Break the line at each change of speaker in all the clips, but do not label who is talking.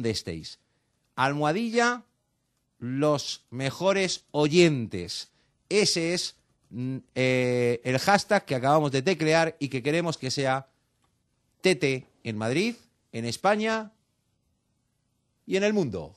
donde estéis. Almohadilla, los mejores oyentes. Ese es mm, eh, el hashtag que acabamos de teclear y que queremos que sea TT en Madrid, en España y en el mundo.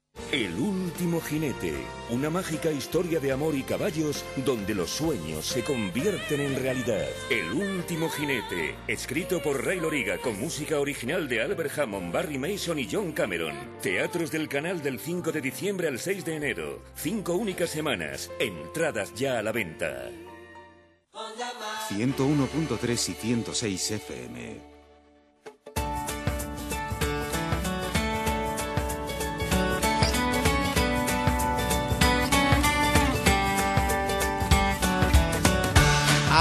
El último jinete, una mágica historia de amor y caballos donde los sueños se convierten en realidad. El último jinete, escrito por Ray Loriga con música original de Albert Hammond, Barry Mason y John Cameron. Teatros del canal del 5 de diciembre al 6 de enero. Cinco únicas semanas. Entradas ya a la venta.
101.3 y 106 FM.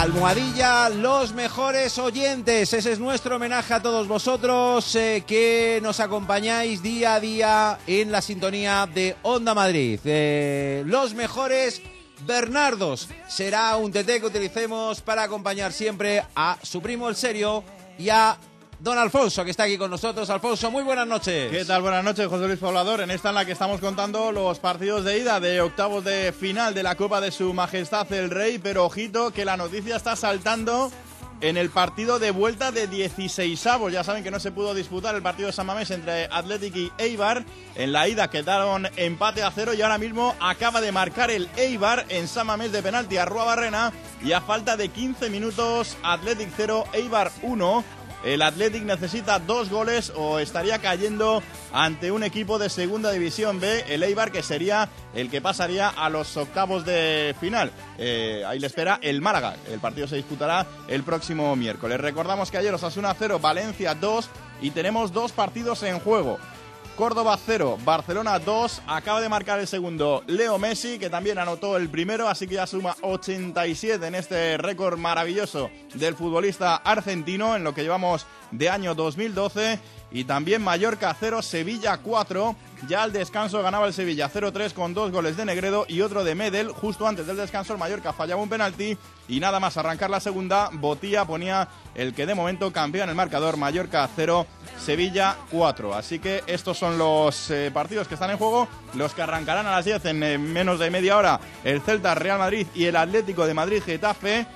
Almohadilla, los mejores oyentes. Ese es nuestro homenaje a todos vosotros eh, que nos acompañáis día a día en la sintonía de Onda Madrid. Eh, los mejores Bernardos. Será un TT que utilicemos para acompañar siempre a su primo el serio y a don Alfonso, que está aquí con nosotros. Alfonso, muy buenas noches.
¿Qué tal? Buenas noches, José Luis Poblador. En esta en la que estamos contando los partidos de ida de octavos de final de la Copa de Su Majestad el Rey, pero ojito que la noticia está saltando en el partido de vuelta de 16 avos. Ya saben que no se pudo disputar el partido de San Mamés entre Athletic y Eibar. En la ida quedaron empate a cero y ahora mismo acaba de marcar el Eibar en San Mamés de penalti a Rua Barrena. Y a falta de 15 minutos, Athletic 0, Eibar 1. El Athletic necesita dos goles o estaría cayendo ante un equipo de segunda división B, el Eibar, que sería el que pasaría a los octavos de final. Eh, ahí le espera el Málaga. El partido se disputará el próximo miércoles. Recordamos que ayer Osasuna 0, Valencia 2 y tenemos dos partidos en juego. Córdoba 0, Barcelona 2. Acaba de marcar el segundo Leo Messi, que también anotó el primero, así que ya suma 87 en este récord maravilloso del futbolista argentino en lo que llevamos de año 2012. Y también Mallorca 0, Sevilla 4. Ya al descanso ganaba el Sevilla 0-3 con dos goles de Negredo y otro de Medel. Justo antes del descanso el Mallorca fallaba un penalti y nada más arrancar la segunda, Botía ponía el que de momento cambia en el marcador Mallorca 0, Sevilla 4. Así que estos son los eh, partidos que están en juego, los que arrancarán a las 10 en eh, menos de media hora el Celta Real Madrid y el Atlético de Madrid Getafe.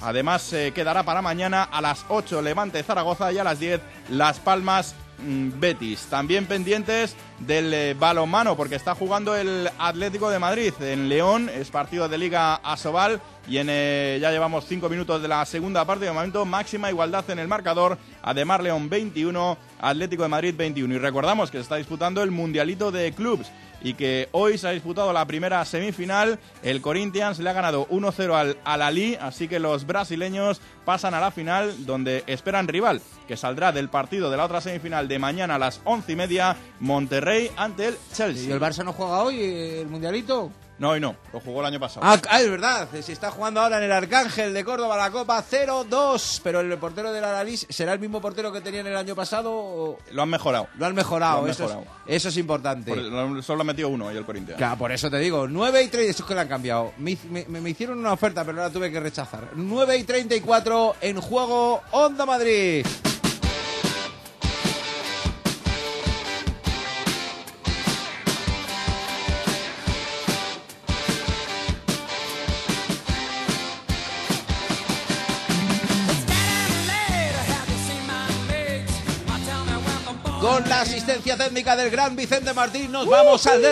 Además eh, quedará para mañana a las 8 Levante Zaragoza y a las 10 Las Palmas Betis. También pendientes del eh, balonmano porque está jugando el Atlético de Madrid en León, es partido de Liga Asobal y en, eh, ya llevamos 5 minutos de la segunda parte, de momento máxima igualdad en el marcador, Ademar León 21, Atlético de Madrid 21 y recordamos que se está disputando el Mundialito de Clubs y que hoy se ha disputado la primera semifinal. El Corinthians le ha ganado 1-0 al, al Ali, así que los brasileños pasan a la final donde esperan rival, que saldrá del partido de la otra semifinal de mañana a las once y media, Monterrey ante el Chelsea.
¿Y el Barça no juega hoy el Mundialito?
No, hoy no, lo jugó el año pasado.
Ah, ah, es verdad, se está jugando ahora en el Arcángel de Córdoba la Copa 0-2, pero el portero del Alalís será el mismo portero que tenían el año pasado. o-
Lo han mejorado.
Lo han mejorado,
Lo han
eso,
mejorado.
Es, eso es importante.
Por- lo- solo ha metido uno y el Corinthians.
Claro, por eso te digo, 9 y 30, eso es que lo han cambiado. Me, me- me hicieron una oferta, pero la tuve que rechazar. 9 y 34 en juego Onda Madrid. Con la asistencia técnica del gran Vicente Martín nos vamos al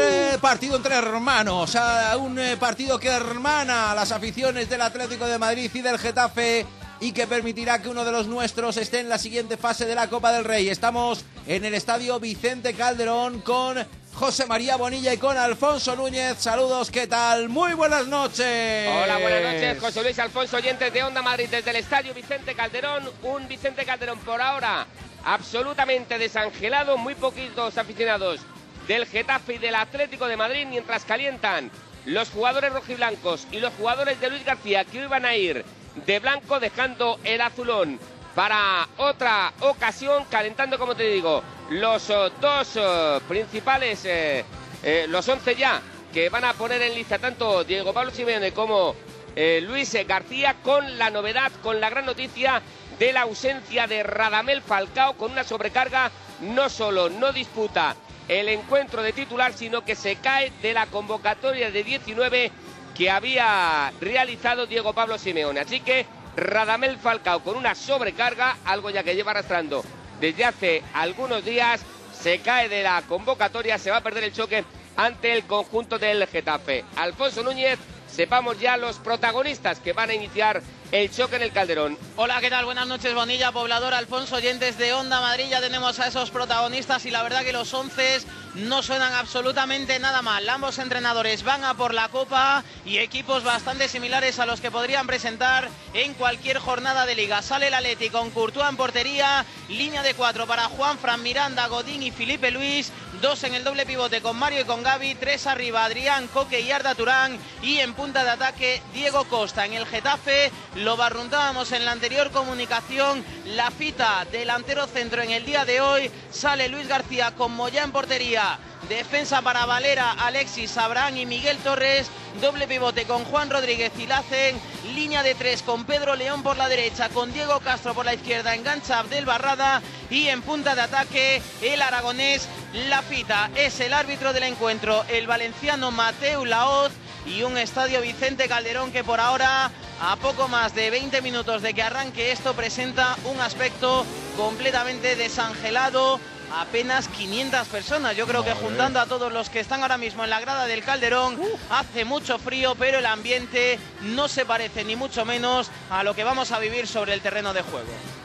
partido entre hermanos, a un eh, partido que hermana las aficiones del Atlético de Madrid y del Getafe y que permitirá que uno de los nuestros esté en la siguiente fase de la Copa del Rey. Estamos en el estadio Vicente Calderón con José María Bonilla y con Alfonso Núñez. Saludos, ¿qué tal? Muy buenas noches.
Hola, buenas noches. José Luis Alfonso, oyentes de Onda Madrid desde el Estadio Vicente Calderón. Un Vicente Calderón por ahora absolutamente desangelado, muy poquitos aficionados del Getafe y del Atlético de Madrid mientras calientan los jugadores rojiblancos y los jugadores de Luis García que hoy van a ir de blanco dejando el azulón para otra ocasión, calentando, como te digo, los oh, dos oh, principales, eh, eh, los once ya, que van a poner en lista tanto Diego Pablo Simeone como eh, Luis García, con la novedad, con la gran noticia de la ausencia de Radamel Falcao, con una sobrecarga, no solo no disputa el encuentro de titular, sino que se cae de la convocatoria de 19 que había realizado Diego Pablo Simeone. Así que Radamel Falcao con una sobrecarga, algo ya que lleva arrastrando desde hace algunos días, se cae de la convocatoria, se va a perder el choque ante el conjunto del Getafe. Alfonso Núñez, sepamos ya los protagonistas que van a iniciar el choque en el Calderón.
Hola, ¿qué tal? Buenas noches, Bonilla, poblador Alfonso, oyentes de Onda Madrid. Ya tenemos a esos protagonistas y la verdad que los once no suenan absolutamente nada mal. Ambos entrenadores van a por la Copa y equipos bastante similares a los que podrían presentar en cualquier jornada de liga. Sale el Atleti con Courtois en portería, línea de cuatro para Juan Fran Miranda, Godín y Felipe Luis, dos en el doble pivote con Mario y con Gaby, tres arriba Adrián, Coque y Arda Turán y en punta de ataque Diego Costa. En el Getafe lo barruntábamos en la anterior comunicación, la fita delantero centro en el día de hoy, sale Luis García con Moya en portería Defensa para Valera, Alexis, Abraham y Miguel Torres. Doble pivote con Juan Rodríguez y Lacen. Línea de tres con Pedro León por la derecha, con Diego Castro por la izquierda. Engancha Abdel Barrada. Y en punta de ataque, el aragonés Lafita. Es el árbitro del encuentro, el valenciano Mateu Laoz. Y un estadio Vicente Calderón que por ahora, a poco más de 20 minutos de que arranque esto, presenta un aspecto completamente desangelado apenas 500 personas. Yo creo que juntando a todos los que están ahora mismo en la grada del Calderón, hace mucho frío, pero el ambiente no se parece ni mucho menos a lo que vamos a vivir sobre el terreno de juego.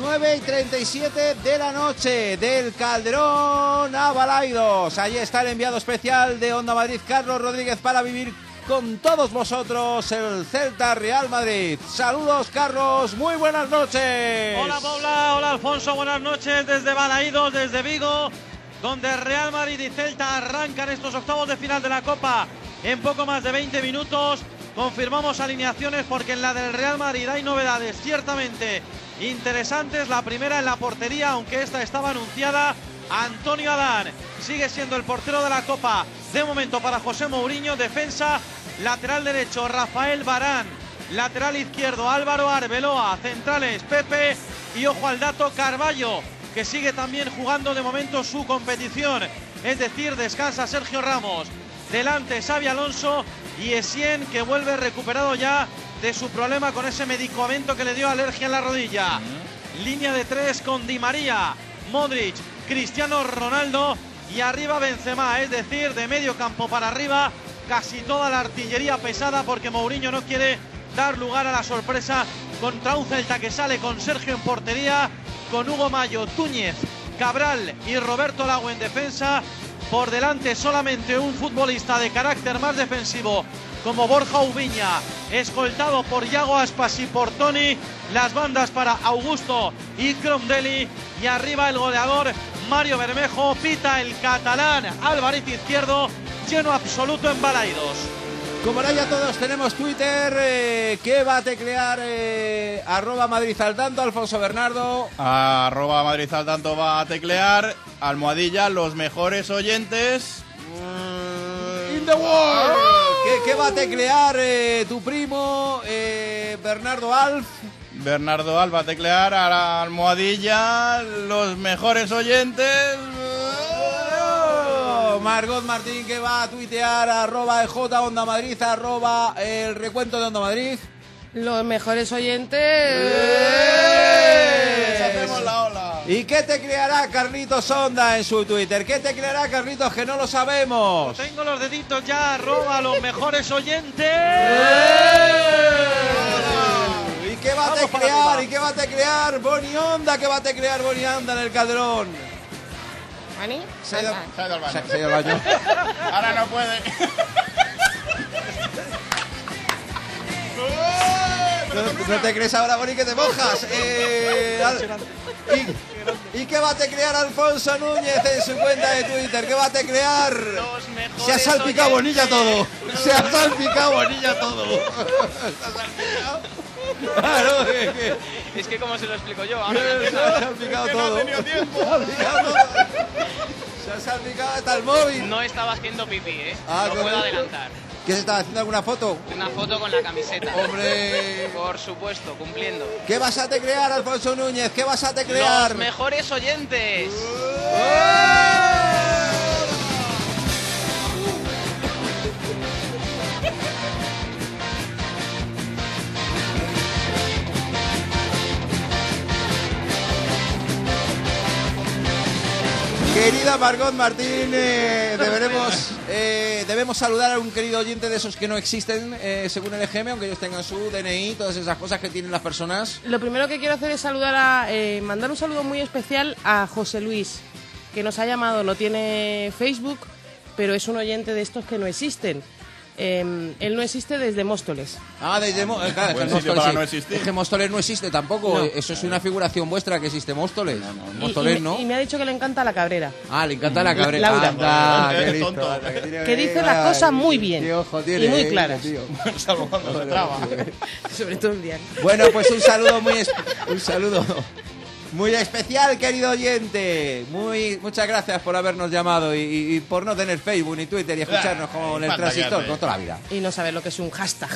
9 y 37 de la noche del Calderón a Balaidos. Allí está el enviado especial de Onda Madrid, Carlos Rodríguez, para vivir con todos vosotros el Celta Real Madrid. Saludos, Carlos, muy buenas noches.
Hola, Paula, hola, Alfonso, buenas noches desde Balaídos, desde Vigo, donde Real Madrid y Celta arrancan estos octavos de final de la Copa en poco más de 20 minutos. Confirmamos alineaciones porque en la del Real Madrid hay novedades ciertamente interesantes. La primera en la portería, aunque esta estaba anunciada. Antonio Adán sigue siendo el portero de la Copa de momento para José Mourinho. Defensa Lateral derecho, Rafael Barán. Lateral izquierdo, Álvaro Arbeloa. Centrales, Pepe. Y ojo al dato, Carballo, que sigue también jugando de momento su competición. Es decir, descansa Sergio Ramos. Delante, Xavi Alonso. Y Essien, que vuelve recuperado ya de su problema con ese medicamento que le dio alergia en la rodilla. Línea de tres con Di María, Modric, Cristiano Ronaldo y arriba Benzema, es decir, de medio campo para arriba casi toda la artillería pesada porque Mourinho no quiere dar lugar a la sorpresa contra un Celta que sale con Sergio en portería, con Hugo Mayo, Túñez, Cabral y Roberto Lago en defensa. Por delante solamente un futbolista de carácter más defensivo como Borja Ubiña, escoltado por Yago Aspas y por Tony. Las bandas para Augusto y Cromdeli. Y arriba el goleador Mario Bermejo, pita el catalán Álvarez Izquierdo lleno absoluto en Balaidos.
Como ahora ya todos tenemos Twitter, eh, ¿qué va a teclear eh, arroba Madrid al tanto, Alfonso Bernardo?
Arroba Madrid al tanto va a teclear, almohadilla, los mejores oyentes.
In the world. ¿Qué, va a teclear eh, tu primo Bernardo Alf?
Bernardo Alf va a teclear a la almohadilla, los mejores oyentes.
Margot Martín que va a tuitear arroba J Onda Madrid, arroba el recuento de Onda Madrid.
Los mejores oyentes.
Hacemos la ola.
¿Y qué te creará Carlitos Onda en su Twitter? ¿Qué te creará Carlitos que no lo sabemos?
Tengo los deditos ya, arroba los mejores oyentes.
¿Y qué va a teclear? ¿Y qué va a teclear? Boni Onda, ¿qué va a teclear Boni Onda en el Calderón?
Se ha ido,
al baño. Se, ha ido al baño. Ahora no puede.
No, te crees ahora, Boni, que te mojas. Eh, ¿Y qué va a teclear Alfonso Núñez en su cuenta de Twitter? ¿Qué va a
mejores
Se ha salpicado. Bonilla todo. Se ha salpicado Bonilla todo. Se ha salpicado. Claro, que- que-
Es que como se lo explico yo,
se
ahora
ha salpicado todo. Se ha salpicado todo. Se ha salpicado hasta el móvil.
no estaba haciendo pipí, ¿eh?
Ah,
no puedo adelantar.
¿Qué se estaba haciendo alguna foto?
Una foto con la camiseta.
Hombre.
Por supuesto, cumpliendo.
¿Qué vas a teclear, Alfonso Núñez? ¿Qué vas a teclear?
Los mejores oyentes.
Querida Margot Martín, eh, deberemos, eh, debemos saludar a un querido oyente de esos que no existen eh, según el EGM, aunque ellos tengan su DNI, todas esas cosas que tienen las personas.
Lo primero que quiero hacer es saludar a, eh, mandar un saludo muy especial a José Luis, que nos ha llamado, no tiene Facebook, pero es un oyente de estos que no existen. Eh, él no existe desde Móstoles.
Ah, desde Mo- eh, claro,
Buen
Móstoles
sitio para
sí.
no existir.
Es que Móstoles no existe tampoco.
No.
eh, Eso es una figuración vuestra que existe Móstoles.
Y-
Móstoles
y,
no.
me- y me ha dicho que le encanta la cabrera.
Ah, le encanta la cabrera.
Laura.
Anda, qué listo,
tonto.
que
dice las cosas muy bien
Qué ojo
y muy
eh,
claras.
tío.
Salvo cuando se traba.
Sobre todo el día.
Bueno, pues un saludo muy un saludo muy especial, querido oyente. Muy muchas gracias por habernos llamado y, y- y por no tener Facebook ni Twitter y escucharnos
Ah,
con el transistor con toda la vida.
Y no saber lo que es un hashtag.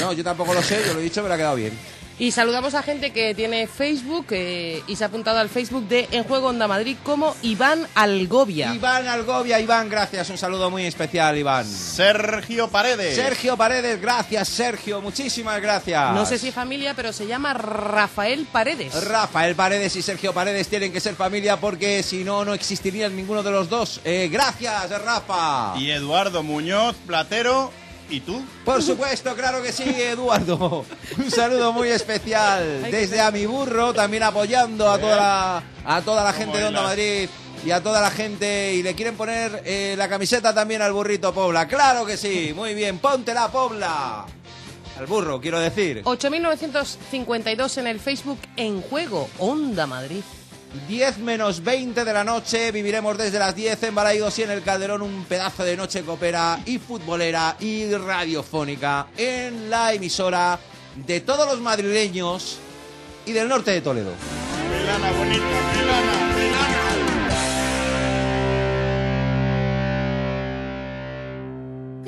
No, yo tampoco lo sé, yo lo he dicho, pero ha quedado bien.
Y saludamos a gente que tiene Facebook eh, y se ha apuntado al Facebook de En Juego Onda Madrid como Iván Algovia.
Iván Algovia, Iván, gracias, un saludo muy especial, Iván.
Sergio Paredes.
Sergio Paredes, gracias, Sergio, muchísimas gracias.
No sé si familia, pero se llama Rafael Paredes.
Rafael Paredes y Sergio Paredes tienen que ser familia porque si no, no existirían ninguno de los dos. Eh, gracias, Rafa.
Y Eduardo Muñoz, Platero. ¿Y tú?
Por supuesto, claro que sí, Eduardo. Un saludo muy especial desde a mi burro, también apoyando a toda la, a toda la gente de Onda. Madrid y a toda la gente. Y le quieren poner eh, la camiseta también al burrito Pobla. Claro que sí, muy bien, ponte la Pobla. Al burro, quiero decir.
8.952 en el Facebook En Juego Onda Madrid.
10 menos 20 de la noche, viviremos desde las 10 en Balaidos y en el Calderón un pedazo de noche copera y futbolera y radiofónica en la emisora de todos los madrileños y del norte de Toledo.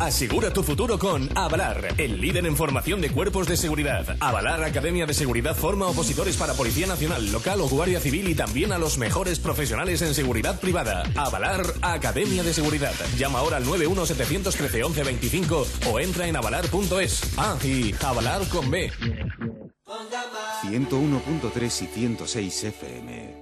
Asegura tu futuro con Avalar, el líder en formación de cuerpos de seguridad. Avalar Academia de Seguridad forma opositores para Policía Nacional, local o guardia civil y también a los mejores profesionales en seguridad privada. Avalar Academia de Seguridad. Llama ahora al 91713 1125 o entra en avalar.es. Ah, y Avalar con B.
101.3 y 106 FM.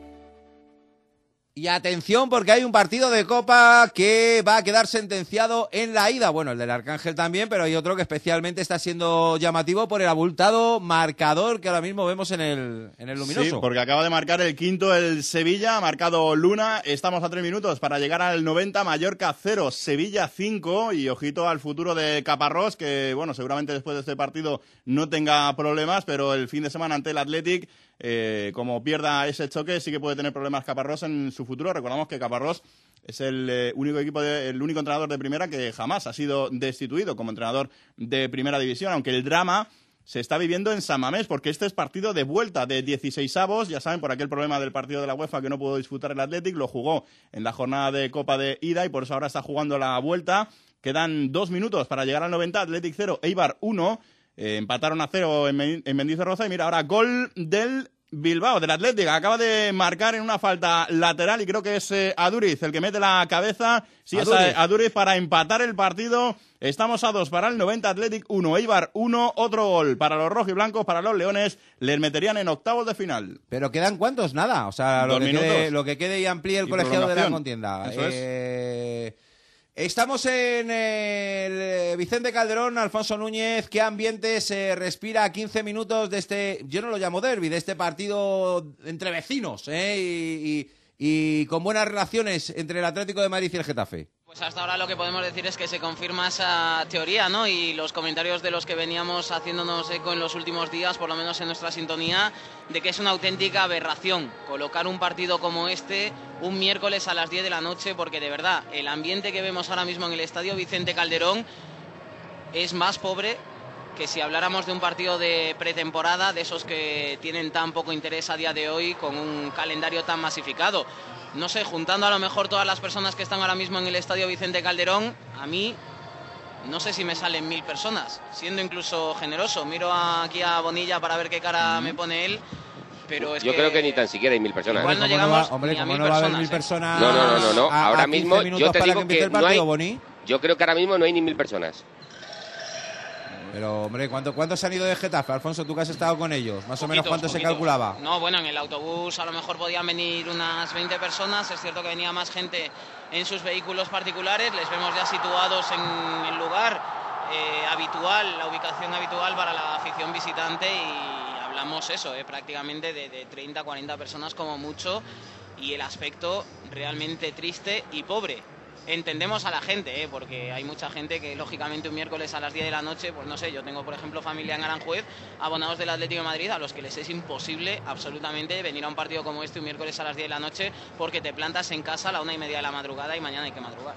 Y atención porque hay un partido de Copa que va a quedar sentenciado en la ida. Bueno, el del Arcángel también, pero hay otro que especialmente está siendo llamativo por el abultado marcador que ahora mismo vemos en el, en el luminoso.
Sí, porque acaba de marcar el quinto el Sevilla, ha marcado Luna. Estamos a tres minutos para llegar al 90, Mallorca 0, Sevilla 5. Y ojito al futuro de Caparrós, que bueno, seguramente después de este partido no tenga problemas, pero el fin de semana ante el Athletic, eh, como pierda ese choque, sí que puede tener problemas Caparrós en su futuro. Recordamos que Caparrós es el eh, único equipo, de- el único entrenador de primera que jamás ha sido destituido como entrenador de primera división, aunque el drama se está viviendo en San Mamés, porque este es partido de vuelta de 16 avos, ya saben, por aquel problema del partido de la UEFA que no pudo disputar el Athletic, lo jugó en la jornada de Copa de ida y por eso ahora está jugando la vuelta. Quedan dos minutos para llegar al 90, Athletic 0, Eibar 1, Eh, empataron a 0 en, Men- en Mendizorroza y mira, ahora gol del Bilbao, del Athletic, acaba de marcar en una falta lateral y creo que es eh, Aduriz el que mete la cabeza, sí, es
Aduriz.
eh, Aduriz para empatar el partido. Estamos a dos para el 90 Athletic 1, Eibar 1, otro gol para los rojiblancos, para los leones, les meterían en octavos de final.
Pero quedan cuántos? Nada. O sea, lo que, quede, lo que quede y amplíe el
Y
colegiado de la contienda.
Eso es.
Estamos en el eh, Vicente Calderón, Alfonso Núñez. ¿Qué ambiente se respira a 15 minutos de este, yo no lo llamo derby, de este partido entre vecinos ¿eh? y- y con buenas relaciones entre el Atlético de Madrid y el Getafe?
Pues hasta ahora lo que podemos decir es que se confirma esa teoría, ¿no? Y los comentarios de los que veníamos haciéndonos eco en los últimos días, por lo menos en nuestra sintonía, de que es una auténtica aberración colocar un partido como este un miércoles a las 10 de la noche, porque de verdad, el ambiente que vemos ahora mismo en el estadio Vicente Calderón es más pobre que si habláramos de un partido de pretemporada, de esos que tienen tan poco interés a día de hoy, con un calendario tan masificado. No sé, juntando a lo mejor todas las personas que están ahora mismo en el Estadio Vicente Calderón, a mí no sé si me salen mil personas, siendo incluso generoso. Miro aquí a Bonilla para ver qué cara me pone él, pero es
Yo creo que ni tan siquiera hay mil personas.
Igual no
¿Cómo
llegamos
va, hombre,
ni a
¿cómo
mil
no va a haber
personas,
mil
¿eh?
personas?
No, no, no, no,
a
Ahora
15
mismo yo te digo
que
que
el
no
partido,
hay.
Boni.
Yo creo que ahora mismo no hay ni mil personas.
Pero, hombre, ¿cuánto, ¿cuántos han ido de Getafe? Alfonso, tú que has estado con ellos. Más o menos,
Poquitos,
¿cuánto se calculaba?
No, bueno, en el autobús a lo mejor podían venir unas 20 personas. Es cierto que venía más gente en sus vehículos particulares. Les vemos ya situados en el lugar eh, habitual, la ubicación habitual para la afición visitante y hablamos eso, eh, prácticamente de, de 30, 40 personas como mucho y el aspecto realmente triste y pobre. Entendemos a la gente, ¿eh? porque hay mucha gente que lógicamente un miércoles a las 10 de la noche, pues no sé, yo tengo por ejemplo familia en Aranjuez, abonados del Atlético de Madrid, a los que les es imposible absolutamente venir a un partido como este un miércoles a las 10 de la noche porque te plantas en casa a la una y media de la madrugada y mañana hay que madrugar.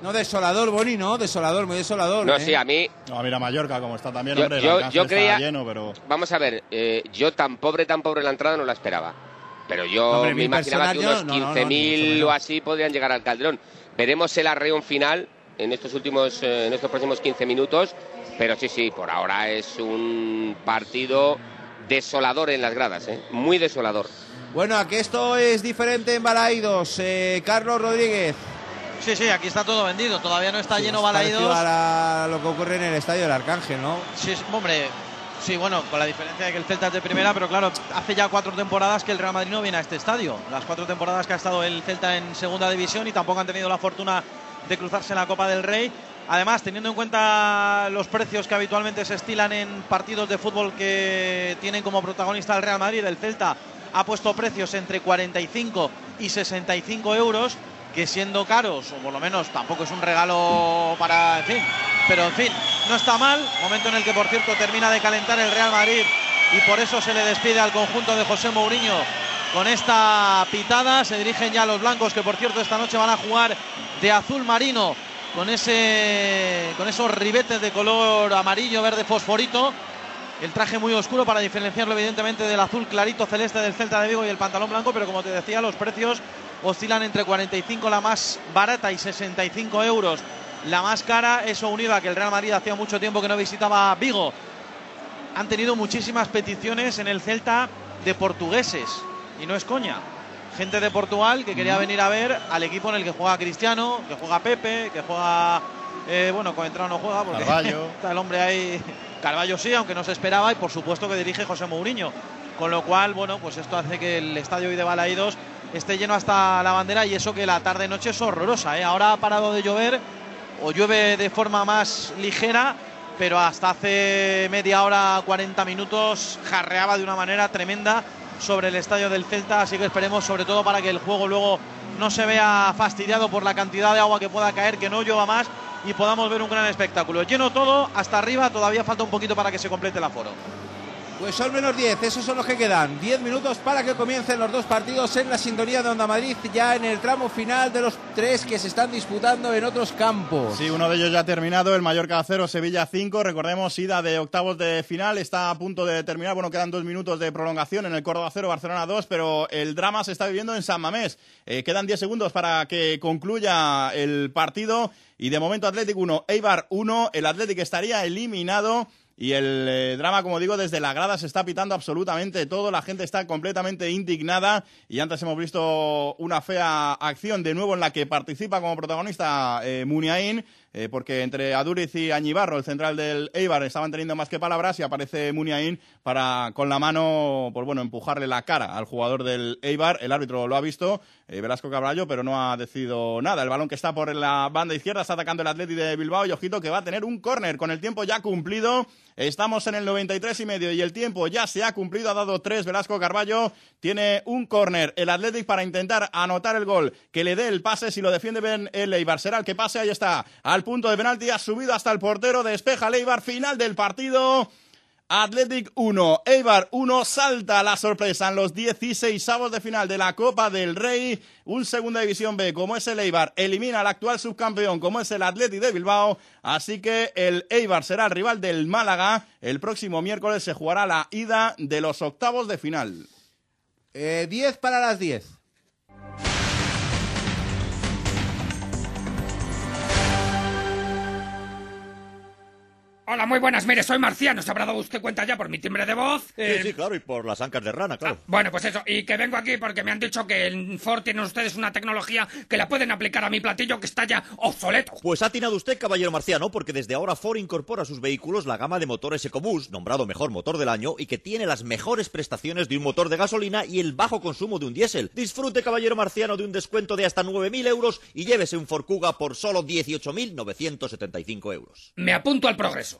No, desolador, Boni, ¿no? Desolador, muy desolador.
No,
¿eh?
sí, a mí,
No, mira Mallorca como está también,
Yo-
hombre,
yo- yo
está
creía-
lleno, pero...
vamos a ver, eh, yo tan pobre, tan pobre la entrada no la esperaba. Pero yo
Hombre,
me imaginaba que unos
yo- no, no, no, ni mucho
15.000
menos.
o así podrían llegar al Calderón. Veremos el arreón final en estos últimos, eh, en estos próximos 15 minutos. Pero sí, sí, por ahora es un partido desolador en las gradas, ¿eh? muy desolador.
Bueno, a que esto es diferente en Balaidos. Eh, Carlos Rodríguez.
Sí, sí, aquí está todo vendido. Todavía no está
Sí,
lleno Balaidos.
a la- lo que ocurre en el estadio del Arcángel, ¿no?
Sí, hombre, sí, bueno, con la diferencia de que el Celta es de primera, pero claro, hace ya cuatro temporadas que el Real Madrid no viene a este estadio. Las cuatro temporadas que ha estado el Celta en segunda división y tampoco han tenido la fortuna de cruzarse en la Copa del Rey. Además, teniendo en cuenta los precios que habitualmente se estilan en partidos de fútbol que tienen como protagonista el Real Madrid, el Celta ha puesto precios entre 45 y 65 euros, que siendo caros, o por lo menos tampoco es un regalo para, en fin, pero en fin, no está mal. Momento en el que, por cierto, termina de calentar el Real Madrid y por eso se le despide al conjunto de José Mourinho con esta pitada. Se dirigen ya los blancos, que por cierto esta noche van a jugar de azul marino con, ese, con esos ribetes de color amarillo, verde, fosforito. El traje muy oscuro para diferenciarlo evidentemente del azul clarito celeste del Celta de Vigo y el pantalón blanco, pero como te decía, los precios oscilan entre 45 la más barata y 65 euros la más cara. Eso unido a que el Real Madrid hacía mucho tiempo que no visitaba Vigo. Han tenido muchísimas peticiones en el Celta de portugueses y no es coña. Gente de Portugal que quería venir a ver al equipo en el que juega Cristiano, que juega Pepe, que juega eh, bueno, Coentrao no juega porque
Carvalho.
está el hombre ahí. Carballo sí, aunque no se esperaba, y por supuesto que dirige José Mourinho. Con lo cual, bueno, pues esto hace que el estadio hoy de Balaídos esté lleno hasta la bandera y eso que la tarde-noche es horrorosa. ¿eh? Ahora ha parado de llover, o llueve de forma más ligera, pero hasta hace media hora, 40 minutos, jarreaba de una manera tremenda sobre el estadio del Celta, así que esperemos sobre todo para que el juego luego no se vea fastidiado por la cantidad de agua que pueda caer, que no llueva más y podamos ver un gran espectáculo. Lleno todo, hasta arriba, todavía falta un poquito para que se complete el aforo.
Pues son menos 10, esos son los que quedan. 10 minutos para que comiencen los dos partidos en la sintonía de Onda Madrid, ya en el tramo final de los tres que se están disputando en otros campos.
Sí, uno de ellos ya ha terminado, el Mallorca 0, Sevilla 5. Recordemos, ida de octavos de final, está a punto de terminar. Bueno, quedan dos minutos de prolongación en el Córdoba 0, Barcelona 2, pero el drama se está viviendo en San Mamés. Eh, quedan 10 segundos para que concluya el partido y de momento Atlético 1, Eibar 1. El Atlético estaría eliminado. Y el eh, drama, como digo, desde la grada se está pitando absolutamente todo. La gente está completamente indignada. Y antes hemos visto una fea acción de nuevo en la que participa como protagonista eh, Muniain. eh, porque entre Aduriz y Añibarro, el central del Eibar, estaban teniendo más que palabras y aparece Muniain para con la mano, pues bueno, empujarle la cara al jugador del Eibar. El árbitro lo ha visto, eh, Velasco Caballo, pero no ha decidido nada. El balón que está por la banda izquierda está atacando el Atleti de Bilbao y ojito que va a tener un córner con el tiempo ya cumplido. Estamos en el 93 y medio y el tiempo ya se ha cumplido. Ha dado tres Velasco Carballo. Tiene un córner el Athletic para intentar anotar el gol. Que le dé el pase si lo defiende bien el Eibar. Será el que pase. Ahí está. Al punto de penalti. Ha subido hasta el portero. Despeja el Eibar. Final del partido. Athletic 1, Eibar 1, salta la sorpresa en los 16 avos de final de la Copa del Rey. Un segunda división B, como es el Eibar, elimina al actual subcampeón, como es el Athletic de Bilbao. Así que el Eibar será el rival del Málaga. El próximo miércoles se jugará la ida de los octavos de final.
10 eh, para las 10.
Hola, muy buenas. Mire, soy Marciano. ¿Se habrá dado usted cuenta ya por mi timbre de voz?
Sí, sí, eh, claro, y por las ancas de rana, claro.
Ah, bueno, pues eso. Y que vengo aquí porque me han dicho que en Ford tienen ustedes una tecnología que la pueden aplicar a mi platillo que está ya obsoleto.
Pues ha atinado usted, caballero Marciano, porque desde ahora Ford incorpora a sus vehículos la gama de motores EcoBoost, nombrado mejor motor del año, y que tiene las mejores prestaciones de un motor de gasolina y el bajo consumo de un diésel. Disfrute, caballero Marciano, de un descuento de hasta 9.000 euros y llévese un Ford Kuga por solo 18.975 euros.
Me apunto al progreso.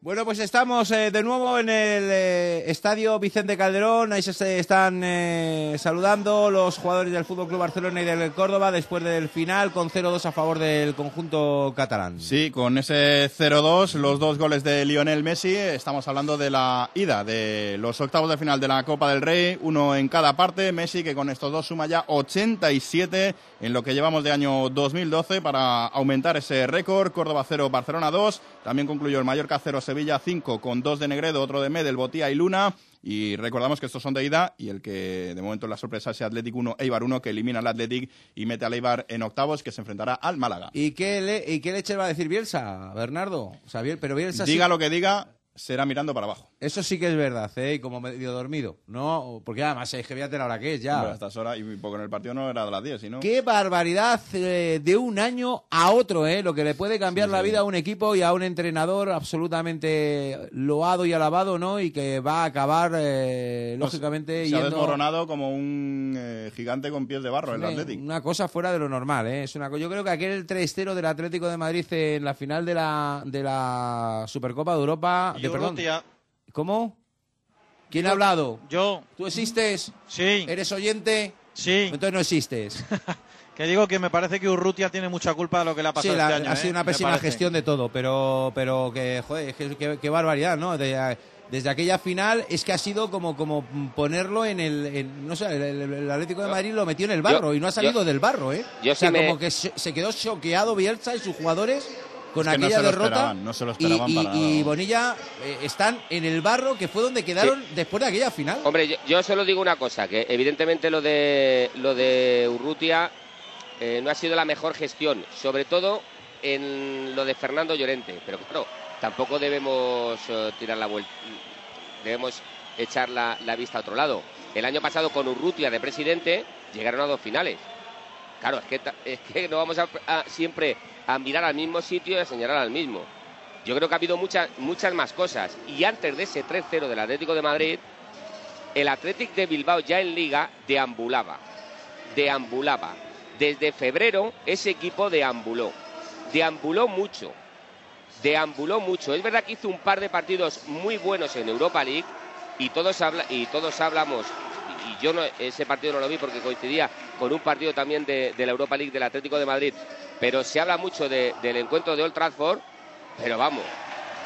Bueno, pues estamos eh, de nuevo en el eh, estadio Vicente Calderón. Ahí se están eh, saludando los jugadores del Fútbol Club Barcelona y del Córdoba después del final con 0-2 a favor del conjunto catalán.
Sí, con ese 0-2, los dos goles de Lionel Messi. Estamos hablando de la ida de los octavos de final de la Copa del Rey, uno en cada parte. Messi que con estos dos suma ya 87 en lo que llevamos de año 2012 para aumentar ese récord. Córdoba 0, Barcelona 2. También concluyó el Mallorca 0, Sevilla 5 con dos de Negredo, otro de Medel, Botía y Luna. Y recordamos que estos son de ida y el que de momento la sorpresa es Athletic 1, Eibar 1, que elimina al Athletic y mete al Eibar en octavos, que se enfrentará al Málaga.
¿Y qué, le, y qué leche va a decir Bielsa, Bernardo? O sea, pero Bielsa
Diga lo que diga, será mirando para abajo.
Eso sí que es verdad, ¿eh? Y como medio dormido. No, porque además es que fíjate la hora que es ya.
a estas horas, y porque en el partido no era de las 10, sino...
Qué barbaridad eh, de un año a otro, ¿eh? Lo que le puede cambiar la vida a un equipo y a un entrenador absolutamente loado y alabado, ¿no? Y que va a acabar, eh, pues lógicamente,
Se ha desmoronado como un eh, gigante con pies de barro en el Atlético.
Una cosa fuera de lo normal, ¿eh? Es una, yo creo que aquel 3-0 del Atlético de Madrid en la final de la, de la Supercopa de Europa... De, perdón, ¿Cómo? ¿Quién ha hablado?
Yo.
¿Tú existes?
Sí.
¿Eres oyente?
Sí.
Entonces no existes.
que digo que me parece que Urrutia tiene mucha culpa de lo que le ha pasado
sí,
este año.
ha sido
¿eh?
una pésima gestión de todo, pero, pero que, joder, qué, barbaridad, ¿no? desde aquella final es que ha sido como, como ponerlo en el. no sé, el, Atlético de Madrid lo metió en el barro y no ha salido del barro, ¿eh?
Yo
o sea, como que se, quedó choqueado Bielsa y sus jugadores con aquella derrota. y, Bonilla eh, están en el barro que fue donde quedaron después de aquella final.
Hombre, yo, solo digo una cosa, que evidentemente lo de lo de Urrutia eh, no ha sido la mejor gestión, sobre todo en lo de Fernando Llorente, pero claro, tampoco debemos eh, tirar la vuelta, debemos echar la, vista a otro lado. El año pasado con Urrutia de presidente llegaron a dos finales. Claro, es que, es que no vamos a siempre a mirar al mismo sitio y a señalar al mismo. Yo creo que ha habido muchas, muchas más cosas. Y antes de ese 3-0 del Atlético de Madrid, el Atlético de Bilbao ya en liga deambulaba. Deambulaba. Desde febrero ese equipo deambuló. Deambuló mucho. Deambuló mucho. Es verdad que hizo un par de partidos muy buenos en Europa League y todos, habla, y todos hablamos y yo no, ese partido no lo vi porque coincidía con un partido también de, de, la Europa League del Atlético de Madrid pero se habla mucho del encuentro de Old Trafford, pero vamos,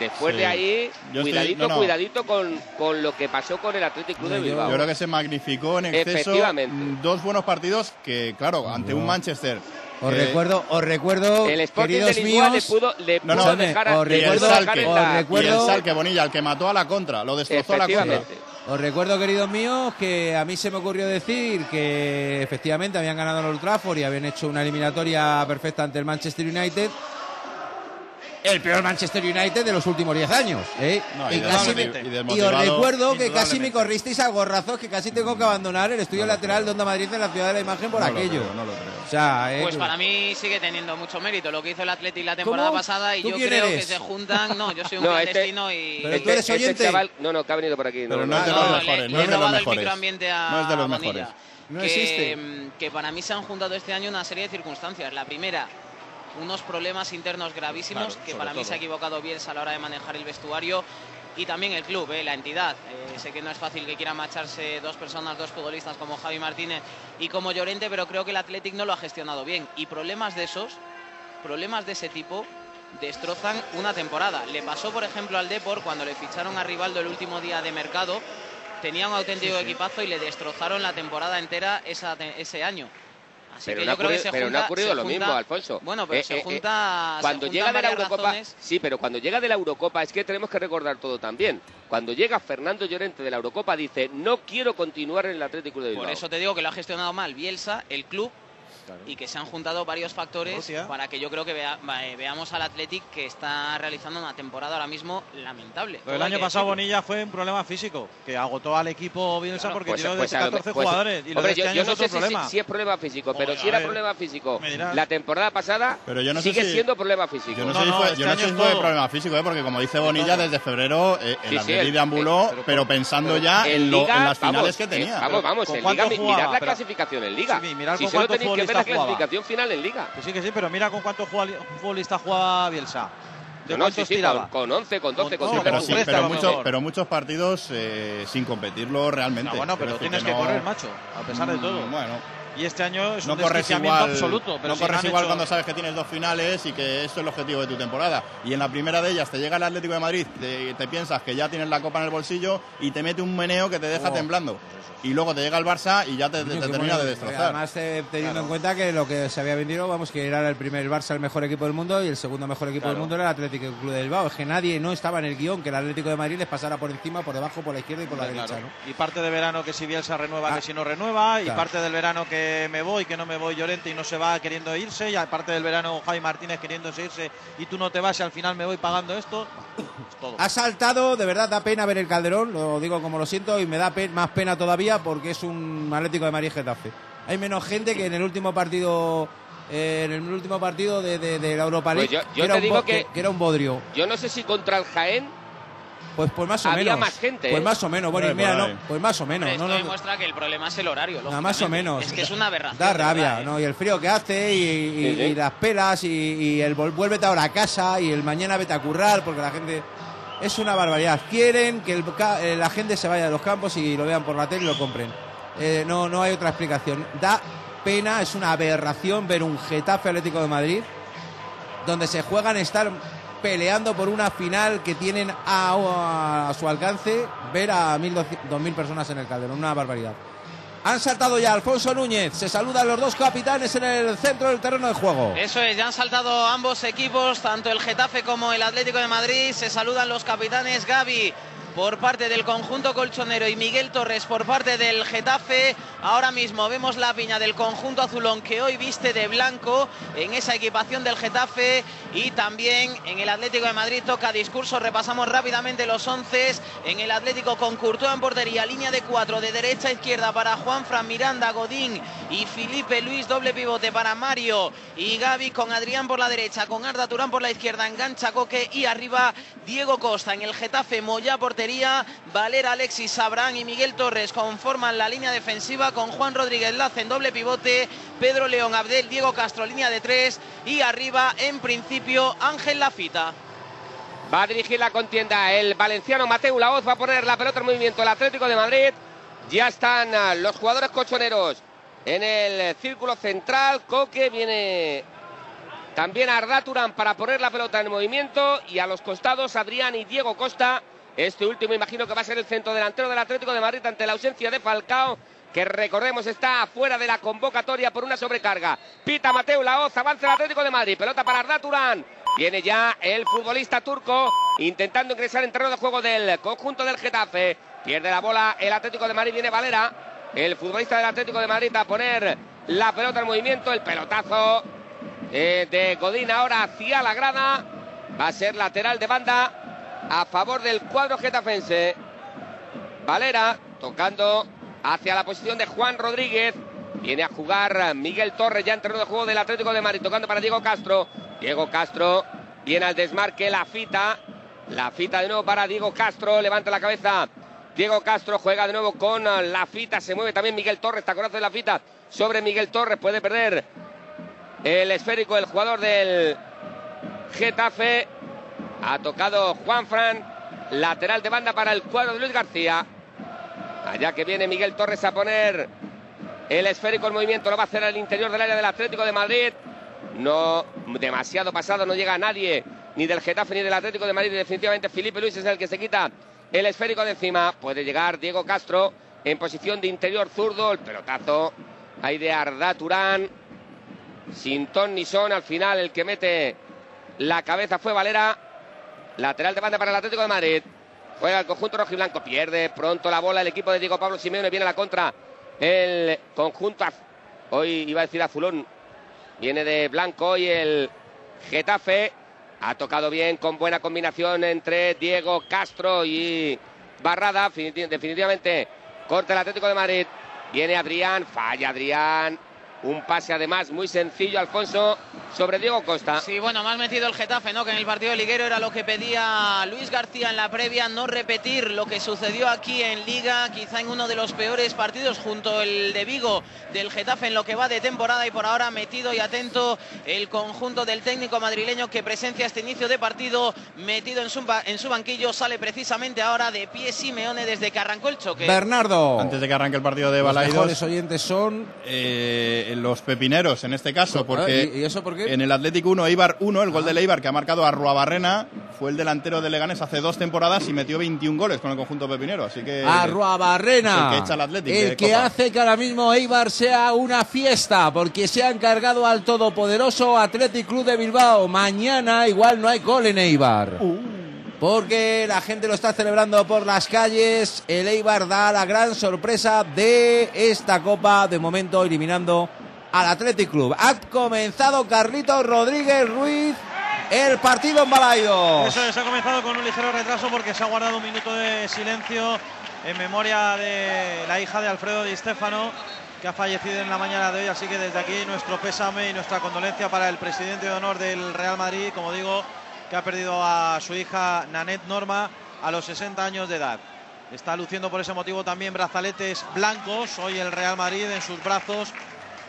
después de ahí, cuidadito, cuidadito con, con, lo que pasó con el Atlético Club de Bilbao.
Yo creo que se magnificó en exceso dos buenos partidos que, claro, ante un Manchester
Os
que-
recuerdo, os recuerdo,
El Sporting
queridos
de Lisboa
míos,
le pudo, le
No,
pudo
no,
dejar a-
os recuerdo-
dejar
os
la-
y el
recuerdo-
Salque Bonilla, el que mató a la contra, lo destrozó a la contra.
Os recuerdo, queridos míos, que a mí se me ocurrió decir que efectivamente habían ganado en Old y habían hecho una eliminatoria perfecta ante el Manchester United. El peor Manchester United de los últimos 10 años. ¿eh?
No,
y,
y
casi me-
desmotiv- y
y os recuerdo que casi me corristeis a gorrazos que casi tengo que abandonar el estudio lateral de Onda Madrid en la ciudad de la imagen por
No lo
aquello.
creo, no lo creo.
O sea, eh,
Pues para mí sigue teniendo mucho mérito lo que hizo el Atleti la temporada
¿Cómo?
pasada y
¿Tú
yo
quién
creo
eres?
que se juntan. No, yo soy un
No, este-
clandestino y.
Pero tú eres oyente.
chaval, no, no, que ha venido por aquí.
Pero
no,
no es de los mejores, no es de los mejores. No es de los mejores.
No
que,
existe.
mm, Que para mí se han juntado este año una serie de circunstancias. La primera, unos problemas internos gravísimos
Claro,
que para mí
todo.
se ha equivocado Bielsa a la hora de manejar el vestuario y también el club, eh, la entidad. Eh, sé que no es fácil que quieran marcharse dos personas, dos futbolistas como Javi Martínez y como Llorente, pero creo que el Athletic no lo ha gestionado bien. Y problemas de esos, problemas de ese tipo, destrozan una temporada. Le pasó, por ejemplo, al Depor cuando le ficharon a Rivaldo el último día de mercado. Tenía un auténtico equipazo y le destrozaron la temporada entera esa ese año. Así
Pero
que
no, ha
yo creo que
ocurrido,
se
pero no ha
junta-
ocurrido
se
lo
junta-
mismo, Alfonso.
Bueno, pero
Eh,
se
eh,
junta. se
Cuando llega de la Eurocopa,
razones.
sí, pero cuando llega de la Eurocopa es que tenemos que recordar todo también. Cuando llega Fernando Llorente de la Eurocopa dice no quiero continuar en el Atlético de Bilbao.
Por eso te digo que lo ha gestionado mal Bielsa, el club,
Claro.
y que se han juntado varios factores
Rusia.
para que yo creo que vea- eh, veamos al Athletic que está realizando una temporada ahora mismo lamentable.
Lo del año pasado
decirlo.
Bonilla fue un problema físico, que agotó al equipo Bielsa
Claro,
porque
Pues-
tiró
pues
de
a lo
14
me- pues-
jugadores. Y
hombre,
este
yo, yo no sé si, si- es problema físico, pero
Joder,
si
a
era
ver,
problema físico la temporada pasada,
Pero yo no sé
sigue
si-
siendo problema físico.
Yo no,
No,
sé si
no,
fue,
este
yo no sé fue problema físico, ¿eh? porque como dice Bonilla, desde febrero eh, el
Sí, sí,
Atleti
el-
deambuló,
eh,
pero pensando ya
En
las finales que
eh,
tenía.
vamos, vamos, mirad la
Pero-
clasificación en Liga.
Sí, mirad
si
con
solo tenéis que ver la
jugaba.
clasificación final en Liga.
Que sí, que sí, pero mira con cuántos futbolistas jugaba Bielsa. ¿De
No, no, sí, sí,
tiraba?
con, con 11, con 12, con
No,
13.
pero,
con
sí,
13 a
pero,
mejor.
pero muchos partidos eh, sin competirlo realmente.
No, bueno, pero tienes que
no-
correr, macho, a pesar de todo.
Mm, Bueno,
Y este año es
no
un
corres igual,
absoluto. Pero
no
si
corres igual
hecho-
cuando sabes que tienes dos finales y que eso es el objetivo de tu temporada. Y en la primera de ellas te llega el Atlético de Madrid, te, te piensas que ya tienes la copa en el bolsillo y te mete un meneo que te deja
Oh.
temblando. Y luego te llega el Barça y ya te, te- te termina de destrozar.
Además, eh, teniendo en cuenta que lo que se había vendido, vamos, que era el primer Barça el mejor equipo del mundo y el segundo mejor equipo del mundo era el Atlético Club de Bilbao. Es que nadie no estaba en el guion que el Atlético de Madrid les pasara por encima, por debajo, por la izquierda y por la
Claro.
derecha, ¿no?
Y parte de verano que si Bielsa renueva,
Ah.
que si no renueva, y
Claro.
parte del verano que me voy, que no me voy Llorente y no se va queriendo irse, y aparte del verano Javi Martínez queriéndose irse y tú no te vas y al final me voy pagando esto. Es todo.
Ha saltado, de verdad da pena ver el Calderón, lo digo como lo siento, y me da pe- más pena todavía porque es un Atlético de Madrid Getafe. Hay menos gente que en el último partido eh, en el último partido de, de- de la Europa
Pues
League,
yo- yo
que, era
te digo que-
que era un bodrio.
Yo no sé si contra el Jaén
Pues, pues más o
Había
menos.
más gente,
Pues
¿eh?
más o menos, bueno, y
Hombre,
mira, no, pues más o menos.
Hombre,
no,
esto
no,
demuestra que el problema es el horario.
Nada más o menos.
Es que es una aberración.
Da
verdad,
rabia,
¿eh?
¿no? Y el frío que hace, y, y-
Sí, sí.
y las pelas, y, y el vuélvete ahora a casa, y el mañana vete a currar, porque la gente. Es una barbaridad. Quieren que el eh, la gente se vaya de los campos y lo vean por la tele y lo compren. Eh, no, no hay otra explicación. Da pena, es una aberración ver un Getafe Atlético de Madrid donde se juegan estar peleando por una final que tienen a, su alcance ver a 1.200 2.000 personas en el Calderón. Una barbaridad. Han saltado ya Alfonso Núñez. Se saludan los dos capitanes en el centro del terreno de juego.
Eso es, ya han saltado ambos equipos, tanto el Getafe como el Atlético de Madrid. Se saludan los capitanes Gaby por parte del conjunto colchonero y Miguel Torres por parte del Getafe. Ahora mismo vemos la piña del conjunto azulón que hoy viste de blanco en esa equipación del Getafe y también en el Atlético de Madrid toca discurso. Repasamos rápidamente los once. En el Atlético con Courtois en portería, línea de cuatro de derecha a izquierda para Juan Fran Miranda, Godín y Felipe Luis, doble pivote para Mario y Gaby con Adrián por la derecha, con Arda Turán por la izquierda, engancha Coque y arriba Diego Costa. En el Getafe, Moya portería, Valera, Alexis, Sabrán y Miguel Torres conforman la línea defensiva con Juan Rodríguez Lace en doble pivote, Pedro León, Abdel, Diego Castro, línea de tres y arriba, en principio, Ángel Lafita.
Va a dirigir la contienda el valenciano Mateu Laoz. Va a poner la pelota en movimiento el Atlético de Madrid. Ya están ah, los jugadores colchoneros en el círculo central. Coque viene también Arda Turán para poner la pelota en movimiento. Y a los costados Adrián y Diego Costa. Este último imagino que va a ser el centro delantero del Atlético de Madrid ante la ausencia de Falcao. que recordemos está fuera de la convocatoria por una sobrecarga. Pita Mateo Laoz, avanza el Atlético de Madrid, pelota para Arda. Viene ya el futbolista turco intentando ingresar en terreno de juego del conjunto del Getafe. Pierde la bola el Atlético de Madrid, viene Valera, el futbolista del Atlético de Madrid a poner la pelota en movimiento, el pelotazo eh, de Godín ahora hacia la grada. Va a ser lateral de banda a favor del cuadro getafense. Valera tocando hacia la posición de Juan Rodríguez. Viene a jugar Miguel Torres ya en terreno de juego del Atlético de Madrid, tocando para Diego Castro. Diego Castro viene al desmarque, la fita. La fita de nuevo para Diego Castro, levanta la cabeza. Diego Castro juega de nuevo con la fita, se mueve también Miguel Torres, taconazo de la fita sobre Miguel Torres, puede perder el esférico, el jugador del Getafe. Ha tocado Juan Fran, lateral de banda para el cuadro de Luis García. Allá que viene Miguel Torres a poner el esférico en movimiento, lo va a hacer al interior del área del Atlético de Madrid. No demasiado pasado, no llega nadie, ni del Getafe ni del Atlético de Madrid. Definitivamente Felipe Luis es el que se quita el esférico de encima. Puede llegar Diego Castro en posición de interior zurdo. El pelotazo ahí de Arda Turán. Sin ton ni son. Al final el que mete la cabeza fue Valera. Lateral de banda para el Atlético de Madrid. Juega el conjunto rojo y blanco. Pierde pronto la bola el equipo de Diego Pablo Simeone. Viene a la contra el conjunto. Hoy iba a decir azulón. Viene de blanco hoy el Getafe. Ha tocado bien con buena combinación entre Diego Castro y Barrada. Definitivamente corta el Atlético de Madrid. Viene Adrián, falla Adrián. Un pase además muy sencillo, Alfonso, sobre Diego Costa.
Sí, bueno, más metido el Getafe, ¿no? Que en el partido de liguero era lo que pedía Luis García en la previa, no repetir lo que sucedió aquí en Liga, quizá en uno de los peores partidos junto el de Vigo del Getafe en lo que va de temporada y por ahora metido y atento el conjunto del técnico madrileño que presencia este inicio de partido, metido en su, en su banquillo, sale precisamente ahora de pie Simeone desde que arrancó el choque.
Bernardo.
Antes de que arranque el partido de
Los
Balaidos.
mejores oyentes son
eh, los pepineros en este caso, porque
¿Y- y eso por qué?
en el Atlético 1, Eibar 1, el gol del Eibar que ha marcado a Ruabarrena, fue el delantero de Leganés hace dos temporadas y metió 21 goles con el conjunto pepinero, así que...
Arruabarrena.
El que echa al Atlético
El
de
que
Copa.
hace que ahora mismo Eibar sea una fiesta, porque se ha encargado al todopoderoso Athletic Club de Bilbao. Mañana igual no hay gol en Eibar. Porque la gente lo está celebrando por las calles. El Eibar da la gran sorpresa de esta copa, de momento eliminando al Athletic Club. Ha comenzado Carlitos Rodríguez Ruiz el partido en Balaidos.
Eso es, ha comenzado con un ligero retraso porque se ha guardado un minuto de silencio en memoria de la hija de Alfredo Di Stefano, que ha fallecido en la mañana de hoy. Así que desde aquí nuestro pésame y nuestra condolencia para el presidente de honor del Real Madrid, como digo, que ha perdido a su hija Nanette Norma a los 60 años de edad. Está luciendo por ese motivo también brazaletes blancos. Hoy el Real Madrid en sus brazos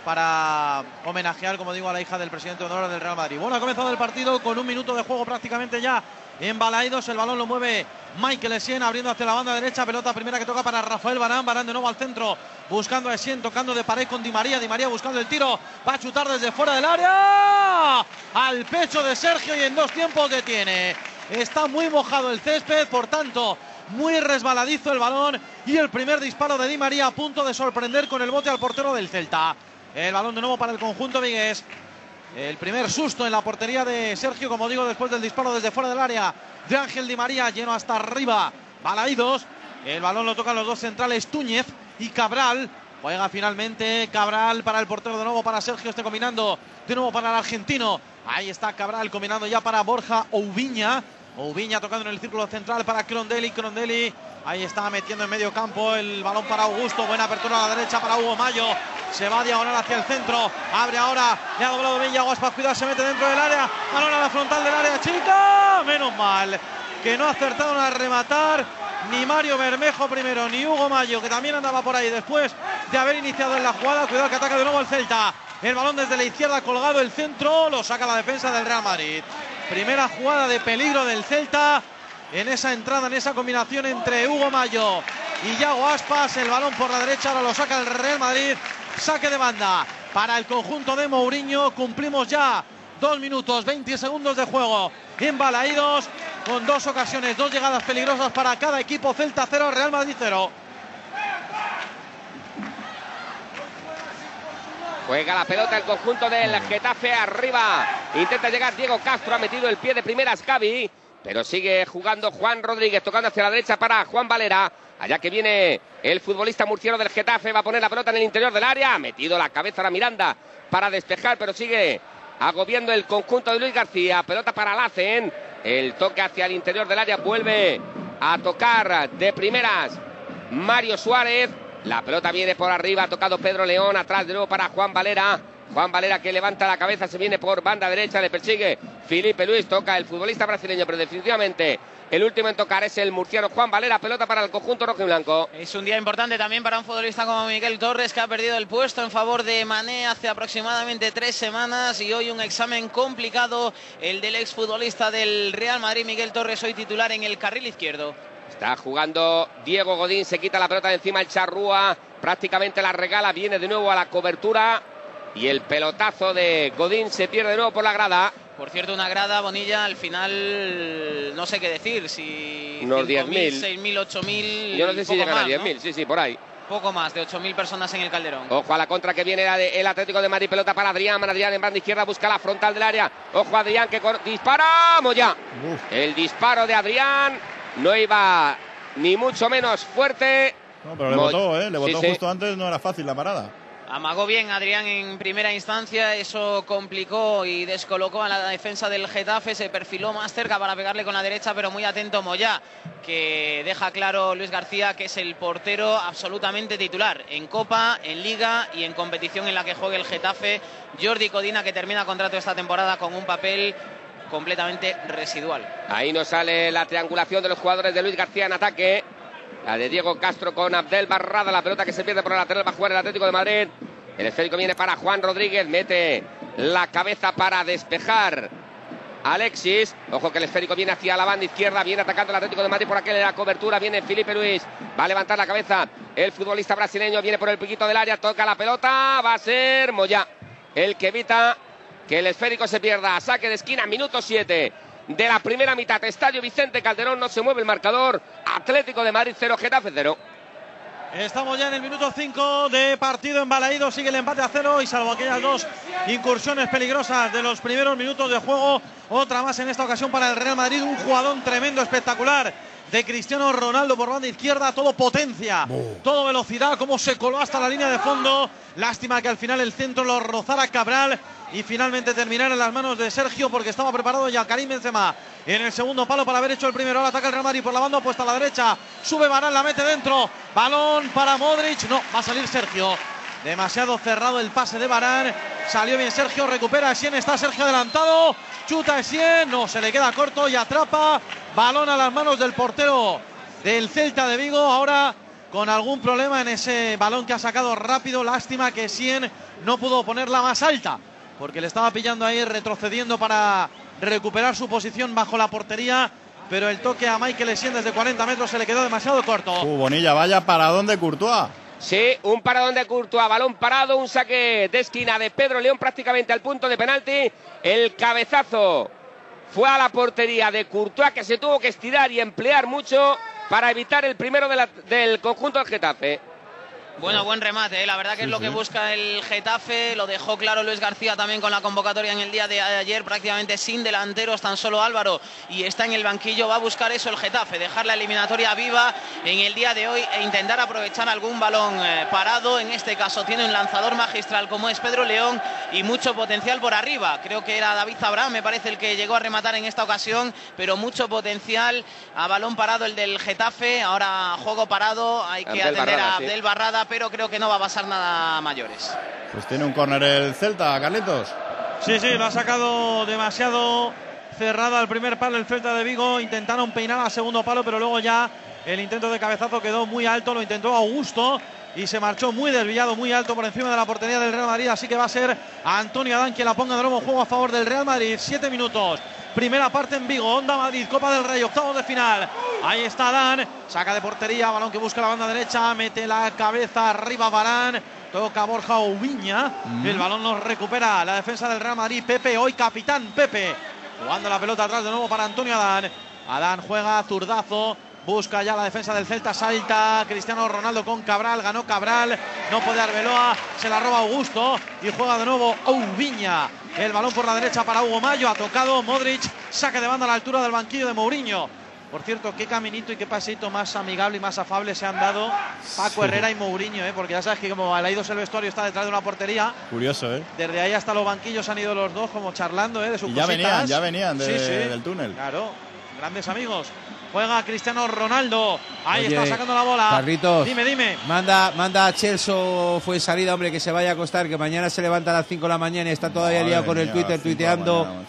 para homenajear, como digo, a la hija del presidente de honor del Real Madrid. Bueno, ha comenzado el partido con un minuto de juego prácticamente ya en Balaidos. El balón lo mueve Michael Essien abriendo hacia la banda derecha. Pelota primera que toca para Rafael Barán. Barán de nuevo al centro buscando a Essien, tocando de pared con Di María. Di María buscando el tiro. Va a chutar desde fuera del área. Al pecho de Sergio y en dos tiempos detiene. Está muy mojado el césped, por tanto, muy resbaladizo el balón. Y el primer disparo de Di María a punto de sorprender con el bote al portero del Celta. El balón de nuevo para el conjunto vigués. El primer susto en la portería de Sergio, como digo, después del disparo desde fuera del área de Ángel Di María, lleno hasta arriba. Balaídos. El balón lo tocan los dos centrales, Túñez y Cabral. Juega finalmente Cabral para el portero de nuevo, para Sergio, este combinando de nuevo para el argentino. Ahí está Cabral combinando ya para Borja Oubiña. Oubiña tocando en el círculo central para Crondelli. Crondelli ahí está metiendo en medio campo el balón para Augusto. Buena apertura a la derecha para Hugo Mayo. Se va a diagonal hacia el centro. Abre ahora. Le ha doblado bien Yaguas para cuidar. Se mete dentro del área. Balón a la frontal del área chica. Menos mal que no acertaron a rematar ni Mario Bermejo primero, ni Hugo Mayo, que también andaba por ahí después de haber iniciado en la jugada. Cuidado que ataca de nuevo el Celta. El balón desde la izquierda colgado el centro. Lo saca la defensa del Real Madrid. Primera jugada de peligro del Celta. En esa entrada, en esa combinación entre Hugo Mayo y Yago Aspas. El balón por la derecha. Ahora lo saca el Real Madrid. Saque de banda para el conjunto de Mourinho. Cumplimos ya dos minutos, 20 segundos de juego. Embalaídos con dos ocasiones, dos llegadas peligrosas para cada equipo. Celta 0, Real Madrid 0.
Juega la pelota el conjunto del Getafe arriba. Intenta llegar Diego Castro. Ha metido el pie de primeras Cavi. Pero sigue jugando Juan Rodríguez. Tocando hacia la derecha para Juan Valera. Allá que viene el futbolista murciano del Getafe. Va a poner la pelota en el interior del área. Ha metido la cabeza a la Miranda para despejar. Pero sigue agobiando el conjunto de Luis García. Pelota para Lacen. El toque hacia el interior del área. Vuelve a tocar de primeras Mario Suárez. La pelota viene por arriba, ha tocado Pedro León, atrás de nuevo para Juan Valera. Juan Valera que levanta la cabeza, se viene por banda derecha, le persigue Felipe Luis, toca el futbolista brasileño, pero definitivamente el último en tocar es el murciano Juan Valera, pelota para el conjunto rojo y blanco.
Es un día importante también para un futbolista como Miguel Torres, que ha perdido el puesto en favor de Mané hace aproximadamente tres semanas y hoy un examen complicado, el del exfutbolista del Real Madrid, Miguel Torres, hoy titular en el carril izquierdo.
Está jugando Diego Godín, se quita la pelota de encima el Charrúa, prácticamente la regala, viene de nuevo a la cobertura y el pelotazo de Godín se pierde de nuevo por la grada.
Por cierto, una grada, Bonilla, al final no sé qué decir, si
Unos
5.000,
10.000.
6.000, 8.000...
Yo no sé si llegan a
más,
10.000,
¿no?
sí, sí, por ahí.
Poco más, de 8.000 personas en el Calderón.
Ojo a la contra que viene la de- el Atlético de Madrid, pelota para Adrián, Adrián en banda izquierda busca la frontal del área. Ojo a Adrián que con... dispara, Moya. El disparo de Adrián no iba ni mucho menos fuerte.
No, pero le
Mo-
votó, ¿eh? Le
Sí, sí.
justo antes, no era fácil la parada.
Amagó bien Adrián en primera instancia, eso complicó y descolocó a la defensa del Getafe, se perfiló más cerca para pegarle con la derecha, pero muy atento Moyá, que deja claro Luis García que es el portero absolutamente titular en Copa, en Liga y en competición en la que juegue el Getafe. Jordi Codina que termina contrato esta temporada con un papel completamente residual.
Ahí nos sale la triangulación de los jugadores de Luis García en ataque. La de Diego Castro con Abdel Barrada, la pelota que se pierde por el lateral va a jugar el Atlético de Madrid. El esférico viene para Juan Rodríguez, mete la cabeza para despejar. Alexis, ojo que el esférico viene hacia la banda izquierda, viene atacando el Atlético de Madrid por aquel la cobertura, viene Felipe Luis, va a levantar la cabeza el futbolista brasileño, viene por el piquito del área, toca la pelota, va a ser Moya, el que evita que el esférico se pierda, saque de esquina, minuto 7 de la primera mitad, Estadio Vicente Calderón, no se mueve el marcador, Atlético de Madrid 0, Getafe 0.
Estamos ya en el minuto 5 de partido en Balaído. Sigue el empate a cero y salvo aquellas dos incursiones peligrosas de los primeros minutos de juego, otra más en esta ocasión para el Real Madrid. Un jugadón tremendo, espectacular de Cristiano Ronaldo por banda izquierda. Todo potencia, todo velocidad, como se coló hasta la línea de fondo. Lástima que al final el centro lo rozara Cabral y finalmente terminar en las manos de Sergio porque estaba preparado ya Karim Benzema en el segundo palo para haber hecho el primero. Ahora ataca el Real Madrid por la banda opuesta a la derecha. Sube Varane, la mete dentro. Balón para Modric. No, va a salir Sergio. Demasiado cerrado el pase de Varane. Salió bien Sergio, recupera a Essien, está Sergio adelantado. Chuta Essien, no, se le queda corto y atrapa. Balón a las manos del portero del Celta de Vigo. Ahora con algún problema en ese balón que ha sacado rápido. Lástima que Essien no pudo ponerla más alta porque le estaba pillando ahí retrocediendo para recuperar su posición bajo la portería. Pero el toque a Michael Essien desde 40 metros se le quedó demasiado corto.
Uh, Bonilla, vaya paradón de Courtois.
Sí, un paradón de Courtois, balón parado, un saque de esquina de Pedro León prácticamente al punto de penalti. El cabezazo fue a la portería de Courtois que se tuvo que estirar y emplear mucho para evitar el primero del conjunto del Getafe.
Bueno, buen remate, ¿eh? la verdad que es
Sí,
lo que busca el Getafe, lo dejó claro Luis García también con la convocatoria en el día de ayer, prácticamente sin delanteros, tan solo Álvaro. Y está en el banquillo, va a buscar eso el Getafe, dejar la eliminatoria viva en el día de hoy e intentar aprovechar algún balón eh, parado, en este caso tiene un lanzador magistral como es Pedro León y mucho potencial por arriba, creo que era David Zabrán, me parece el que llegó a rematar en esta ocasión, pero mucho potencial. A balón parado el del Getafe, ahora juego parado, hay que
Abdel
atender
Barrada,
a
sí.
Abdel Pero creo que no va a pasar nada mayores.
Pues tiene un córner el Celta, Carlitos.
Sí, sí, lo ha sacado demasiado cerrada al primer palo el Celta de Vigo. Intentaron peinar al segundo palo, pero luego ya el intento de cabezazo quedó muy alto. Lo intentó Augusto y se marchó muy desviado, muy alto por encima de la portería del Real Madrid. Así que va a ser Antonio Adán quien la ponga de nuevo en juego a favor del Real Madrid. Siete minutos. Primera parte en Vigo, Onda Madrid, Copa del Rey, octavos de final. Ahí está Adán, saca de portería, balón que busca la banda derecha, mete la cabeza arriba Barán, toca Borja Ubiña, el balón nos recupera la defensa del Real Madrid, Pepe, hoy capitán Pepe, jugando la pelota atrás de nuevo para Antonio Adán. Adán juega zurdazo, Busca ya la defensa del Celta, salta Cristiano Ronaldo con Cabral, ganó Cabral, no puede Arbeloa, se la roba Augusto y juega de nuevo Oubiña. El balón por la derecha para Hugo Mayo, ha tocado Modric, saque de banda a la altura del banquillo de Mourinho. Por cierto, qué caminito y qué pasito más amigable y más afable se han dado Paco
Sí.
Herrera y Mourinho, ¿eh? porque ya sabes que como ha ido el vestuario está detrás de una portería,
Curioso, ¿eh?
desde ahí hasta los banquillos han ido los dos como charlando ¿eh? de sus
Y ya
cositas.
venían, ya venían de-
Sí, sí.
del túnel.
Claro, grandes amigos. Juega Cristiano Ronaldo. Ahí
Oye,
está sacando la bola.
Carlitos.
Dime, dime.
Manda, manda a Chelsea, fue salida, hombre, que se vaya a acostar, que mañana se levanta a las 5 de la mañana y está todavía
Madre
liado con el Twitter tuiteando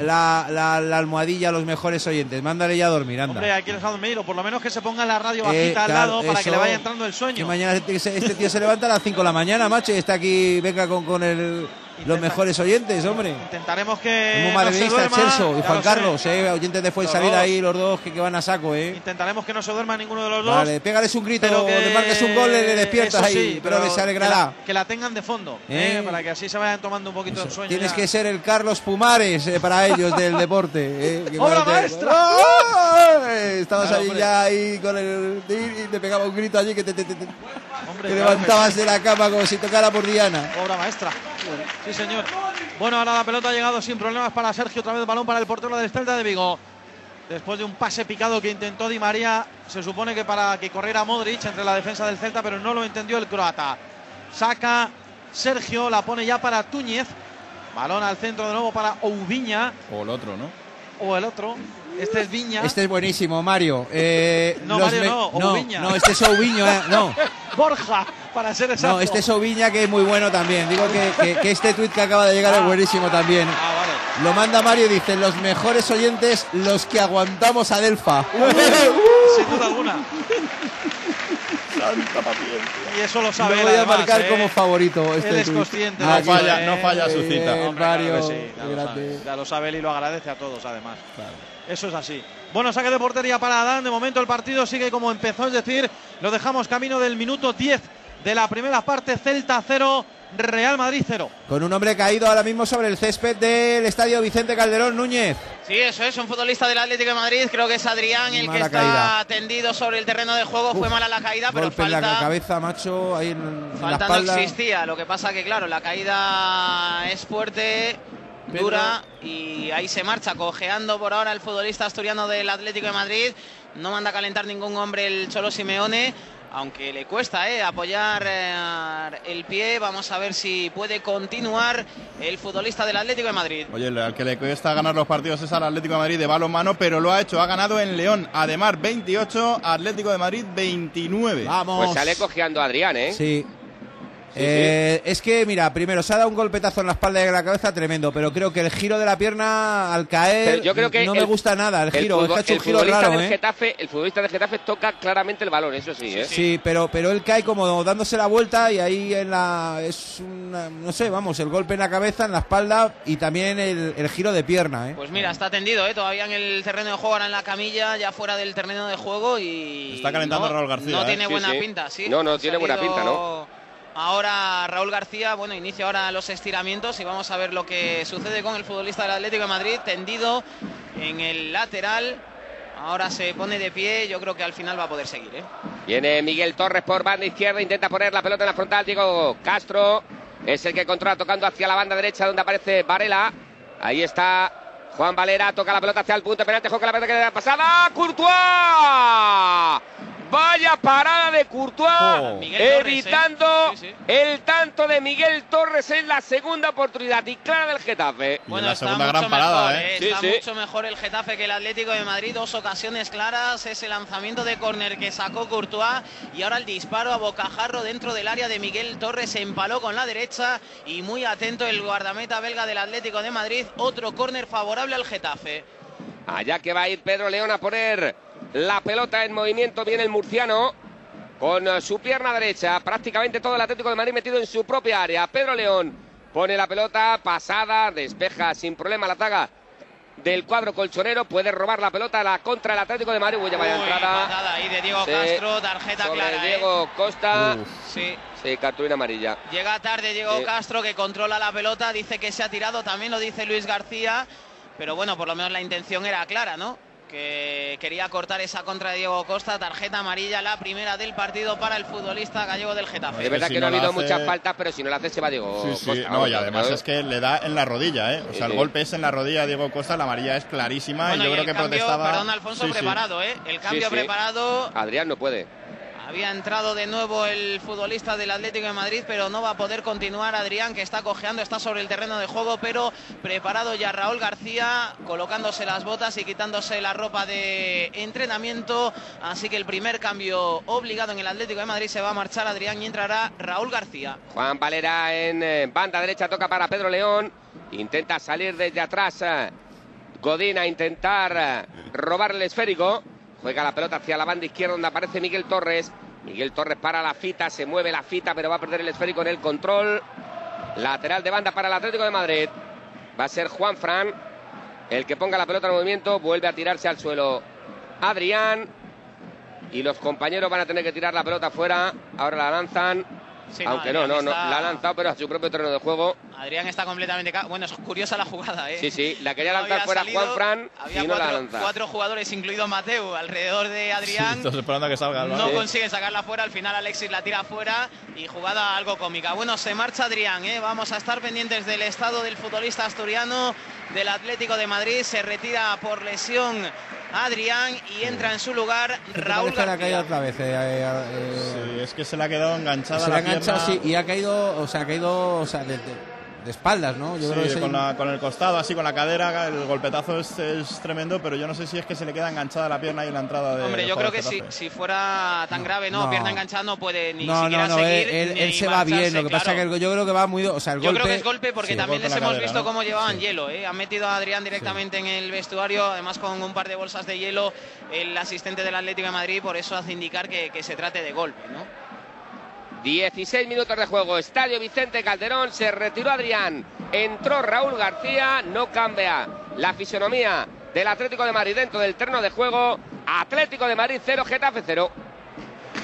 la, la- la almohadilla a los mejores oyentes. Mándale ya a dormir, anda.
Hombre, aquí les ha dormido. Por lo menos que se ponga la radio
Eh,
bajita al lado para que le vaya entrando el sueño.
Que mañana este, este tío se levanta a las 5 de la mañana, macho, y está aquí, venga con, con el, los mejores oyentes, hombre.
Intentaremos que. No se
madridista,
duerma,
Chelsea y Juan
lo sé.
Carlos, eh, oyentes de
dos.
ahí, los dos que, que van a saco, eh.
Intentaremos que no se duerma ninguno de los dos.
Vale, pégales un grito,
que-
le marques un gol, le despiertas ahí, pero se alegrará.
Que la, que la tengan de fondo,
Eh.
eh, para que así se vayan tomando un poquito el sueño.
Tienes
ya.
que ser el Carlos Pumares eh, para ellos del deporte. eh, que
¡Obra
te-
maestra!
¡Ah! Estabas
Claro,
ahí
hombre.
ya ahí con el y te pegaba un grito allí que te, te- te-
Hombre,
levantabas
sí.
de la cama como si tocara por Diana.
Obra maestra. Sí, señor. Bueno, ahora la pelota ha llegado sin problemas para Sergio. Otra vez balón para el portero del Celta de Vigo. Después de un pase picado que intentó Di María, se supone que para que corriera Modric entre la defensa del Celta, pero no lo entendió el croata. Saca Sergio, la pone ya para Túñez. Balón al centro de nuevo para Oubiña
O el otro, ¿no?
o el otro. Este es Viña.
Este es buenísimo, Mario. Eh,
No, Mario, no,
no,
Oubiña.
no, este es Oubiño, eh, no.
Borja, para ser exacto.
No, este es que es muy bueno también. Digo que, que- que este tuit que acaba de llegar es buenísimo también.
Ah, vale.
Lo manda Mario y dice, los mejores oyentes, los que aguantamos a Delfa.
Sin duda alguna.
Santa paciencia.
Y eso lo sabe
Lo voy a
además,
marcar
¿eh?
como favorito. Este
Él es consciente.
No falla- no falla su cita.
Eh,
Hombre,
Mario,
claro sí, ya
qué
lo
grande.
sabe. Ya lo sabe él y lo agradece a todos, además. Eso es así. Bueno, saque de portería para Adán. De momento el partido sigue como empezó, es decir, lo dejamos camino del minuto 10 de la primera parte. Celta 0, Real Madrid 0.
Con un hombre caído ahora mismo sobre el césped del estadio Vicente Calderón Núñez.
Sí, eso es, un futbolista del Atlético de Madrid, creo que es Adrián el que está
caída.
tendido sobre el terreno de juego, fue mala la caída, pero
Golpe en la
falta,
cabeza, macho, ahí en, en la
falta no existía, lo que pasa que claro, la caída es fuerte, dura y ahí se marcha, cojeando por ahora el futbolista asturiano del Atlético de Madrid, no manda a calentar ningún hombre el Cholo Simeone. Aunque le cuesta eh, apoyar eh, el pie, vamos a ver si puede continuar el futbolista del Atlético de Madrid.
Oye, al que le cuesta ganar los partidos es al Atlético de Madrid de balonmano, pero lo ha hecho, ha ganado en León. Además, 28, Atlético de Madrid 29.
Vamos.
Pues sale cojeando a Adrián, ¿eh?
Sí. Eh, Es que, mira, primero se ha dado un golpetazo en la espalda y en la cabeza tremendo, pero creo que el giro de la pierna al caer
Pero yo creo que
no me gusta nada. El giro, es que
fútbol-
ha hecho un
el
giro
futbolista
raro,
del
¿eh?
Getafe, el futbolista del Getafe toca claramente el balón, eso sí, ¿eh?
Sí, pero, pero él cae como dándose la vuelta y ahí en la. Es una. No sé, vamos, el golpe en la cabeza, en la espalda y también el, el giro de pierna, ¿eh?
Pues mira, está tendido, ¿eh? todavía en el terreno de juego, ahora en la camilla, ya fuera del terreno de juego y...
Está calentando
no,
Raúl García,
No
¿eh?
tiene
Sí,
buena
sí.
pinta, sí.
No, no tiene buena pinta, ¿no?
Ahora Raúl García, bueno, inicia ahora los estiramientos y vamos a ver lo que sucede con el futbolista del Atlético de Madrid, tendido en el lateral. Ahora se pone de pie, yo creo que al final va a poder seguir, ¿eh?
Viene Miguel Torres por banda izquierda, intenta poner la pelota en la frontal. Diego Castro es el que controla tocando hacia la banda derecha donde aparece Varela. Ahí está Juan Valera, toca la pelota hacia el punto de penalti, juega la pelota que queda pasada. ¡Courtois! Vaya parada de Courtois,
Oh.
Torres,
evitando
¿eh? Sí, sí.
el tanto de Miguel Torres en la segunda oportunidad y clara del Getafe.
Y en la segunda gran parada,
mejor,
¿eh?
Sí,
Está
sí.
mucho mejor el Getafe que el Atlético de Madrid. Dos ocasiones claras. Ese lanzamiento de córner que sacó Courtois. Y ahora el disparo a bocajarro dentro del área de Miguel Torres. Se empaló con la derecha. Y muy atento el guardameta belga del Atlético de Madrid. Otro córner favorable al Getafe.
Allá que va a ir Pedro León a poner la pelota en movimiento. Viene el murciano con su pierna derecha. Prácticamente todo el Atlético de Madrid metido en su propia área. Pedro León pone la pelota pasada, despeja sin problema la taga del cuadro colchonero. Puede robar la pelota la contra el Atlético de Madrid. Uy, vaya entrada.
ahí de Diego
Sí.
Castro. Tarjeta
Sobre
clara. ¿eh?
Diego Costa.
Sí.
Sí, cartulina amarilla.
Llega tarde Diego
Sí.
Castro que controla la pelota, dice que se ha tirado, también lo dice Luis García, pero bueno, por lo menos la intención era clara, ¿no? Que quería cortar esa contra de Diego Costa, tarjeta amarilla, la primera del partido para el futbolista gallego del Getafe.
Es verdad
si
que no ha
no
habido
hace-
muchas faltas, pero si no lo hace se va Diego
Sí, sí,
Costa.
no, y además es que le da en la rodilla, ¿eh? O sea,
Sí,
el
sí.
golpe es en la rodilla a Diego Costa, la amarilla es clarísima
Bueno,
y yo
y
creo
el
que
cambio,
protestaba.
perdón, Alfonso,
Sí, sí.
preparado, ¿eh? El cambio
Sí, sí.
preparado.
Adrián no puede.
Había entrado de nuevo el futbolista del Atlético de Madrid, pero no va a poder continuar Adrián, que está cojeando, está sobre el terreno de juego, pero preparado ya Raúl García, colocándose las botas y quitándose la ropa de entrenamiento. Así que el primer cambio obligado en el Atlético de Madrid se va a marchar Adrián y entrará Raúl García.
Juan Valera en eh, banda derecha toca para Pedro León. Intenta salir desde atrás. eh, Godín a intentar eh, robar el esférico. Juega la pelota hacia la banda izquierda donde aparece Miguel Torres. Miguel Torres para la fita, se mueve la fita, pero va a perder el esférico en el control. Lateral de banda para el Atlético de Madrid. Va a ser Juan Fran el que ponga la pelota en movimiento. Vuelve a tirarse al suelo Adrián. Y los compañeros van a tener que tirar la pelota fuera. Ahora la lanzan.
Sí, no,
Aunque no,
Adrián
no, no,
está-
la ha lanzado, pero a su propio terreno de juego.
Adrián está completamente... ca- Bueno, es curiosa la jugada, ¿eh?
Sí, sí, la quería
No
lanzar fuera
salido,
Juan Fran
Había
y no la
cuatro,
lanza.
cuatro jugadores, incluido Mateu, alrededor de Adrián.
Estás esperando a que salga
No
balón.
consiguen sacarla fuera, al final Alexis la tira fuera y jugada algo cómica. Bueno, se marcha Adrián, ¿eh? vamos a estar pendientes del estado del futbolista asturiano del Atlético de Madrid. Se retira por lesión Adrián y entra en su lugar Raúl
que le ha caído
García.
otra vez. eh, eh, eh,
Sí, es que se le ha quedado enganchada
se
la
ha enganchado
pierna.
sí, y ha caído, o sea, ha caído, o sea, de, de- de espaldas, ¿no? Yo
Sí,
creo que
con, la- con el costado, así con la cadera, el golpetazo es, es tremendo, pero yo no sé si es que se le queda enganchada la pierna en la entrada de.
Hombre, yo creo que si, si fuera tan grave, no,
no.
pierna enganchada no puede ni
no,
siquiera
no,
seguir.
él- se va bien. Lo que pasa es que yo creo que va muy. O sea, el
Yo
golpe.
creo que es golpe porque
Sí,
también
golpe
les hemos
cadera,
visto
¿no?
cómo llevaban hielo. ¿eh? Han metido a Adrián directamente en el vestuario, además con un par de bolsas de hielo, el asistente del Atlético de Madrid, por eso hace indicar que, que se trate de golpe. ¿no?
16 minutos de juego. Estadio Vicente Calderón. Se retiró Adrián. Entró Raúl García. No cambia la fisonomía del Atlético de Madrid dentro del terreno de juego. Atlético de Madrid 0, Getafe 0.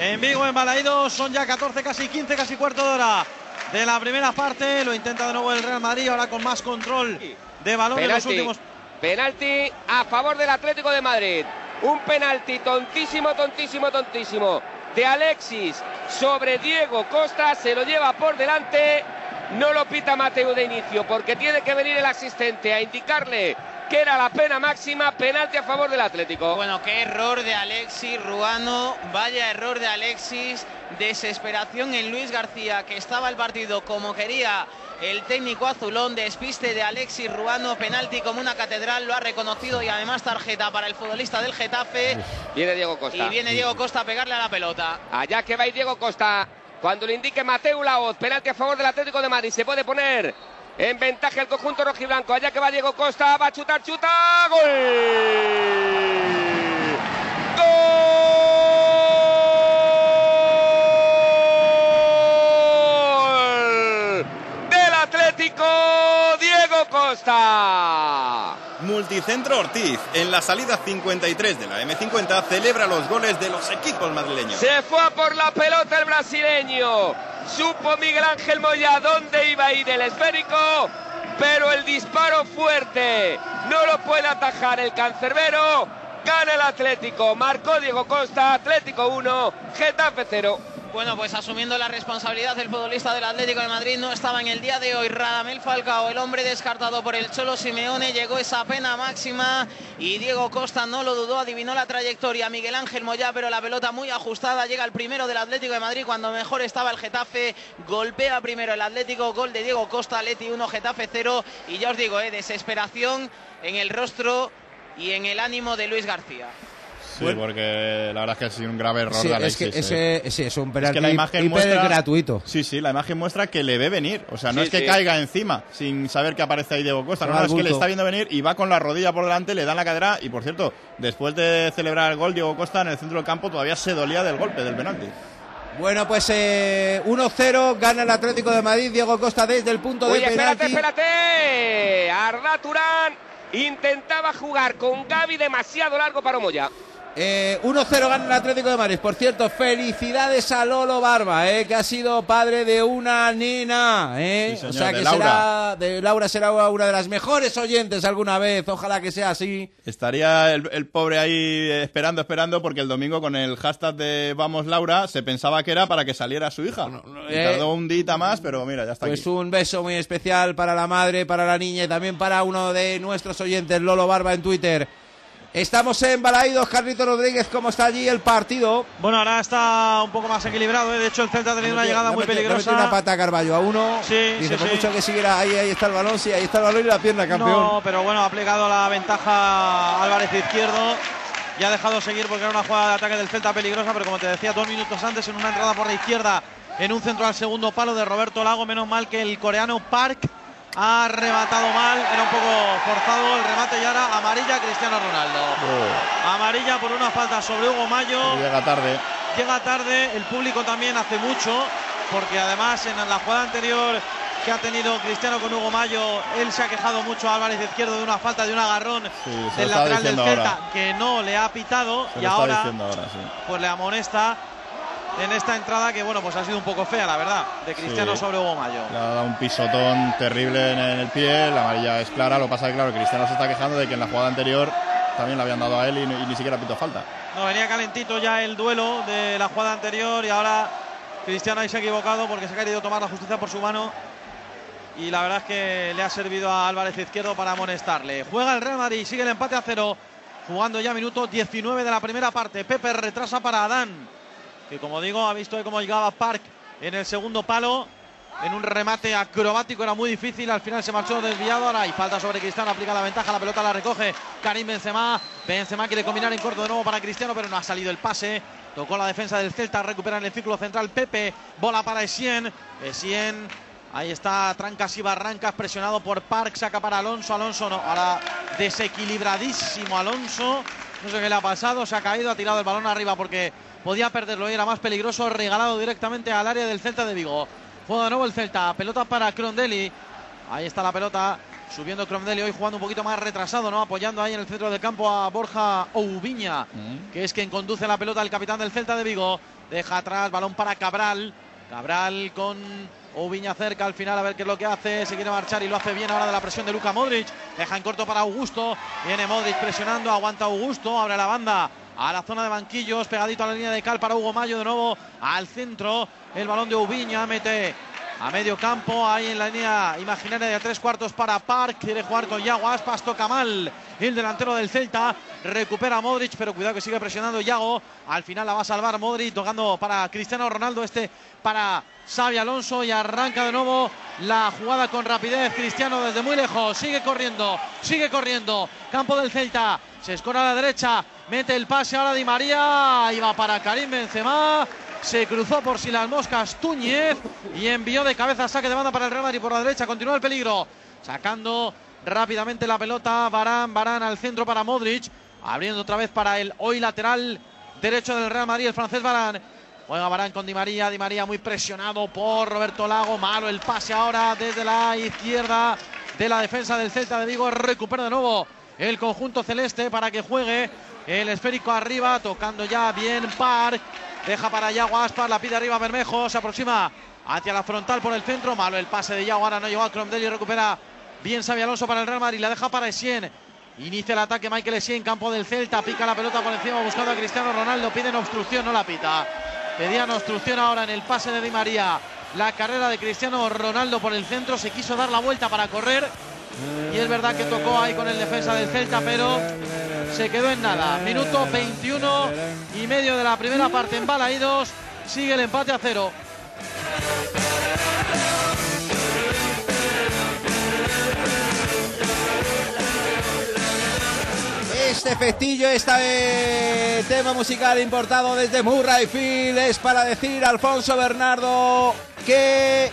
En Vigo, en Balaídos, son ya 14, casi 15, casi cuarto de hora de la primera parte. Lo intenta de nuevo el Real Madrid, ahora con más control de balón en los
Penalti.
últimos.
Penalti a favor del Atlético de Madrid. Un penalti tontísimo, tontísimo, tontísimo de Alexis sobre Diego Costa. Se lo lleva por delante. No lo pita Mateo de inicio porque tiene que venir el asistente a indicarle que era la pena máxima. Penalti a favor del Atlético.
Bueno, qué error de Alexis Ruano, vaya error de Alexis, desesperación en Luis García, que estaba el partido como quería el técnico azulón, despiste de Alexis Ruano, penalti como una catedral, lo ha reconocido y además tarjeta para el futbolista del Getafe.
Viene Diego Costa.
Y viene Diego Costa a pegarle a la pelota.
Allá que va y Diego Costa. Cuando le indique Mateo Laoz, penalti a favor del Atlético de Madrid. Se puede poner en ventaja el conjunto rojiblanco. Allá que va Diego Costa. Va a chutar, chuta. ¡Gol! ¡Gol! Del Atlético, Diego Costa.
Multicentro Ortiz, en la salida 53 de la M50, celebra los goles de los equipos madrileños.
Se fue a por la pelota el brasileño. Supo Miguel Ángel Moya dónde iba a ir el esférico, pero el disparo fuerte no lo puede atajar el cancerbero. Gana el Atlético. Marcó Diego Costa. Atlético 1, Getafe 0.
Bueno, pues asumiendo la responsabilidad del futbolista del Atlético de Madrid, no estaba en el día de hoy Radamel Falcao, el hombre descartado por el Cholo Simeone, llegó esa pena máxima y Diego Costa no lo dudó, adivinó la trayectoria, Miguel Ángel Moyá, pero la pelota muy ajustada, llega el primero del Atlético de Madrid cuando mejor estaba el Getafe, golpea primero el Atlético, gol de Diego Costa, Leti 1, Getafe 0 y ya os digo, eh, desesperación en el rostro y en el ánimo de Luis García.
Sí, porque la verdad es que ha sido un grave error
Sí,
de
es
Alexis.
que
eh.
ese, ese es un
Es
penalti
que la imagen muestra
gratuito.
Sí, sí, la imagen muestra que le ve venir. O sea, no
Sí,
es que
sí.
caiga encima sin saber que aparece ahí Diego Costa. No, es que le está viendo venir y va con la rodilla por delante, le da en la cadera. Y por cierto, después de celebrar el gol, Diego Costa en el centro del campo todavía se dolía del golpe, del penalti.
Bueno, pues eh, 1-0, gana el Atlético de Madrid, Diego Costa desde el punto
Uy,
de
espérate,
penalti.
espérate. Arda Turán intentaba jugar con Gaby demasiado largo para Moya.
Eh, 1-0 gana el Atlético de Madrid. Por cierto, felicidades a Lolo Barba, eh, que ha sido padre de una nena. Eh.
Sí, señor,
o sea
de
que
Laura.
será de Laura será una de las mejores oyentes alguna vez. Ojalá que sea así.
Estaría el, el pobre ahí eh, esperando, esperando, porque el domingo con el hashtag de Vamos Laura se pensaba que era para que saliera su hija. Y
eh,
tardó un día más, pero mira, ya está
Pues
aquí.
un beso muy especial para la madre, para la niña y también para uno de nuestros oyentes, Lolo Barba en Twitter. Estamos en Balaídos, Carlito Rodríguez, ¿cómo está allí el partido?
Bueno, ahora está un poco más equilibrado. ¿eh? De hecho, el Celta ha tenido una llegada
Le
muy peligrosa.
una pata a Carballo a uno.
Sí,
Dice,
sí,
por
sí.
mucho que siguiera ahí, ahí está el balón, sí, ahí está el balón y la pierna, campeón.
No, pero bueno, ha aplicado la ventaja Álvarez Izquierdo y ha dejado seguir porque era una jugada de ataque del Celta peligrosa, pero como te decía, dos minutos antes en una entrada por la izquierda, en un centro al segundo palo de Roberto Lago, menos mal que el coreano Park ha rematado mal, era un poco forzado el remate y ahora amarilla Cristiano Ronaldo. Amarilla por una falta sobre Hugo Mayo.
Llega tarde.
Llega tarde, el público también hace mucho, porque además en la jugada anterior que ha tenido Cristiano con Hugo Mayo, él se ha quejado mucho a Álvarez Izquierdo de una falta, de un agarrón
Sí,
del lateral del Celta
ahora.
que no le ha pitado
Se
y ahora,
sí.
pues le amonesta en esta entrada que bueno pues ha sido un poco fea la verdad de Cristiano
Sí.
sobre Hugo Mayo.
Le ha dado un pisotón terrible en el pie, la amarilla es clara, lo pasa que claro, Cristiano se está quejando de que en la jugada anterior también le habían dado a él y, ni- y ni siquiera pitó falta.
No, venía calentito ya el duelo de la jugada anterior y ahora Cristiano ahí se ha equivocado porque se ha querido tomar la justicia por su mano y la verdad es que le ha servido a Álvarez Izquierdo para amonestarle. Juega el Real Madrid, sigue el empate a cero, jugando ya minuto 19 de la primera parte. Pepe retrasa para Adán, que como digo ha visto cómo llegaba Park en el segundo palo. En un remate acrobático era muy difícil, al final se marchó desviado, ahora hay falta sobre Cristiano, aplica la ventaja, la pelota la recoge Karim Benzema, Benzema quiere combinar en corto de nuevo para Cristiano, pero no ha salido el pase, tocó la defensa del Celta, recupera en el círculo central Pepe, bola para Essien, Essien, ahí está Trancas y Barrancas, presionado por Park, saca para Alonso, Alonso no, ahora desequilibradísimo Alonso, no sé qué le ha pasado, se ha caído, ha tirado el balón arriba porque podía perderlo y era más peligroso, regalado directamente al área del Celta de Vigo. Juega de nuevo el Celta, pelota para Crondelli. Ahí está la pelota, subiendo Crondelli hoy jugando un poquito más retrasado, ¿no? Apoyando ahí en el centro del campo a Borja Oubiña, que es quien conduce la pelota el capitán del Celta de Vigo. Deja atrás, balón para Cabral. Cabral con Oubiña cerca al final a ver qué es lo que hace. Se quiere marchar y lo hace bien ahora de la presión de Luka Modric. Deja en corto para Augusto. Viene Modric presionando, aguanta Augusto, abre la banda a la zona de banquillos, pegadito a la línea de cal para Hugo Mayo de nuevo al centro. El balón de Ubiña mete a medio campo, ahí en la línea imaginaria de tres cuartos para Park. Quiere jugar con Yago Aspas, toca mal el delantero del Celta. Recupera Modric, pero cuidado que sigue presionando Yago. Al final la va a salvar Modric, tocando para Cristiano Ronaldo. Este para Xavi Alonso y arranca de nuevo la jugada con rapidez. Cristiano desde muy lejos, sigue corriendo, sigue corriendo. Campo del Celta, se escora a la derecha, mete el pase ahora Di María. Ahí va para Karim Benzema. Se cruzó por si las moscas Túñez y envió de cabeza saque de banda para el Real Madrid por la derecha. Continúa el peligro. Sacando rápidamente la pelota. Barán, Barán al centro para Modric. Abriendo otra vez para el hoy lateral derecho del Real Madrid, el francés Barán. Juega Barán con Di María. Di María muy presionado por Roberto Lago. Malo el pase ahora desde la izquierda de la defensa del Celta de Vigo. Recupera de nuevo el conjunto celeste para que juegue el esférico arriba. Tocando ya bien Park. Deja para Yago Aspas. La pide arriba Bermejo. Se aproxima hacia la frontal por el centro. Malo el pase de Yago. Ahora no llegó a Cromdell y recupera bien Xavi Alonso para el Real Madrid. La deja para Essien. Inicia el ataque Michael Essien, campo del Celta, pica la pelota por encima buscando a Cristiano Ronaldo, piden obstrucción, no la pita. Pedían obstrucción ahora en el pase de Di María. La carrera de Cristiano Ronaldo por el centro, se quiso dar la vuelta para correr. Y es verdad que tocó ahí con el defensa del Celta, pero se quedó en nada. Minuto 21 y medio de la primera parte en Balaídos. Sigue el empate a cero.
Este festillo, este tema musical importado desde Murrayfield es para decir, Alfonso Bernardo, que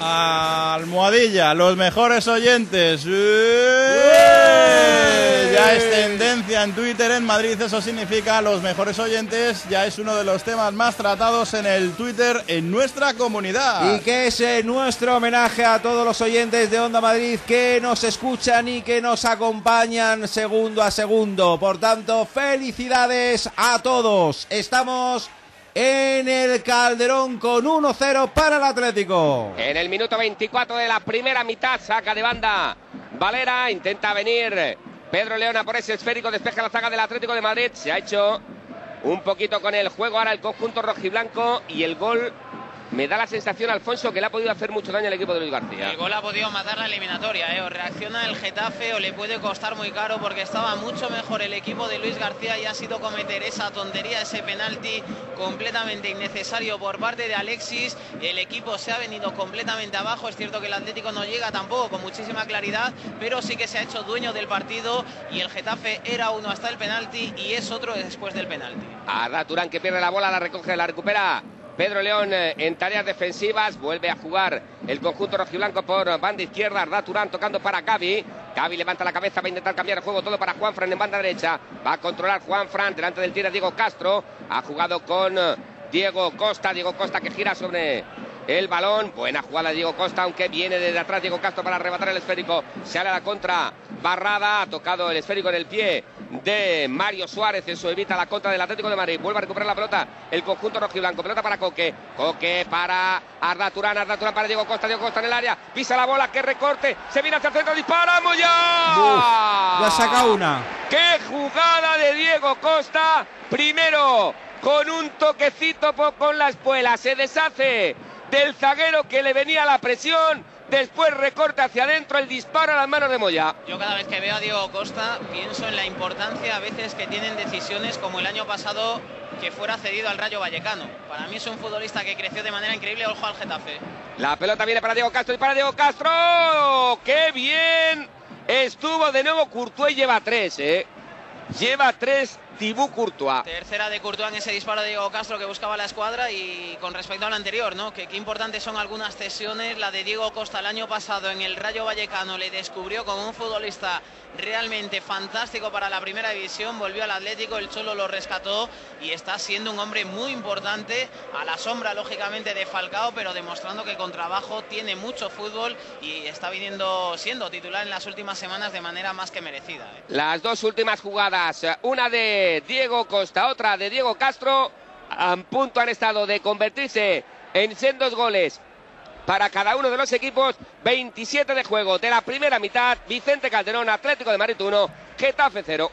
Almohadilla, los mejores oyentes. Ya es tendencia en Twitter en Madrid, eso significa los mejores oyentes. Ya es uno de los temas más tratados en el Twitter en nuestra comunidad.
Y que es eh, nuestro homenaje a todos los oyentes de Onda Madrid que nos escuchan y que nos acompañan segundo a segundo. Por tanto, felicidades a todos. Estamos en el Calderón con 1-0 para el Atlético.
En el minuto 24 de la primera mitad saca de banda Valera, intenta venir Pedro Leona por ese esférico, despeja la zaga del Atlético de Madrid, se ha hecho un poquito con el juego ahora el conjunto rojiblanco y el gol me da la sensación, Alfonso, que le ha podido hacer mucho daño al equipo de Luis García.
El gol ha podido matar la eliminatoria, ¿eh? o reacciona el Getafe o le puede costar muy caro porque estaba mucho mejor el equipo de Luis García y ha sido cometer esa tontería, ese penalti completamente innecesario por parte de Alexis. El equipo se ha venido completamente abajo, es cierto que el Atlético no llega tampoco con muchísima claridad, pero sí que se ha hecho dueño del partido y el Getafe era uno hasta el penalti y es otro después del penalti.
Arda Turán que pierde la bola, la recoge, la recupera Pedro León eh, en tareas defensivas, vuelve a jugar el conjunto rojiblanco por banda izquierda, Arda Turán tocando para Gaby. Gaby levanta la cabeza, va a intentar cambiar el juego todo para Juan Fran en banda derecha. Va a controlar Juan Fran delante del tiro Diego Castro. Ha jugado con eh, Diego Costa, Diego Costa que gira sobre el balón. Buena jugada de Diego Costa, aunque viene desde atrás Diego Castro para arrebatar el esférico. Sale a la contra Barrada, ha tocado el esférico en el pie de Mario Suárez, eso evita la contra del Atlético de Madrid. Vuelve a recuperar la pelota el conjunto rojiblanco. Pelota para Coque, Coque para Arda Turán, Arda Turán para Diego Costa, Diego Costa en el área. Pisa la bola, que recorte, se viene hacia el centro, disparamos ya.
ya saca una.
¡Qué jugada de Diego Costa! Primero con un toquecito con la espuela, se deshace del zaguero que le venía la presión. Después recorte hacia adentro, el disparo a las manos de Moya.
Yo cada vez que veo a Diego Costa pienso en la importancia a veces que tienen decisiones como el año pasado que fuera cedido al Rayo Vallecano. Para mí es un futbolista que creció de manera increíble, ojo al Getafe.
La pelota viene para Diego Castro y para Diego Castro. ¡Qué bien! Estuvo de nuevo Courtois lleva tres, ¿eh? Lleva tres Tibú Courtois.
Tercera de Courtois en ese disparo de Diego Castro que buscaba la escuadra y con respecto al anterior, ¿no? Que qué importantes son algunas cesiones. La de Diego Costa el año pasado en el Rayo Vallecano le descubrió como un futbolista realmente fantástico para la primera división. Volvió al Atlético, el Cholo lo rescató y está siendo un hombre muy importante a la sombra, lógicamente, de Falcao, pero demostrando que con trabajo tiene mucho fútbol y está viniendo siendo titular en las últimas semanas de manera más que merecida. ¿eh?
Las dos últimas jugadas, una de Diego Costa, otra de Diego Castro. A punto han estado de convertirse en sendos goles para cada uno de los equipos. 27 de juego de la primera mitad. Vicente Calderón, Atlético de Madrid 1, Getafe 0.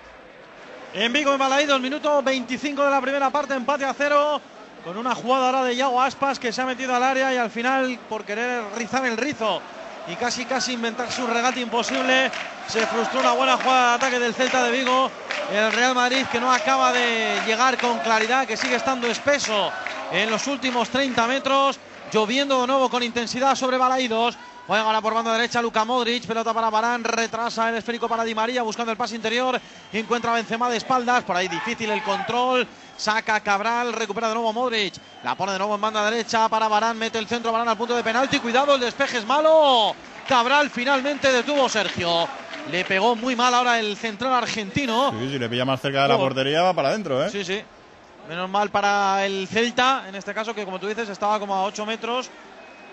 En Vigo, en Balaídos, minuto 25 de la primera parte, empate a cero. Con una jugada ahora de Yago Aspas que se ha metido al área y al final, por querer rizar el rizo y casi casi inventar su regate imposible, se frustró una buena jugada de ataque del Celta de Vigo. El Real Madrid que no acaba de llegar con claridad, que sigue estando espeso en los últimos 30 metros, lloviendo de nuevo con intensidad sobre Balaídos. Juega ahora por banda derecha Luka Modric, pelota para Barán, retrasa el esférico para Di María buscando el pase interior, encuentra a Benzema de espaldas, por ahí difícil el control, saca Cabral, recupera de nuevo Modric, la pone de nuevo en banda derecha para Barán, mete el centro Barán al punto de penalti, cuidado, el despeje es malo, Cabral finalmente detuvo Sergio. Le pegó muy mal ahora el central argentino.
Sí, si le pilla más cerca de la portería va para adentro, ¿eh?
Sí, sí. Menos mal para el Celta, en este caso, que como tú dices, estaba como a 8 metros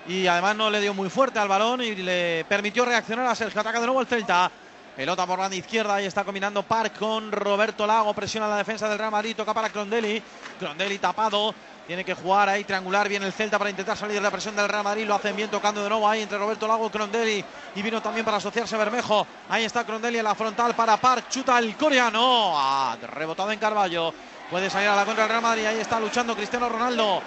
y además no le dio muy fuerte al balón y le permitió reaccionar a Sergio. Ataca de nuevo el Celta. Pelota por banda izquierda, ahí está combinando Park con Roberto Lago, presiona la defensa del Real Madrid, toca para Crondelli, Crondelli tapado, tiene que jugar ahí triangular bien el Celta para intentar salir de la presión del Real Madrid, lo hacen bien tocando de nuevo ahí entre Roberto Lago y Crondelli y vino también para asociarse Bermejo, ahí está Crondelli en la frontal para Park, chuta el coreano, rebotado en Carballo, puede salir a la contra del Real Madrid, ahí está luchando Cristiano Ronaldo.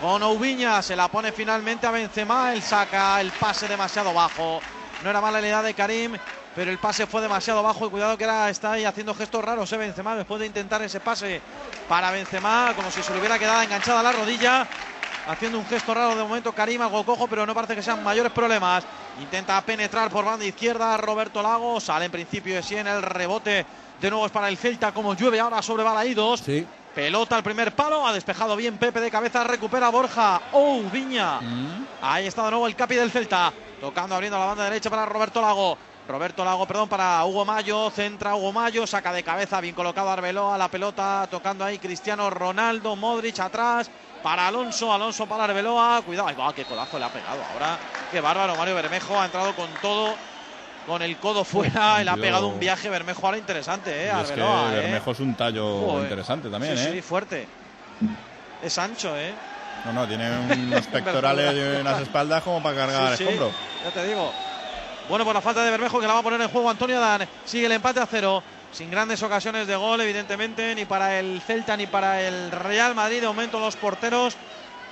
Con Oubiña, se la pone finalmente a Benzema, él saca el pase demasiado bajo, no era mala la idea de Karim, pero el pase fue demasiado bajo y cuidado que ahora está ahí haciendo gestos raros, ¿eh? Benzema, después de intentar ese pase para Benzema, como si se le hubiera quedado enganchada la rodilla, haciendo un gesto raro de momento Karim, algo cojo, pero no parece que sean mayores problemas. Intenta penetrar por banda izquierda Roberto Lago, sale en principio de sí en el rebote, de nuevo es para el Celta, como llueve ahora sobre Balaídos.
Sí.
Pelota al primer palo, ha despejado bien Pepe de cabeza, recupera Borja. Oh, Viña. Ahí está de nuevo el capi del Celta, tocando, abriendo la banda derecha para Roberto Lago. Roberto Lago, perdón, para Hugo Mayo, centra Hugo Mayo, saca de cabeza, bien colocado Arbeloa, la pelota tocando ahí Cristiano Ronaldo, Modric atrás, para Alonso, Alonso para Arbeloa, cuidado, ay va, qué codazo le ha pegado ahora, qué bárbaro, Mario Bermejo ha entrado con todo, con el codo fuera, le ha pegado un viaje Bermejo ahora interesante, eh,
Y es que
Arbeloa, eh.
Bermejo es un tallo
Joder.
interesante también,
sí,
¿eh?
Sí, fuerte. Es ancho, eh.
No, no, tiene unos pectorales y unas espaldas como para cargar
Sí, sí,
escombro.
Ya te digo. Bueno, por la falta de Bermejo que la va a poner en juego Antonio Dan. Sigue el empate a cero. Sin grandes ocasiones de gol, evidentemente, ni para el Celta ni para el Real Madrid. De momento los porteros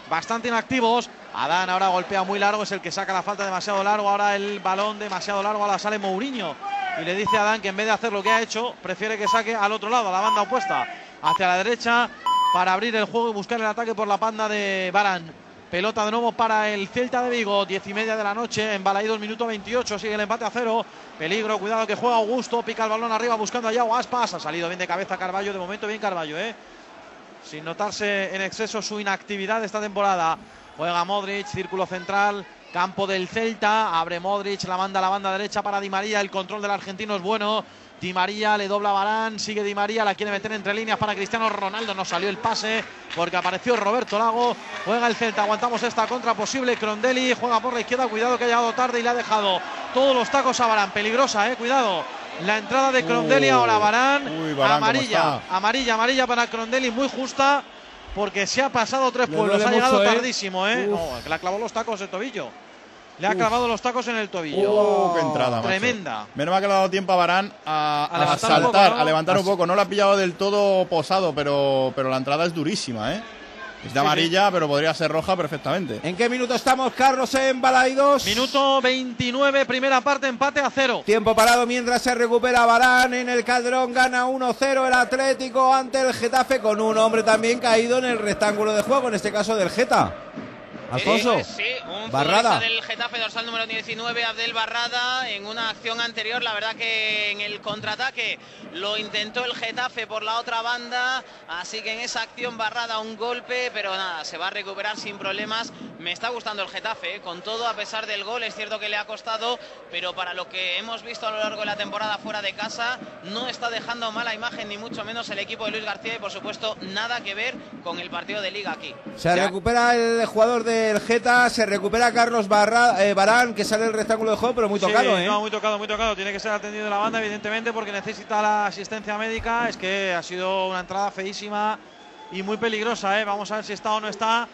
bastante inactivos. Adán ahora golpea muy largo, es el que saca la falta demasiado largo. Ahora el balón demasiado largo, ahora sale Mourinho. Y le dice a Adán que en vez de hacer lo que ha hecho, prefiere que saque al otro lado, a la banda opuesta, hacia la derecha, para abrir el juego y buscar el ataque por la panda de Barán. Pelota de nuevo para el Celta de Vigo, diez y media de la noche, en Balaídos, minuto 28, sigue el empate a cero. Peligro, cuidado que juega Augusto, pica el balón arriba buscando a Yao Aspas, ha salido bien de cabeza Carballo, de momento bien Carballo, ¿eh? sin notarse en exceso su inactividad esta temporada. Juega Modric, círculo central, campo del Celta, abre Modric, la manda a la banda derecha para Di María, el control del argentino es bueno. Di María le dobla Barán, sigue Di María, la quiere meter entre líneas para Cristiano Ronaldo, no salió el pase porque apareció Roberto Lago, juega el Celta, aguantamos esta contra posible, Crondelli juega por la izquierda, cuidado que ha llegado tarde y le ha dejado todos los tacos a Barán, peligrosa, eh, cuidado. La entrada de Crondelli ahora Barán,
Uy, ¿cómo
amarilla, amarilla, amarilla para Crondelli, muy justa porque se ha pasado tres pueblos, ha llegado
mucho, ¿eh?
tardísimo, ¿eh?
Uf.
No, que ha clavado los tacos el tobillo. Le ha
Uf.
clavado los tacos en el tobillo.
Oh, qué entrada, macho.
Tremenda.
Menos mal que le ha dado tiempo a Barán a, saltar,
poco, ¿no?
a levantar un poco. No lo ha pillado del todo posado, pero, pero la entrada es durísima, ¿eh? Es de
Sí,
amarilla, pero podría ser roja perfectamente.
¿En qué minuto estamos, Carlos, en Balaidos?
Minuto 29, primera parte, empate a cero.
Tiempo parado mientras se recupera Barán en el Calderón, gana 1-0 el Atlético ante el Getafe con un hombre también caído en el rectángulo de juego, en este caso del Geta. Alfonso,
sí, un
Barrada.
del Getafe dorsal número 19, Abdel Barrada, en una acción anterior, la verdad que en el contraataque lo intentó el Getafe por la otra banda, así que en esa acción Barrada un golpe, pero nada, se va a recuperar sin problemas. Me está gustando el Getafe, eh, con todo a pesar del gol, es cierto que le ha costado, pero para lo que hemos visto a lo largo de la temporada fuera de casa, no está dejando mala imagen ni mucho menos el equipo de Luis García y por supuesto nada que ver con el partido de liga aquí.
se recupera el jugador del Geta, se recupera Carlos Barra- eh, Barán, que sale del rectángulo de juego, pero muy
Sí,
tocado, ¿eh?
No, muy tocado, muy tocado. Tiene que ser atendido en la banda, evidentemente, porque necesita la asistencia médica. Es que ha sido una entrada feísima y muy peligrosa, ¿eh? Vamos a ver si está o no está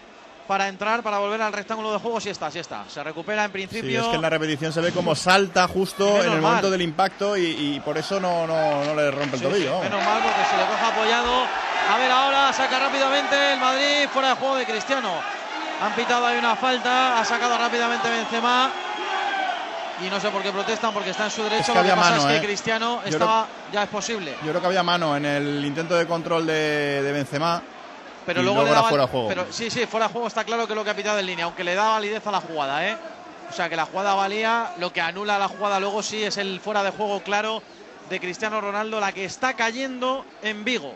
para entrar, para volver al rectángulo de juego. Si está, si está. Se recupera en
Sí,
principio.
es que en la repetición se ve como salta justo
Menos
en el
mal.
momento del impacto y, y por eso no, no, no le rompe el
Sí,
tobillo.
sí, menos mal porque se le coge apoyado. A ver ahora, saca rápidamente el Madrid fuera de juego de Cristiano. Han pitado ahí una falta, ha sacado rápidamente Benzema. Y no sé por qué protestan, porque está en su derecho.
Es que
Lo
había
pasa
mano,
es
¿eh?
que Cristiano
Yo
estaba, ya es posible.
Yo creo que había mano en el intento de control de, de Benzema.
Pero
y
luego, le daba,
fuera juego.
Pero sí, sí, fuera de juego está claro que lo que ha pitado en línea, aunque le da validez a la jugada, ¿eh? O sea que la jugada valía, lo que anula la jugada luego sí es el fuera de juego claro de Cristiano Ronaldo, la que está cayendo en Vigo.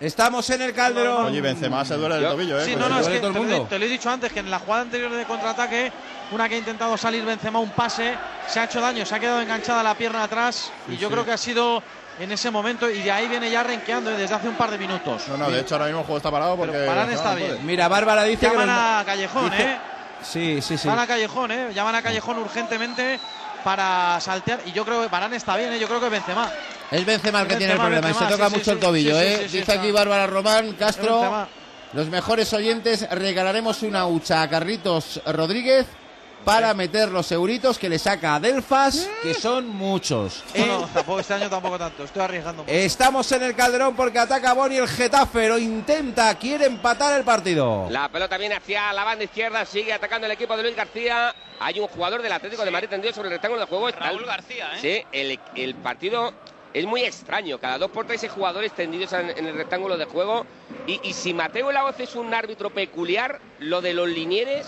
Estamos en el Calderón.
Oye, Benzema se duele
Yo-
tobillo, ¿eh?
Sí, no,
el
no, es que
todo
te
el
lo, te lo he dicho antes, que en la jugada anterior de contraataque, una que ha intentado salir Benzema, un pase, se ha hecho daño, se ha quedado enganchada la pierna atrás y
Sí,
yo
sí.
creo que ha sido en ese momento y de ahí viene ya renqueando ¿eh? desde hace un par de minutos.
No, no, de hecho ahora mismo el juego está parado porque. No,
está
no
bien.
puede.
Mira, Bárbara dice que
Llaman a Callejón,
dice-
¿eh?
Sí, sí, sí.
Van a Callejón, ¿eh? Llaman a Callejón urgentemente para saltear y yo creo que Varane está bien, ¿eh? Yo creo que Benzema.
Es Benzema el que tiene el
Benzema,
problema y se
Benzema,
toca
sí, sí,
mucho el tobillo,
sí,
¿eh? Dice aquí. Bárbara Román Castro.
Benzema.
Los mejores oyentes regalaremos una hucha a Carritos Rodríguez para meter los euritos que le saca a Delfas, que son muchos.
No, no, tampoco, este año tampoco tanto. Estoy arriesgando. mucho.
Estamos en el Calderón porque ataca Boni el Getafe, lo intenta, quiere empatar el partido.
La pelota viene hacia la banda izquierda, sigue atacando el equipo de Luis García. Hay un jugador del Atlético de Madrid tendido sobre el rectángulo de juego. Está-
Raúl García, ¿eh?
Sí, el, el partido es muy extraño. Cada dos por tres hay jugadores tendidos en, en el rectángulo de juego. Y, y si Mateo Laoz es un árbitro peculiar, lo de los linieres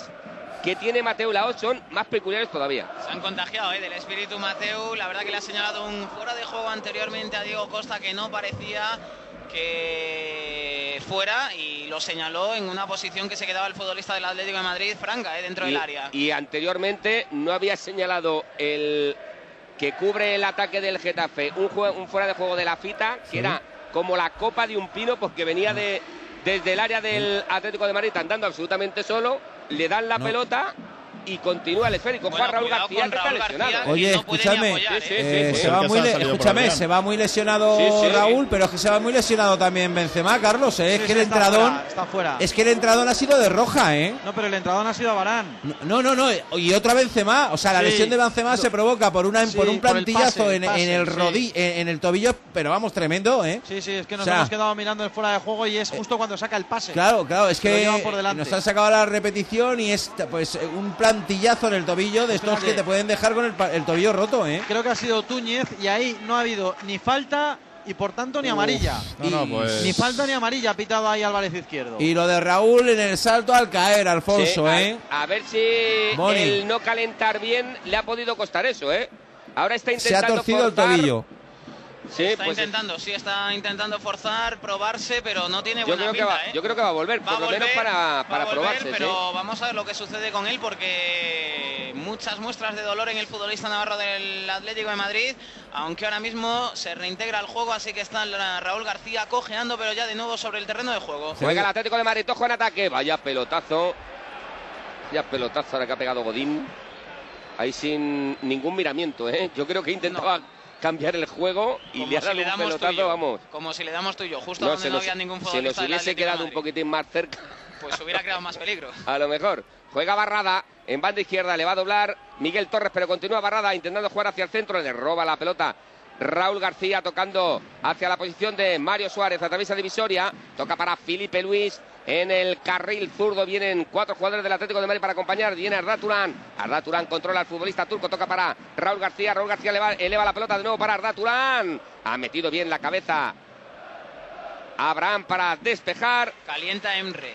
que tiene Mateo Laoz son más peculiares todavía.
Se han contagiado ¿eh? del espíritu Mateu. La verdad que le ha señalado un fuera de juego anteriormente a Diego Costa que no parecía que fuera y lo señaló en una posición que se quedaba el futbolista del Atlético de Madrid, Franca, ¿eh? dentro del área.
y anteriormente no había señalado el que cubre el ataque del Getafe, un, jue- un fuera de juego de la fita, que
Sí.
era como la copa de un pino, porque venía de, desde el área del Atlético de Madrid andando absolutamente solo, le dan la
No.
pelota y continúa el esférico.
Bueno,
Raúl García, que está lesionado.
Oye,
no
escúchame,
apoyar,
eh,
sí,
se va muy le- escúchame, se va muy lesionado
Sí, sí.
Raúl, pero es que se va muy lesionado también Benzema, Carlos, eh, es que
sí,
el
está
entradón,
fuera, está fuera.
es que el entradón ha sido de roja, eh.
No, pero el entradón ha sido a Varán.
No, no, no, y otra Benzema, o sea, la
Sí.
lesión de Benzema se provoca por una
Sí,
por un
por el
plantillazo
pase,
en,
pase,
en el
sí.
rodillo, en, en el tobillo, pero vamos, tremendo, eh.
Sí, sí, es que nos
O sea,
hemos quedado mirando el fuera de juego y es justo cuando saca el pase.
Claro, claro, es que nos han sacado la repetición y es pues un plantillazo en el tobillo de estos
Fíjate.
que te pueden dejar con el, pa- el tobillo roto, ¿eh?
Creo que ha sido Túñez y ahí no ha habido ni falta y por tanto ni amarilla.
No, no, pues.
Ni falta ni amarilla ha pitado ahí Álvarez Izquierdo.
Y lo de Raúl en el salto al caer, Alfonso,
Sí, a-
¿eh?
a, ver si el no calentar bien le ha podido costar eso, ¿eh? Ahora está
Se ha
intentando
torcido el
forzar.
tobillo.
Sí,
está
pues
intentando, sí, está intentando forzar, probarse, pero no tiene
yo
buena
creo que va,
¿eh?
yo creo que va a volver,
Va
por
a
lo
volver,
menos para, para
volver,
probarse,
pero
sí.
vamos a ver lo que sucede con él porque muchas muestras de dolor en el futbolista navarro del Atlético de Madrid, aunque ahora mismo se reintegra al juego, así que está Raúl García cojeando, pero ya de nuevo sobre el terreno de juego.
Juega el Atlético de Madrid, Tojo en ataque. Vaya pelotazo. Vaya pelotazo ahora que ha pegado Godín. Ahí sin ningún miramiento, ¿eh? Yo creo que intentaba cambiar el juego y
Como
le
si le
un
damos
pelotazo, vamos.
Como si le damos tú y yo, justo
No,
donde no
nos,
había ningún futbolista
nos
del
hubiese quedado un poquitín más cerca.
Pues hubiera creado más peligro.
A lo mejor. Juega Barrada en banda izquierda, le va a doblar Miguel Torres, pero continúa Barrada intentando jugar hacia el centro, le roba la pelota. Raúl García tocando hacia la posición de Mario Suárez, atraviesa divisoria, toca para Felipe Luis. En el carril zurdo vienen cuatro jugadores del Atlético de Madrid para acompañar. Viene Arda Turán. Arda Turán controla al futbolista turco. Toca para Raúl García. Raúl García eleva, eleva la pelota de nuevo para Arda Turán. Ha metido bien la cabeza. Abraham para despejar.
Calienta Emre.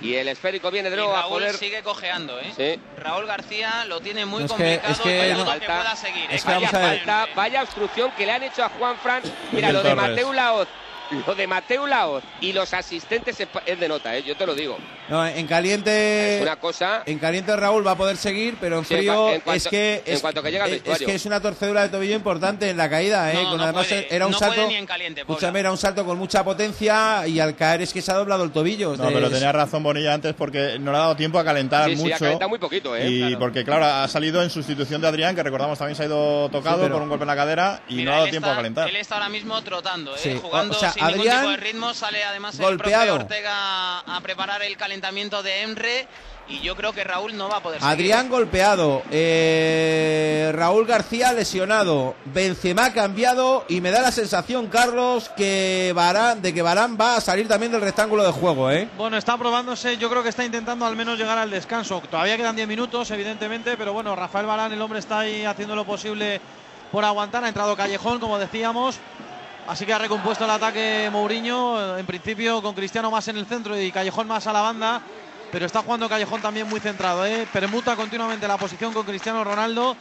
Y el esférico viene de
Y
nuevo a
Raúl
poder.
sigue cojeando, ¿eh?
Sí.
Raúl García lo tiene muy
No, es que-
complicado
es que no-
dudo que
falta-
pueda seguir.
es
¿eh?
que
Vaya
a
falta, vaya obstrucción que le han hecho a Juan Fran. Mira, lo de. Mateu Laoz, lo de Mateu Laoz y los asistentes es, es de nota, ¿eh? yo te lo digo.
No, en caliente
una cosa.
en caliente Raúl va a poder seguir, pero en
Sí, en
frío
en cuanto-
es que
en
es,
cuanto que llega al
es- es que es una torcedura de tobillo importante en la caída, ¿eh?
No,
Con
no
además
puede,
era un
no
salto
puede ni en caliente.
Escúchame, era un salto con mucha potencia y al caer es que se ha doblado el tobillo.
No,
Es-
pero tenía razón Bonilla antes porque no le ha dado tiempo a calentar
Sí, sí,
mucho.
ha calentado muy poquito, ¿eh?
Y
Claro.
porque, claro, ha salido en sustitución de Adrián, que recordamos también se ha ido tocado
Sí, pero-
por un golpe en la cadera y
Mira,
no ha dado tiempo
está-
a calentar.
Él está ahora mismo trotando, ¿eh?
Sí,
jugando
o sea,
sin ningún
Adrián
tipo de ritmo. Sale además el
golpeado.
propio Ortega a preparar el calentamiento de Emre. Y yo creo que Raúl no va a poder seguir.
Adrián golpeado, eh, Raúl García lesionado, Benzema cambiado y me da la sensación, Carlos, que Varane, de que Barán va a salir también del rectángulo de juego, ¿eh?
Bueno, está probándose, yo creo que está intentando al menos llegar al descanso. Todavía quedan 10 minutos, evidentemente, pero bueno, Rafael Barán, el hombre está ahí haciendo lo posible por aguantar. Ha entrado Callejón, como decíamos. Así que ha recompuesto el ataque Mourinho, eh, en principio con Cristiano más en el centro y Callejón más a la banda. Pero está jugando Callejón también muy centrado, ¿eh? permuta continuamente la posición con Cristiano Ronaldo.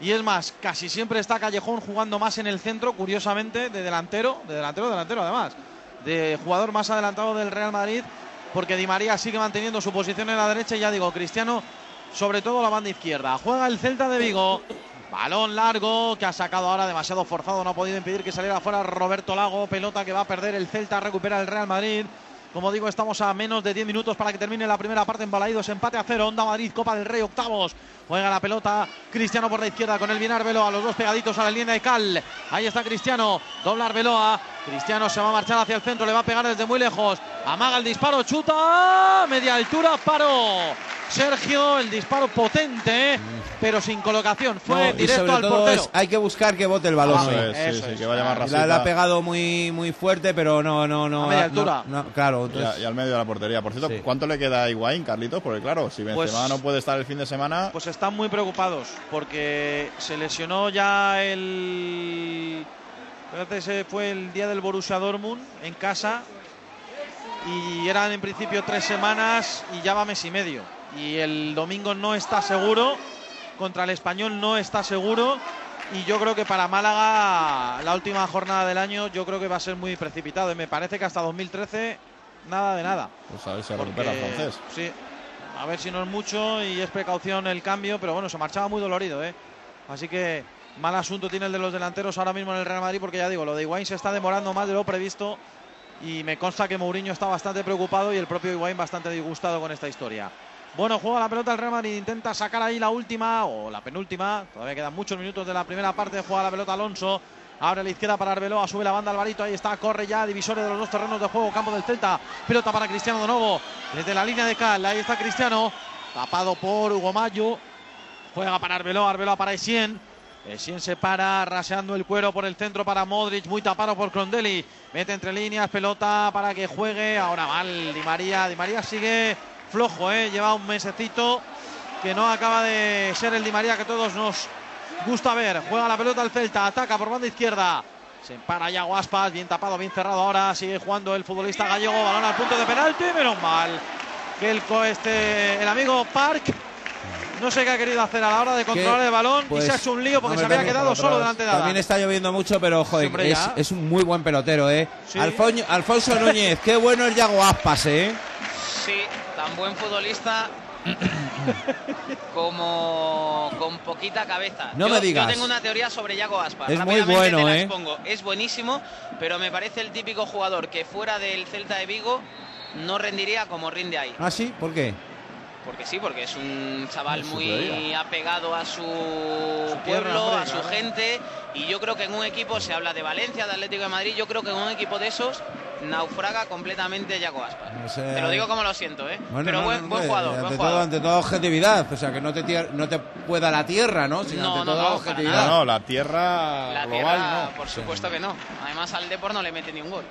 Y es más, casi siempre está Callejón jugando más en el centro, curiosamente, de delantero, de delantero, delantero además, de jugador más adelantado del Real Madrid, porque Di María sigue manteniendo su posición en la derecha y ya digo, Cristiano sobre todo la banda izquierda. Juega el Celta de Vigo. Balón largo que ha sacado ahora demasiado forzado, no ha podido impedir que saliera fuera Roberto Lago, pelota que va a perder el Celta, recupera el Real Madrid. Como digo, estamos a menos de 10 minutos para que termine la primera parte en Balaídos, empate a cero, Onda Madrid, Copa del Rey, octavos. Juega la pelota Cristiano por la izquierda con el bien Arbeloa, los dos pegaditos a la línea de Cal. Ahí está Cristiano, dobla Arbeloa. Cristiano se va a marchar hacia el centro, le va a pegar desde muy lejos. Amaga el disparo, chuta, media altura, paró. Sergio, el disparo potente, pero sin colocación. Fue
No, y
directo
sobre
al
todo
portero.
es- hay que buscar que bote el balón. ¿eh?
Eso es, sí,
eso
sí,
es.
que vaya más
La,
rasita.
la ha pegado muy, muy fuerte, pero no, no, no.
A media altura.
no, claro,
Y,
entonces-
a- y al medio de la portería. Por cierto,
Sí.
¿cuánto le queda a Higuaín, Carlitos? Porque claro, si Benzema
Pues-
no puede estar el fin de semana,
Pues están muy preocupados porque se lesionó ya el. Fíjate, ese fue el día del Borussia Dortmund en casa y eran en principio tres semanas y ya va mes y medio. Y el domingo no está seguro, contra el español no está seguro. Y yo creo que para Málaga, la última jornada del año, yo creo que va a ser muy precipitado. Y me parece que hasta 2013, nada de nada.
pues a ver si
Porque,
recupera el francés.
Sí, a ver si no es mucho y es precaución el cambio, pero bueno, se marchaba muy dolorido, ¿eh? Así que Mal asunto tiene el de los delanteros ahora mismo en el Real Madrid porque ya digo, lo de Higuaín se está demorando más de lo previsto y me consta que Mourinho está bastante preocupado y el propio Higuaín bastante disgustado con esta historia. Bueno, juega la pelota el Real Madrid, intenta sacar ahí la última o la penúltima, todavía quedan muchos minutos de la primera parte, juega la pelota Alonso, abre la izquierda para Arbeloa, sube la banda Alvarito, ahí está, corre ya, divisores de los dos terrenos de juego, campo del Celta, pelota para Cristiano de nuevo, desde la línea de Cal, ahí está Cristiano, tapado por Hugo Mayo, juega para Arbeloa, Arbeloa para Essien, Essien se para raseando el cuero por el centro para Modric, muy tapado por Crondelli. Mete entre líneas, pelota para que juegue. Ahora mal, Di María. Di María sigue flojo, ¿eh? lleva un mesecito que no acaba de ser el Di María que todos nos gusta ver. Juega la pelota al Celta, ataca por banda izquierda. Se para ya Guaspas, bien tapado, bien cerrado ahora. Sigue jugando el futbolista gallego, balón al punto de penalti, menos mal. Que el, este, el amigo Park no sé qué ha querido hacer a la hora de controlar el balón y
Pues,
se ha hecho un lío porque se había quedado solo delante de Ada.
También está lloviendo mucho, pero joder, es, es un muy buen pelotero, ¿eh?
Sí.
Alfonso, Alfonso Núñez, qué bueno es Yago Aspas, ¿eh?
Sí, tan buen futbolista como con poquita cabeza.
No
yo,
me digas.
Yo tengo una teoría sobre Yago Aspas.
Es muy
Rápidamente
bueno,
te la
¿eh?
expongo. Es buenísimo, pero me parece el típico jugador que fuera del Celta de Vigo no rendiría como rinde ahí.
¿Ah, sí? ¿Por qué?
Porque sí, porque es un chaval muy
teoría.
apegado a su, pueblo, a su
claro.
gente. Y yo creo que en un equipo, se habla de Valencia, de Atlético de Madrid, yo creo que en un equipo de esos naufraga completamente Yago Aspas.
No sé.
Te lo digo como lo siento, ¿eh?
Bueno,
pero
no,
buen,
no,
buen jugador,
ante
buen
todo,
jugador.
ante todo objetividad, o sea, que no te, tier- no te pueda la tierra, ¿no? Sino
No,
ante
no,
todo objetividad.
No, no, la tierra
La
global
tierra,
no.
por supuesto que no. Además al Depor no le mete ni un gol.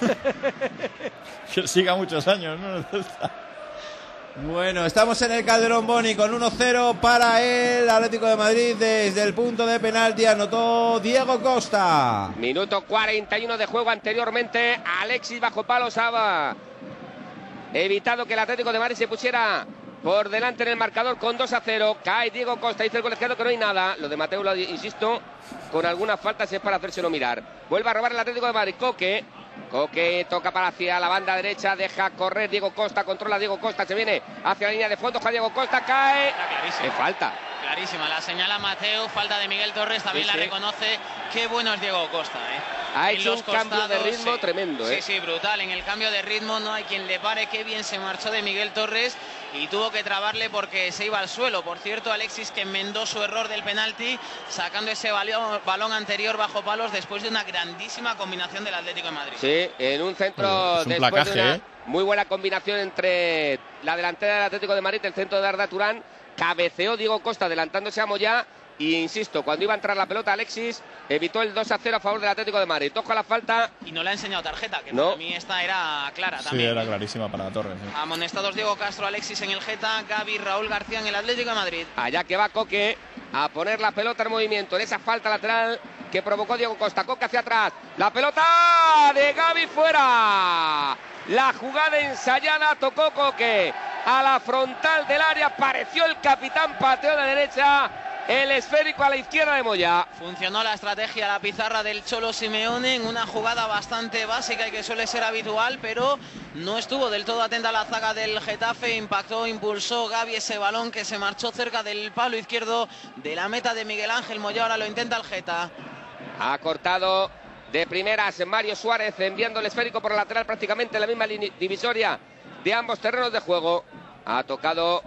Que siga muchos años, ¿no?
Bueno, estamos en el Calderón Boni con 1-0 para el Atlético de Madrid. Desde el punto de penalti anotó Diego Costa.
Minuto 41 de juego anteriormente. Alexis bajo palos ha evitado que el Atlético de Madrid se pusiera por delante en el marcador con 2 a 0. Cae Diego Costa, dice el colegiado que no hay nada. Lo de Mateo, insisto, con algunas faltas es para hacérselo mirar. Vuelve a robar el Atlético de Madrid. Coque. Coque toca para hacia la banda derecha, deja correr Diego Costa, controla Diego Costa, se viene hacia la línea de fondo, juega Diego Costa, cae. Es falta.
Clarísima, la señala Mateo, falta de Miguel Torres, también
Sí,
la
sí.
reconoce. Qué bueno es Diego Costa, ¿eh?
Ha
En
hecho
los
un cambio de ritmo
sí.
tremendo, ¿eh?
Sí, sí, brutal. En el cambio de ritmo no hay quien le pare. Qué bien se marchó de Miguel Torres y tuvo que trabarle porque se iba al suelo. Por cierto, Alexis que enmendó su error del penalti sacando ese balón, balón anterior bajo palos después de una grandísima combinación del Atlético de Madrid.
Sí, en un centro
Es un
después
placaje,
de una
¿eh?
muy buena combinación entre la delantera del Atlético de Madrid, el centro de Arda Turán, cabeceó Diego Costa adelantándose a Moyá y insisto, cuando iba a entrar la pelota Alexis evitó el 2 a 0 a favor del Atlético de Madrid. Toca la falta.
Y no le ha enseñado tarjeta, que
No.
para mí esta era clara
Sí,
también.
era clarísima para Torres. sí.
Amonestados Diego Castro, Alexis en el Geta, Gaby, Raúl García en el Atlético de Madrid.
Allá que va Coque a poner la pelota en movimiento en esa falta lateral que provocó Diego Costa. Coque hacia atrás. La pelota de Gaby fuera. La jugada ensayada tocó Coque a la frontal del área. Apareció el capitán pateo de derecha. El esférico a la izquierda de Moya.
Funcionó la estrategia, la pizarra del Cholo Simeone en una jugada bastante básica y que suele ser habitual, pero no estuvo del todo atenta a la zaga del Getafe. Impactó, impulsó Gaby ese balón que se marchó cerca del palo izquierdo de la meta de Miguel Ángel Moya. Ahora lo intenta el Geta.
Ha cortado de primeras Mario Suárez enviando el esférico por el lateral prácticamente en la misma divisoria de ambos terrenos de juego. Ha tocado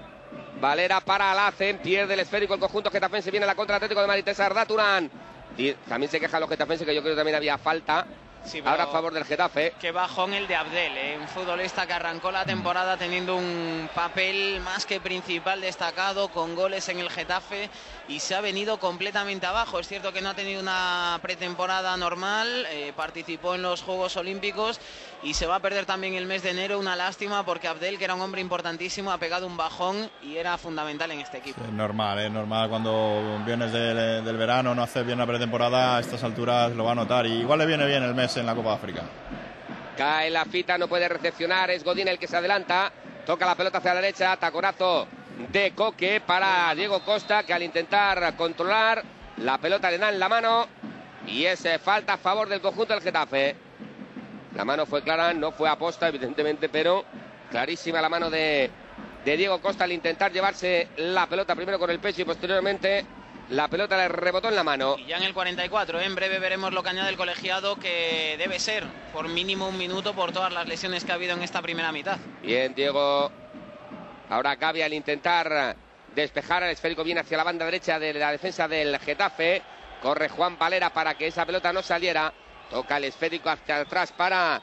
Valera para Alacen, pierde el esférico el conjunto getafense, viene la contra Atlético de Madrid, César Daturán. Y también se quejan los getafenses que yo creo que también había falta.
Sí,
Ahora a favor del Getafe.
Qué bajón el de Abdel, ¿eh? un futbolista que arrancó la temporada teniendo un papel más que principal destacado, con goles en el Getafe y se ha venido completamente abajo. Es cierto que no ha tenido una pretemporada normal, eh, participó en los Juegos Olímpicos y se va a perder también el mes de enero. Una lástima porque Abdel, que era un hombre importantísimo, ha pegado un bajón y era fundamental en este equipo.
Es normal, es normal cuando vienes del, del verano, no haces bien la pretemporada, a estas alturas lo va a notar. Y igual le viene bien el mes en la Copa de África.
Cae la fita, no puede recepcionar. Es Godín el que se adelanta. Toca la pelota hacia la derecha. Taconazo de Coque para Diego Costa, que al intentar controlar la pelota le dan la mano. Y es falta a favor del conjunto del Getafe. La mano fue clara, no fue aposta, evidentemente, pero clarísima la mano de, de Diego Costa al intentar llevarse la pelota primero con el pecho y posteriormente la pelota le rebotó en la mano.
Y ya en el 44, ¿eh? en breve veremos lo que añade el colegiado, que debe ser por mínimo un minuto por todas las lesiones que ha habido en esta primera mitad.
Bien, Diego. Ahora Gaby al intentar despejar el esférico viene hacia la banda derecha de la defensa del Getafe. Corre Juan Valera para que esa pelota no saliera. Toca el esférico hacia atrás para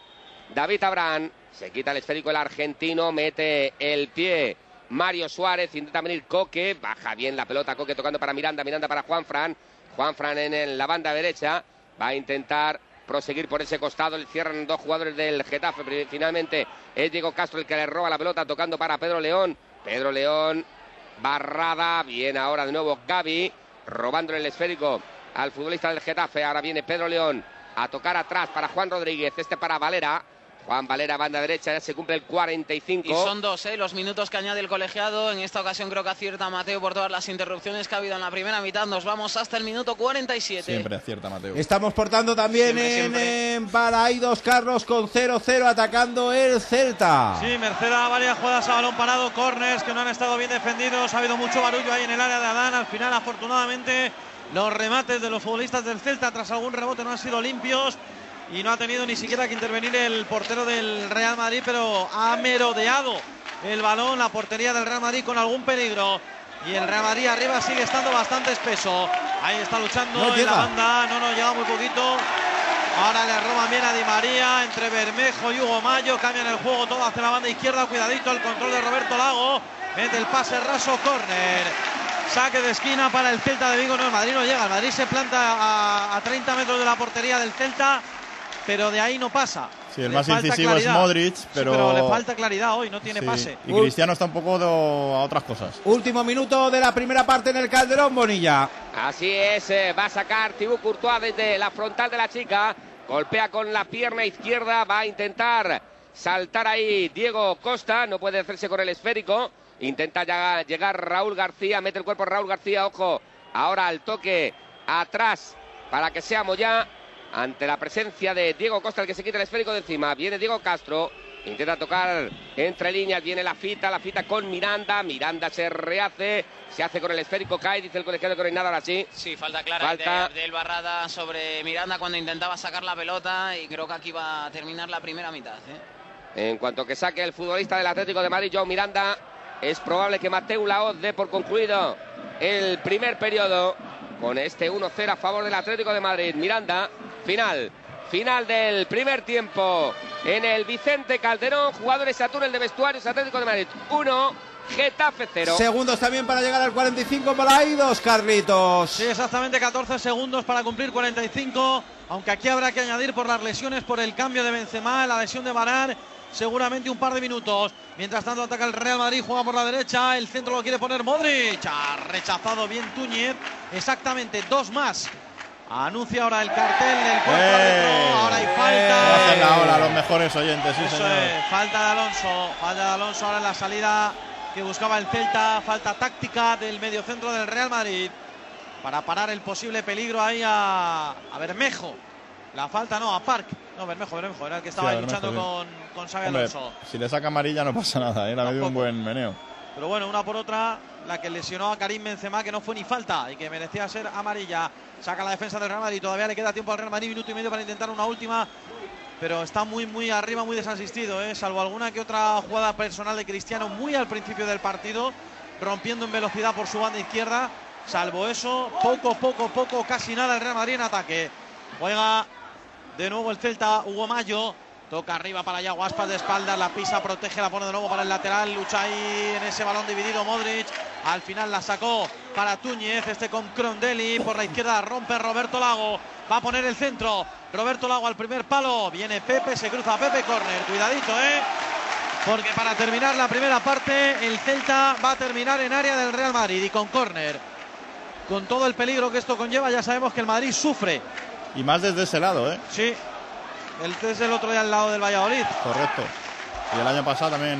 David Abraham. Se quita el esférico el argentino, mete el pie. Mario Suárez, intenta venir Coque, baja bien la pelota, Coque tocando para Miranda, Miranda para Juan Fran. Juan Fran en la banda derecha, va a intentar proseguir por ese costado, le cierran dos jugadores del Getafe, finalmente es Diego Castro el que le roba la pelota, tocando para Pedro León. Pedro León, barrada, bien ahora de nuevo Gaby, robándole el esférico al futbolista del Getafe, ahora viene Pedro León a tocar atrás para Juan Rodríguez, este para Valera. Juan Valera, banda derecha, ya se cumple el 45.
Y son dos ¿eh? los minutos que añade el colegiado. En esta ocasión creo que acierta Mateo por todas las interrupciones que ha habido en la primera mitad. Nos vamos hasta el minuto 47.
Siempre acierta Mateo.
Estamos portando también
Siempre,
en,
siempre.
en Balaidos Carlos con 0-0 atacando el Celta.
Sí, Merced a varias jugadas a balón parado, corners que no han estado bien defendidos. Ha habido mucho barullo ahí en el área de Adán. Al final, afortunadamente, los remates de los futbolistas del Celta tras algún rebote no han sido limpios. Y no ha tenido ni siquiera que intervenir el portero del Real Madrid, pero ha merodeado el balón, la portería del Real Madrid con algún peligro. Y el Real Madrid arriba sigue estando bastante espeso. Ahí está luchando
No
en
llega.
la banda. No, no, llega muy poquito. Ahora le roban bien a Di María entre Bermejo y Hugo Mayo. Cambian el juego todo hacia la banda izquierda. Cuidadito el control de Roberto Lago. Mete el pase raso, córner. Saque de esquina para el Celta de Vigo. No, el Madrid no llega. El Madrid se planta a, a 30 metros de la portería del Celta. Pero de ahí no pasa.
Sí, el
Le
más incisivo es. Modric,
Sí,
pero-
le falta claridad hoy, no tiene
Sí,
pase.
Y Cristiano está un poco a otras cosas.
Último minuto de la primera parte en el Calderón, Bonilla.
Así es, eh, va a sacar Thibaut Courtois desde la frontal de la chica. Golpea con la pierna izquierda, va a intentar saltar ahí Diego Costa, no puede hacerse con el esférico. Intenta ya- llegar Raúl García, mete el cuerpo Raúl García, ojo. Ahora al toque atrás para que seamos ya ante la presencia de Diego Costa, el que se quita el esférico de encima. Viene Diego Castro, intenta tocar entre líneas, viene la fita, la fita con Miranda. Miranda se rehace, se hace con el esférico, cae, dice el colegiado que no hay nada ahora sí.
Sí, falta clara
Falta.
de- del Barrada sobre Miranda cuando intentaba sacar la pelota y creo que aquí va a terminar la primera mitad. ¿eh?
En cuanto que saque el futbolista del Atlético de Madrid, Joe Miranda, es probable que Mateu Laoz dé por concluido el primer periodo con este 1-0 a favor del Atlético de Madrid. Miranda, final. Final del primer tiempo en el Vicente Calderón. Jugadores a túnel de vestuarios Atlético de Madrid 1, Getafe 0.
Segundos también para llegar al 45 Balaidos, Carlitos.
Sí, exactamente 14 segundos para cumplir 45. Aunque aquí habrá que añadir por las lesiones, por el cambio de Benzema, la lesión de Varane, seguramente un par de minutos. Mientras tanto ataca el Real Madrid, juega por la derecha, el centro lo quiere poner Modric. Ha rechazado bien Túñez. Exactamente dos más. Anuncia ahora el cartel del cuarto
¡Eh!
Ahora hay
No
falta.
hacen la ola los mejores oyentes, sí,
Eso
señor.
es, falta de Alonso, falta de Alonso ahora en la salida que buscaba el Celta, falta táctica del mediocentro del Real Madrid para parar el posible peligro ahí a, a Bermejo. La falta no, a Park. No, Bermejo, Bermejo, era el que estaba
Sí,
luchando con, con Xavi
Hombre,
Alonso.
si le saca amarilla no pasa nada, ¿eh? le ha un buen meneo.
Pero bueno, una por otra, la que lesionó a Karim Benzema, que no fue ni falta y que merecía ser amarilla. Saca la defensa del Real Madrid, todavía le queda tiempo al Real Madrid, minuto y medio para intentar una última. Pero está muy, muy arriba, muy desasistido, ¿eh? salvo alguna que otra jugada personal de Cristiano muy al principio del partido, rompiendo en velocidad por su banda izquierda. Salvo eso, poco, poco, poco, casi nada el Real Madrid en ataque. Juega de nuevo el Celta, Hugo Mayo. Toca arriba para Yago Aspas de espaldas, la pisa, protege, la pone de nuevo para el lateral. Lucha ahí en ese balón dividido Modric. Al final la sacó para Túñez, este con Crondelli. Por la izquierda rompe Roberto Lago. Va a poner el centro. Roberto Lago al primer palo. Viene Pepe, se cruza Pepe, corner. Cuidadito, ¿eh? Porque para terminar la primera parte, el Celta va a terminar en área del Real Madrid y con córner. Con todo el peligro que esto conlleva, ya sabemos que el Madrid sufre.
Y más desde ese lado, ¿eh?
Sí. El es el otro día al lado del Valladolid.
Correcto. Y el año pasado también.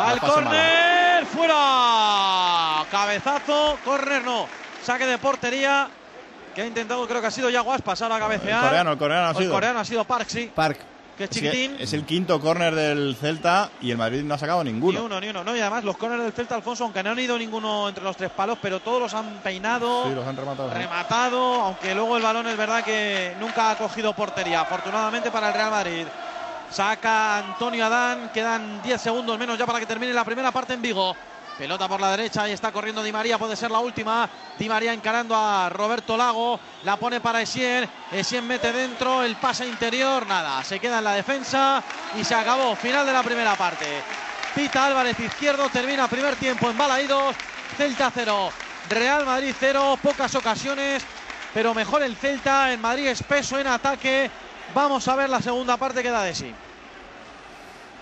Va el córner. Fuera. Cabezazo. Córner no. Saque de portería. Que ha intentado, creo que ha sido Yaguas pasar a cabecear.
El coreano, el coreano ha
O El
sido.
coreano ha sido Park, sí.
Park.
Que es
el quinto córner del Celta y el Madrid no ha sacado
Ni
ninguno.
uno, ni uno. No, y además los corners del Celta, Alfonso, aunque no han ido ninguno entre los tres palos, pero todos los han peinado,
Sí, los han rematado.
rematado, aunque luego el balón es verdad que nunca ha cogido portería, afortunadamente para el Real Madrid. Saca Antonio Adán, quedan 10 segundos menos ya para que termine la primera parte en Vigo. Pelota por la derecha y está corriendo Di María, puede ser la última. Di María encarando a Roberto Lago, la pone para Essien, Essien mete dentro, el pase interior, nada, se queda en la defensa y se acabó. Final de la primera parte. Pita Álvarez izquierdo, termina primer tiempo en Balaídos, Celta 0, Real Madrid 0, pocas ocasiones, pero mejor el Celta, el Madrid espeso en ataque. Vamos a ver la segunda parte que da de sí.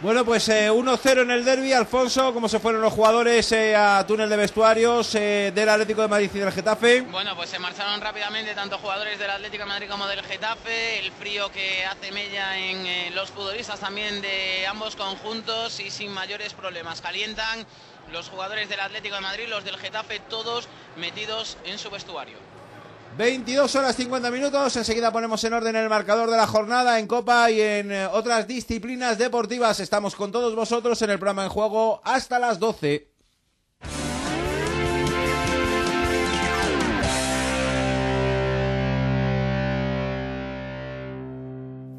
Bueno, pues eh, 1-0 en el derby, Alfonso, ¿cómo se fueron los jugadores eh, a túnel de vestuarios eh, del Atlético de Madrid y del Getafe?
Bueno, pues se marcharon rápidamente tanto jugadores del Atlético de Madrid como del Getafe. El frío que hace mella en eh, los futbolistas también de ambos conjuntos y sin mayores problemas. Calientan los jugadores del Atlético de Madrid, los del Getafe, todos metidos en su vestuario.
22 horas 50 minutos, enseguida ponemos en orden el marcador de la jornada en Copa y en eh, otras disciplinas deportivas. Estamos con todos vosotros en el programa en juego hasta las 12.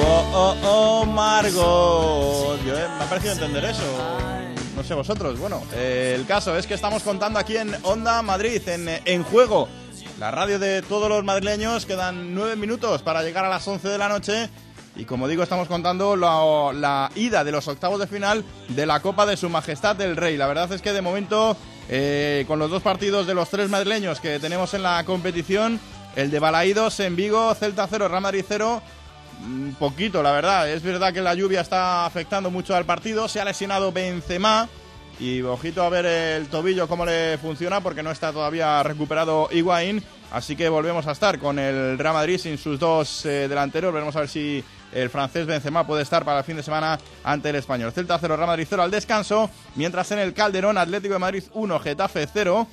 Oh, oh, oh, Margot. Yo, eh, me ha parecido entender eso. No sé vosotros. Bueno, eh, el caso es que estamos contando aquí en Onda Madrid, en, en juego. La radio de todos los madrileños. Quedan nueve minutos para llegar a las 11 de la noche. Y como digo, estamos contando la, la ida de los octavos de final de la Copa de Su Majestad el Rey. La verdad es que de momento, eh, con los dos partidos de los tres madrileños que tenemos en la competición, el de Balaídos en Vigo, Celta 0, Real Madrid 0, un poquito, la verdad. Es verdad que la lluvia está afectando mucho al partido. Se ha lesionado Benzema. Y ojito a ver el tobillo cómo le funciona porque no está todavía recuperado Higuaín. Así que volvemos a estar con el Real Madrid sin sus dos eh, delanteros. Veremos a ver si el francés Benzema puede estar para el fin de semana ante el español. Celta 0, Real Madrid 0 al descanso. Mientras en el Calderón, Atlético de Madrid 1, Getafe 0.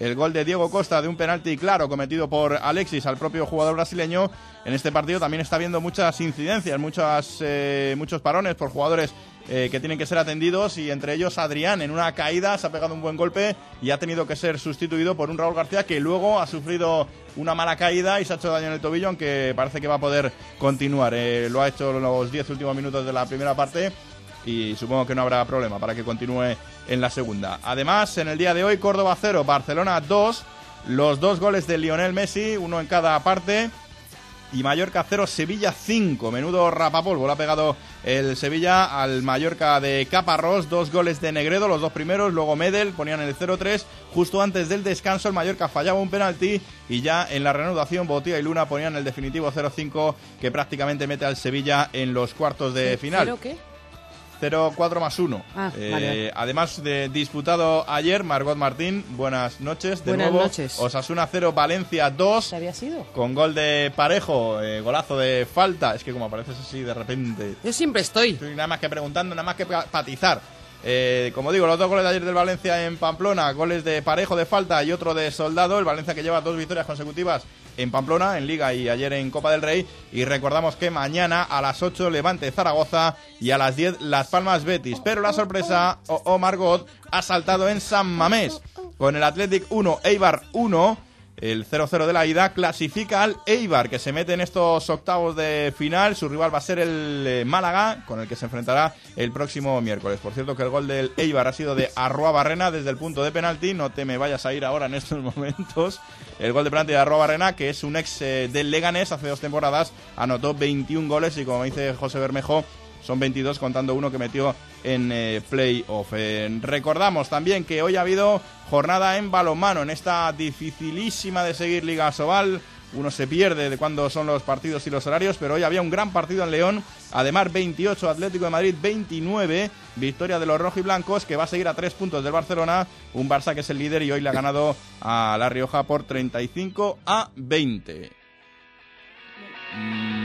El gol de Diego Costa de un penalti claro cometido por Alexis al propio jugador brasileño. En este partido también está habiendo muchas incidencias, muchas, eh, muchos parones por jugadores eh, que tienen que ser atendidos y entre ellos Adrián en una caída se ha pegado un buen golpe y ha tenido que ser sustituido por un Raúl García que luego ha sufrido una mala caída y se ha hecho daño en el tobillo aunque parece que va a poder continuar. Eh, lo ha hecho los 10 últimos minutos de la primera parte y supongo que no habrá problema para que continúe en la segunda. Además, en el día de hoy, Córdoba 0, Barcelona 2, los dos goles de Lionel Messi, uno en cada parte. Y Mallorca 0, Sevilla 5. Menudo rapapolvo. Le ha pegado el Sevilla al Mallorca de Caparrós. Dos goles de Negredo, los dos primeros. Luego Medel ponían el 0-3. Justo antes del descanso, el Mallorca fallaba un penalti. Y ya en la reanudación, Botía y Luna ponían el definitivo 0-5, que prácticamente mete al Sevilla en los cuartos de final.
¿Pero qué?
0-4 más 1.
Ah,
Eh,
vale, vale.
Además de disputado ayer, Margot Martín, buenas noches. De
Buenas
nuevo,
noches.
Osasuna 0, Valencia 2.
había sido?
Con gol de Parejo, eh, golazo de falta. Es que como apareces así de repente.
Yo siempre estoy.
Estoy nada más que preguntando, nada más que pa- patizar. Eh, como digo, los dos goles de ayer del Valencia en Pamplona, goles de Parejo de falta y otro de Soldado. El Valencia que lleva dos victorias consecutivas en Pamplona, en Liga y ayer en Copa del Rey. Y recordamos que mañana a las 8 Levante Zaragoza y a las 10 Las Palmas Betis. Pero la sorpresa, o, Margot, ha saltado en San Mamés con el Athletic 1, Eibar 1. El 0-0 de la ida, clasifica al Eibar, que se mete en estos octavos de final. Su rival va a ser el eh, Málaga, con el que se enfrentará el próximo miércoles. Por cierto, que el gol del Eibar ha sido de Arroa Barrena desde el punto de penalti. No te me vayas a ir ahora en estos momentos. El gol de penalti de Arroa que es un ex eh, del Leganés hace dos temporadas, anotó 21 goles y, como dice José Bermejo, son 22 contando uno que metió en eh, playoff. Eh, recordamos también que hoy ha habido jornada en balonmano en esta dificilísima de seguir Liga Sobal. Uno se pierde de cuándo son los partidos y los horarios, pero hoy había un gran partido en León. Además, 28 Atlético de Madrid, 29 victoria de los rojiblancos, que va a seguir a tres puntos del Barcelona. Un Barça que es el líder y hoy le ha ganado a La Rioja por 35 a 20.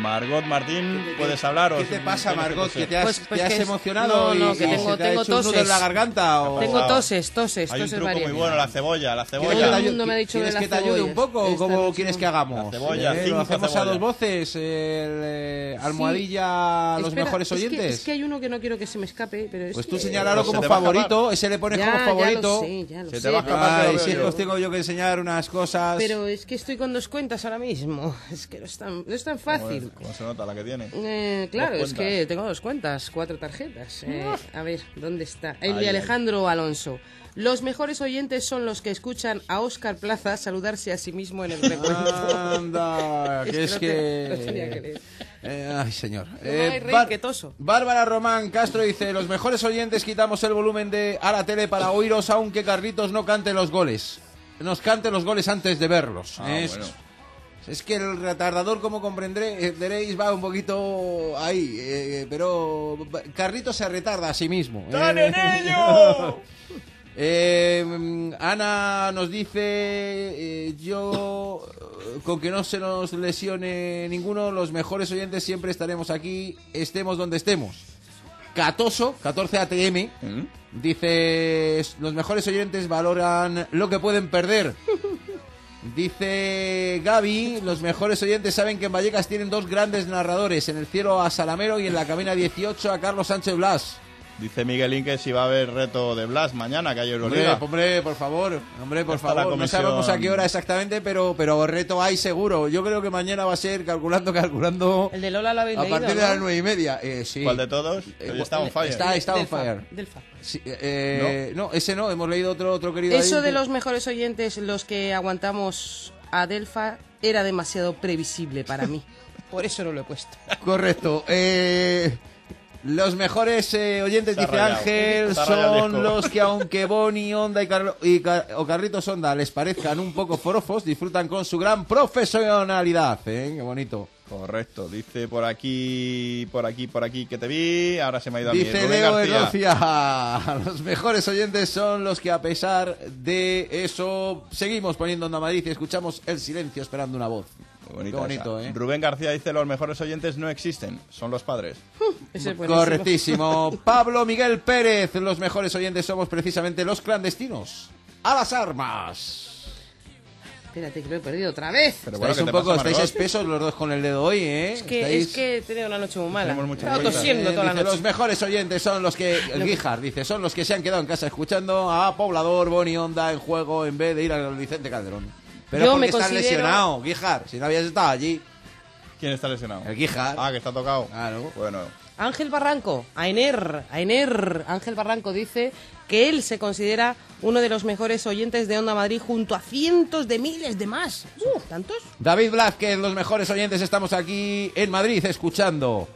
Margot Martín, ¿puedes hablar?
¿Qué te pasa, Margot?
toser?
¿Que te has,
Pues- pues
te has
que
emocionado
no, no,
y
que tengo-
se te ha
tengo
hecho un nudo
toses.
en la garganta? O...
Tengo toses, toses,
Hay un
toses
truco muy
varias.
bueno, la cebolla, la
¿Quieres
cebolla.
que te
Todo el mundo me ha dicho
¿Quieres
de
que
las
te ayude un poco o
Esta
cómo quieres que hagamos?
La cebolla,
¿Eh?
cinco
¿Lo hacemos a
cebollas.
dos voces? El, eh, ¿Almohadilla a los
Espera,
mejores
es que-
oyentes?
Es que, hay uno que no quiero que se me escape, pero es
Pues tú
que-
señálalo
Pues se
como
a
favorito, ese le pones
Ya,
como
ya lo
favorito.
sé, ya lo
Se te va a escapar,
Ay, os tengo yo que enseñar unas cosas.
Pero es que estoy con dos cuentas ahora mismo. Es que no es tan, no es tan fácil.
¿Cómo se nota la que tiene?
Eh, claro, es que tengo dos cuentas, cuatro tarjetas. Eh, a ver, ¿dónde está? El
Ay,
de. Alejandro Alonso. Los mejores oyentes son los que escuchan a Óscar Plaza saludarse a sí mismo en el recuento.
Anda, que es que... Eh, ay, señor.
Toso.
Bárbara Román Castro dice, los mejores oyentes quitamos el volumen de a la tele para oíros aunque Carlitos no cante los goles. Nos cante los goles antes de verlos.
Ah, bueno.
Es que el retardador, como comprenderéis, va un poquito ahí. eh, pero Carlitos se retarda a sí mismo.
¡Tan
eh.
en ello!
Eh, mm, Ana nos dice, eh, yo, eh, con que no se nos lesione ninguno, los mejores oyentes siempre estaremos aquí, estemos donde estemos. Catoso, 14 ATM,
¿Mm?
dice, los mejores oyentes valoran lo que pueden perder. Dice Gaby, los mejores oyentes saben que en Vallecas tienen dos grandes narradores, en el cielo a Salamero y en la cabina 18 a Carlos Sánchez Blas.
Dice Miguelín que si va a haber reto de Blas mañana, que hay
Hombre,
Euroliga.
hombre, por favor, hombre, por
Está
favor. No
comisión.
sabemos a qué hora exactamente, pero, pero reto hay seguro. Yo creo que mañana va a ser calculando, calculando
El de Lola lo habéis
a
leído,
partir de
¿no?
las nueve y media. Eh, sí.
¿Cuál de todos?
Eh,
está on fire.
Está, está on fire.
Delfa.
Sí, eh, no. ese no, hemos leído otro, otro querido.
Eso
ahí.
de los mejores oyentes, los que aguantamos a Delfa, era demasiado previsible para mí. Por eso no lo he puesto.
Correcto. Eh, los mejores eh, oyentes, dice
rayado.
Ángel, son los que aunque Boni, Onda y, Carlo- y Car- o Carlitos Onda les parezcan un poco forofos, disfrutan con su gran profesionalidad. ¿eh? Qué bonito.
Correcto, dice por aquí, por aquí, por aquí que te vi, ahora se me ha ido a mí.
Dice Leo
García.
Los mejores oyentes son los que a pesar de eso seguimos poniendo Onda Madrid y escuchamos el silencio esperando una voz.
Muy
Qué bonito,
esa.
¿eh?
Rubén García dice los mejores oyentes no existen, son los padres.
Buenísimo.
Correctísimo. Pablo Miguel Pérez, los mejores oyentes somos precisamente los clandestinos. A las armas.
Espérate, que lo he perdido otra vez.
Pero bueno,
estáis
¿qué
un poco,
pasa,
estáis espesos los dos con el dedo hoy, ¿eh?
Es que,
Estáis-
es que he tenido una noche muy mala.
Vueltas.
tosiendo
Eh,
toda la
dice,
noche.
los mejores oyentes son los que, el Guijar dice, son los que se han quedado en casa escuchando a Poblador, Boni Onda en juego en vez de ir al Vicente Calderón. Pero
Yo
porque
me
estás
considero-
lesionado, Guijar, si no habías estado allí.
¿Quién está lesionado?
El Guijar.
Ah, que está tocado.
Claro.
Bueno,
Ángel Barranco, Aener, Aener, Ángel Barranco dice que él se considera uno de los mejores oyentes de Onda Madrid junto a cientos de miles de más. Uh, ¿Tantos?
David Blázquez, los mejores oyentes, estamos aquí en Madrid escuchando.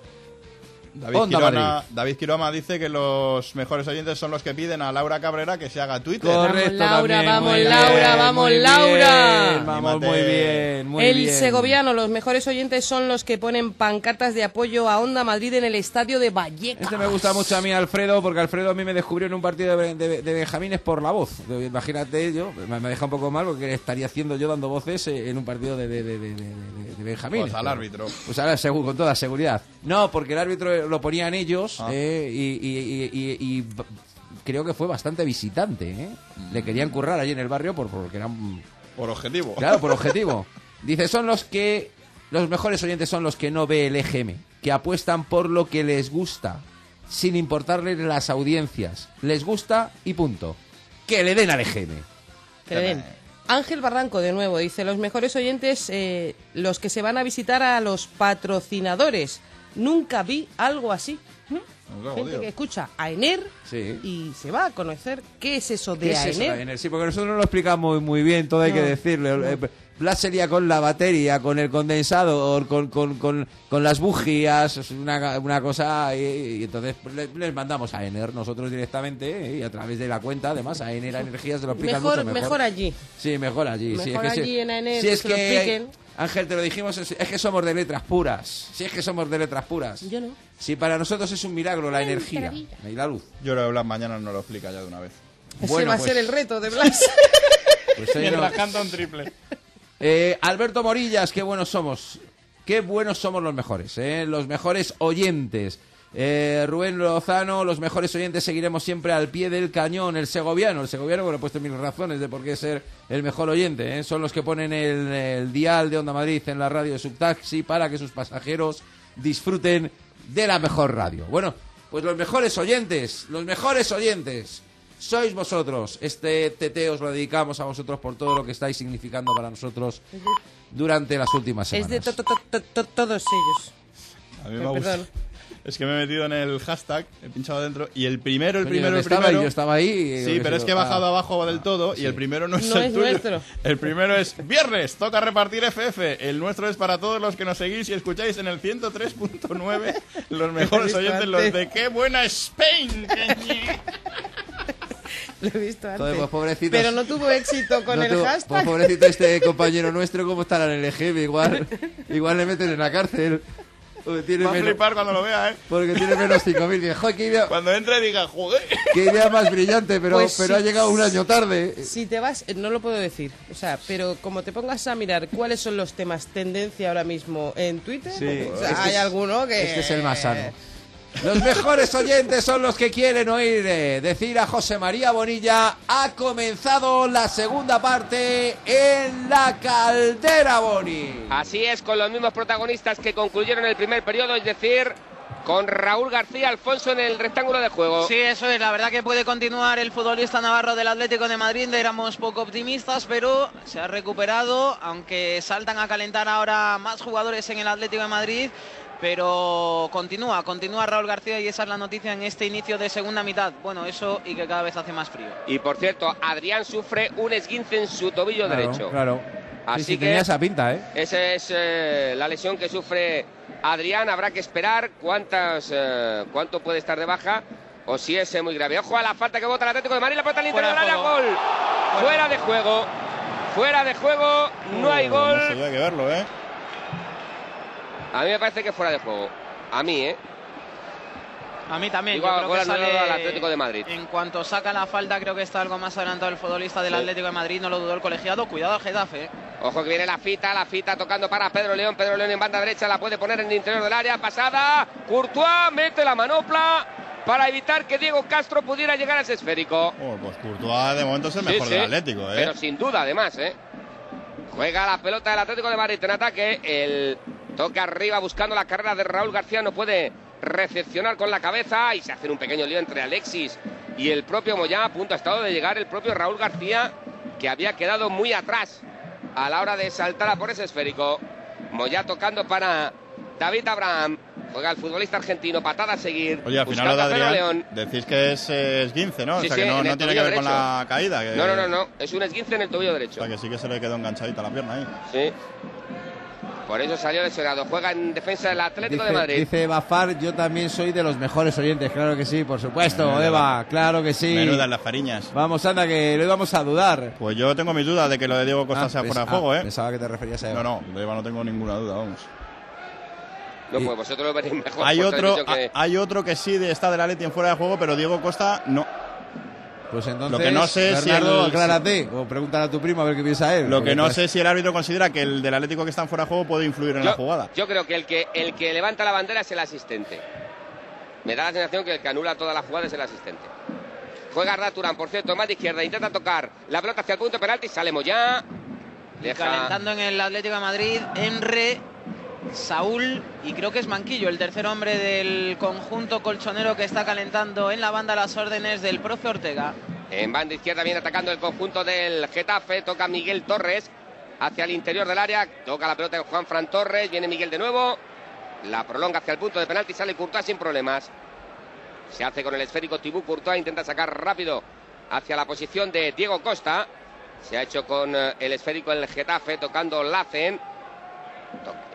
David
Onda
Quirona. David Quiroma dice que los mejores oyentes son los que piden a Laura Cabrera que se haga Twitter.
Correcto
Laura,
también,
vamos, Laura, vamos,
muy bien,
Laura.
vamos, muy bien, muy
el
bien.
segoviano, los mejores oyentes son los que ponen pancartas de apoyo a Onda Madrid en el estadio de Vallecas.
Este me gusta mucho a mí, Alfredo, porque Alfredo a mí me descubrió en un partido de, de- de Benjamines por la voz. Imagínate, yo, me, me deja un poco mal porque estaría haciendo yo dando voces en un partido de, de, de, de, de- de Benjamines.
Pues al árbitro.
Pues ahora, seguro, con toda seguridad. No, porque el árbitro lo ponían ellos
Ah.
eh, y, y- y- y- y b- creo que fue bastante visitante. ¿eh? Le querían currar allí en el barrio por, porque eran
Por objetivo.
Claro, por objetivo. Dice, son los que... Los mejores oyentes son los que no ve el EGM, que apuestan por lo que les gusta, sin importarles las audiencias. Les gusta y punto. Que le den al EGM.
Que le den. Ángel Barranco, de nuevo, dice, los mejores oyentes, eh, los que se van a visitar a los patrocinadores. Nunca vi algo así. ¿Mm? Gente que escucha a Ener
Sí.
y se va a conocer qué es eso de
¿Qué es eso,
Aener.
Sí, porque nosotros no lo explicamos muy bien, todo hay que
No,
decirlo. Eh, Blas sería con la batería, con el condensador, con, con, con, con las bujías, una, una cosa. Y, y entonces pues, le- les mandamos a Ener nosotros directamente eh, y a través de la cuenta, además, a Ener Energías se lo explican
Mejor,
mucho mejor.
mejor allí.
Sí, mejor allí. sí,
Mejor
es
allí en Aener,
Si es
se lo
que,
expliquen.
Ángel, te lo dijimos, es, que somos de letras puras. Si es que somos de letras puras.
Yo no.
Si para nosotros es un milagro la energía y la luz.
Yo creo que Blas mañana nos lo explica ya de una vez.
Ese
Bueno,
va a
pues-
ser el reto de Blas.
Pues
Mientras
no-
canta un triple.
Eh, Alberto Morillas, qué buenos somos. Qué buenos somos los mejores, ¿eh? los mejores oyentes. Eh, Rubén Lozano, los mejores oyentes seguiremos siempre al pie del cañón. El segoviano, el segoviano, bueno, he puesto mil razones de por qué ser el mejor oyente. ¿eh? Son los que ponen el, el dial de Onda Madrid en la radio de Subtaxi para que sus pasajeros disfruten de la mejor radio. Bueno, pues los mejores oyentes, los mejores oyentes sois vosotros. Este TT os lo dedicamos a vosotros por todo lo que estáis significando para nosotros durante las últimas
es
semanas.
de to- to- to- to- to- todos ellos.
A mí me
Eh,
gusta.
perdón.
Es que me he metido en el hashtag, he pinchado adentro y el primero, el
Coño,
primero,
¿dónde
el
estaba?
primero.
Yo estaba ahí,
Sí, pero es que he
lo-
bajado
ah.
abajo del todo y el primero no es
No
el
es
tuyo.
nuestro.
El primero es viernes, toca repartir FF. El nuestro es para todos los que nos seguís y escucháis en el 103.9. Los mejores oyentes, los de qué buena Spain.
Lo he visto antes.
Pues.
Pero no tuvo éxito con
No
el
tuvo- Pues
hashtag.
pobrecito este compañero nuestro, ¿cómo estará en el EGB? Igual, igual le meten en la cárcel. Tiene
Va a
menos,
flipar cuando lo vea, ¿eh?
porque tiene menos 5.000. Dice, "Joder, qué idea,
Cuando entre diga, joder.
qué idea más brillante, pero,
Pues
pero ha llegado un año tarde.
Si te vas, eh, no lo puedo decir, o sea, pero como te pongas a mirar cuáles son los temas tendencia ahora mismo en Twitter,
Sí,
o sea,
este
hay
es-
alguno que...
Este es el más sano. Los mejores oyentes son los que quieren oír eh, decir a José María Bonilla, ha comenzado la segunda parte en la caldera, Boni.
Así es, con los mismos protagonistas que concluyeron el primer periodo, es decir, con Raúl García Alfonso en el rectángulo de juego.
Sí, eso es. La verdad que puede continuar el futbolista navarro del Atlético de Madrid. Éramos poco optimistas, pero se ha recuperado, aunque saltan a calentar ahora más jugadores en el Atlético de Madrid. Pero continúa, continúa Raúl García y esa es la noticia en este inicio de segunda mitad. Bueno, eso y que cada vez hace más frío.
Y por cierto, Adrián sufre un esguince en su tobillo
Claro,
derecho.
Claro.
Así
sí, sí,
que-
tenía esa pinta, ¿eh?
Esa es eh, la lesión que sufre Adrián. Habrá que esperar cuántas, eh, cuánto puede estar de baja o si es eh, muy grave. Ojo a la falta que vota el Atlético de Madrid. La pelota al interior del
Fuera
área.
de
Gol.
juego.
Fuera de juego. Fuera de juego. No hay gol.
No hay que verlo, ¿eh?
A mí me parece que es fuera de juego. A mí, ¿eh?
A mí también.
Igual,
yo creo que sale
al Atlético de Madrid.
En cuanto saca la falta, creo que está algo más adelantado el futbolista del Atlético de Madrid. No lo dudó el colegiado. Cuidado al Getafe. ¿eh?
Ojo que viene la fita, la fita tocando para Pedro León. Pedro León en banda derecha la puede poner en el interior del área. Pasada. Courtois mete la manopla para evitar que Diego Castro pudiera llegar a ese esférico.
Oh, pues Courtois de momento es el
Sí,
mejor
sí,
del Atlético, ¿eh?
Pero sin duda, además, ¿eh? Juega la pelota del Atlético de Madrid en ataque. El toque arriba buscando la carrera de Raúl García. No puede recepcionar con la cabeza y se hace un pequeño lío entre Alexis y el propio Moyá. A punto ha estado de llegar el propio Raúl García, que había quedado muy atrás a la hora de saltar a por ese esférico. Moyá tocando para David Abraham. Juega el futbolista argentino, patada a seguir.
Oye, al final lo de Adrián,
León.
decís que es eh, esguince, ¿no?
Sí,
o sea
sí,
que no, tiene que ver con la caída. que-
No, no, no, no. Es un esguince en el tobillo
O
derecho.
sea que sí que se le quedó enganchadita la pierna ahí.
Sí. Por eso salió lesionado. Juega en defensa del Atlético de Madrid.
dice Bafar, yo también soy de los mejores oyentes, claro que sí, por supuesto,
Menuda
Eva, claro que sí.
Menudas las fariñas.
Vamos, anda, que lo íbamos a dudar.
Pues yo tengo mis dudas de que lo de Diego Costa
Ah,
sea fuera de
ah,
juego, ¿eh?
Pensaba que te referías a Eva.
No, no, de Eva no tengo ninguna duda, vamos.
No, pues vosotros lo veréis mejor.
Hay otro,
que-
ha- hay otro que sí de- está de la Leti en fuera de juego, pero Diego Costa no.
Pues entonces,
Lo que no sé si el-
aclárate, o pregúntale a tu primo a ver qué piensa él.
Lo que no
pues-
sé si el árbitro considera que el del Atlético que está en fuera de juego puede influir en la jugada.
Yo creo que el, que el que levanta la bandera es el asistente. Me da la sensación que el que anula toda la jugada es el asistente. Juega Arda Turán, por cierto, más de izquierda. Intenta tocar la pelota hacia el punto de penalti. Sale Moyá. Deja-
Calentando en el Atlético de Madrid, Enre, Saúl y creo que es Manquillo, el tercer hombre del conjunto colchonero que está calentando en la banda las órdenes del profe Ortega.
En banda izquierda viene atacando el conjunto del Getafe. Toca Miguel Torres hacia el interior del área. Toca la pelota de Juan Fran Torres. Viene Miguel de nuevo. La prolonga hacia el punto de penalti. Sale Courtois sin problemas. Se hace con el esférico Tibú Courtois. Intenta sacar rápido hacia la posición de Diego Costa. Se ha hecho con eh, el esférico el Getafe. Tocando Lacen.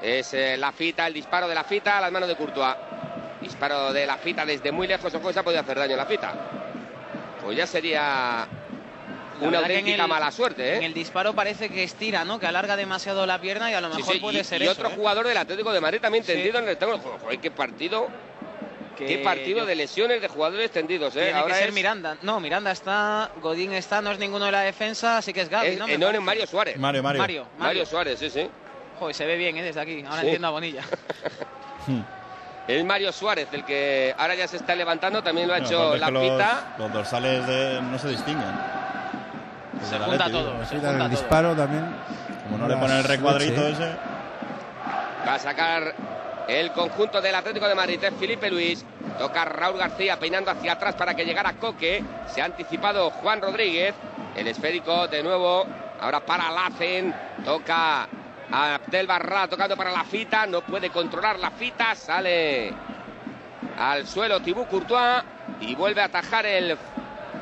Es eh, la fita, el disparo de la fita a las manos de Courtois. Disparo de la fita desde muy lejos. Ojo, se ha podido hacer daño la fita. Pues ya sería una auténtica
el-
mala suerte, ¿eh?
En el disparo parece que estira, ¿no? Que alarga demasiado la pierna y a lo mejor
sí,
puede
y,
ser
y
eso.
otro
¿eh?
jugador del Atlético de Madrid también
Sí.
tendido en el rectángulo. Joder, qué partido.
Que
Qué partido
yo-
de lesiones de jugadores tendidos, ¿eh?
Tiene
Ahora
que ser
es,
Miranda. No, Miranda está, Godín está, no es ninguno de la defensa, así que es Gaby,
es-
¿no?
eh, no, Mario Suárez.
Mario, Mario.
Mario,
Mario
Mario.
Suárez, sí, sí.
Joder, se ve bien, ¿eh? Desde aquí. Ahora
Sí.
entiendo a Bonilla.
Es Mario Suárez el que ahora ya se está levantando. También lo ha
No,
hecho la
los-
pita.
Los, dorsales de- no se distinguen.
Se junta todo, se
Sí,
junta
el
todo.
disparo también.
Como no le ponen el recuadrito ese.
Va a sacar el conjunto del Atlético de Madrid. Es Felipe Luis. Toca Raúl García peinando hacia atrás para que llegara Coque. Se ha anticipado Juan Rodríguez. El esférico de nuevo. Ahora para Lacen. Toca Abdel Barra tocando para la fita. No puede controlar la fita. Sale al suelo Tibú Courtois. Y vuelve a atajar el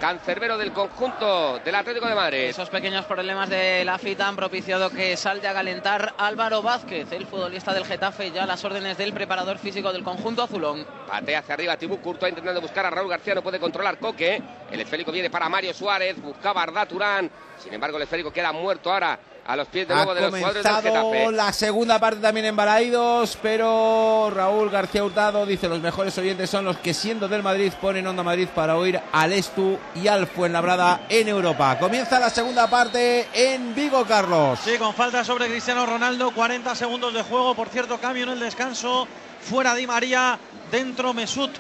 cancerbero del conjunto del Atlético de Madrid.
Esos pequeños problemas de la fita han propiciado que salte a calentar Álvaro Vázquez, el futbolista del Getafe, ya a las órdenes del preparador físico del conjunto azulón.
Patea hacia arriba Tibú Courtois intentando buscar a Raúl García, no puede controlar Coque. El esférico viene para Mario Suárez, buscaba a Arda Turán. Sin embargo, el esférico queda muerto ahora a los pies de
Ha
nuevo de los del
comenzado
Getafe.
la segunda parte también en Balaídos, pero Raúl García Hurtado dice los mejores oyentes son los que siendo del Madrid ponen Onda Madrid para oír al Estu y al Fuenlabrada en Europa. Comienza la segunda parte en Vigo, Carlos.
Sí, con falta sobre Cristiano Ronaldo, 40 segundos de juego. Por cierto, cambio en el descanso. Fuera Di María, dentro Mesut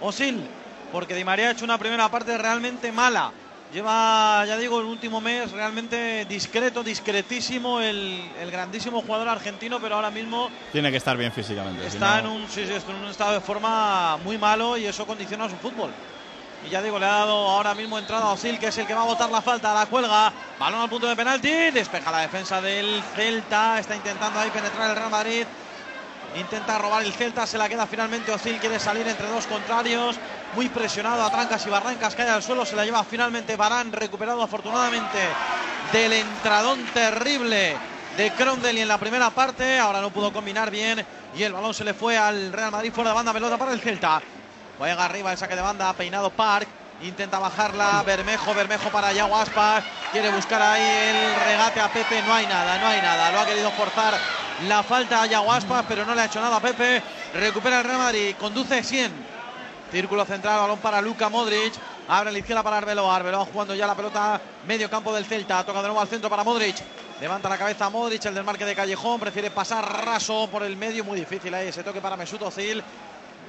Osil, porque Di María ha hecho una primera parte realmente mala. Lleva, ya digo, el último mes realmente discreto, discretísimo el, el grandísimo jugador argentino, pero ahora mismo
Tiene que estar bien físicamente. si
está
no-
en, un, sí, sí, está en un estado de forma muy malo y eso condiciona su fútbol. Y ya digo, le ha dado ahora mismo entrada a Osil, que es el que va a botar la falta, la cuelga. Balón al punto de penalti, despeja la defensa del Celta, está intentando ahí penetrar el Real Madrid. Intenta robar el Celta, se la queda finalmente Osil, quiere salir entre dos contrarios. Muy presionado a trancas y barrancas, cae al suelo, se la lleva finalmente Barán, recuperado afortunadamente del entradón terrible de Crondel y en la primera parte. Ahora no pudo combinar bien y el balón se le fue al Real Madrid fuera de banda, pelota para el Celta. Juega arriba el saque de banda, peinado Park. Intenta bajarla Bermejo, Bermejo para Yago. Quiere buscar ahí el regate a Pepe. No hay nada, no hay nada. Lo ha querido forzar la falta a pero no le ha hecho nada a Pepe. Recupera el Real Madrid, conduce 100. Círculo central, balón para Luka Modric. Abre la izquierda para Arbeloa. Arbeloa jugando ya la pelota medio campo del Celta. Toca de nuevo al centro para Modric. Levanta la cabeza Modric, el del marque de Callejón. Prefiere pasar raso por el medio. Muy difícil ahí ese toque para Mesut Özil.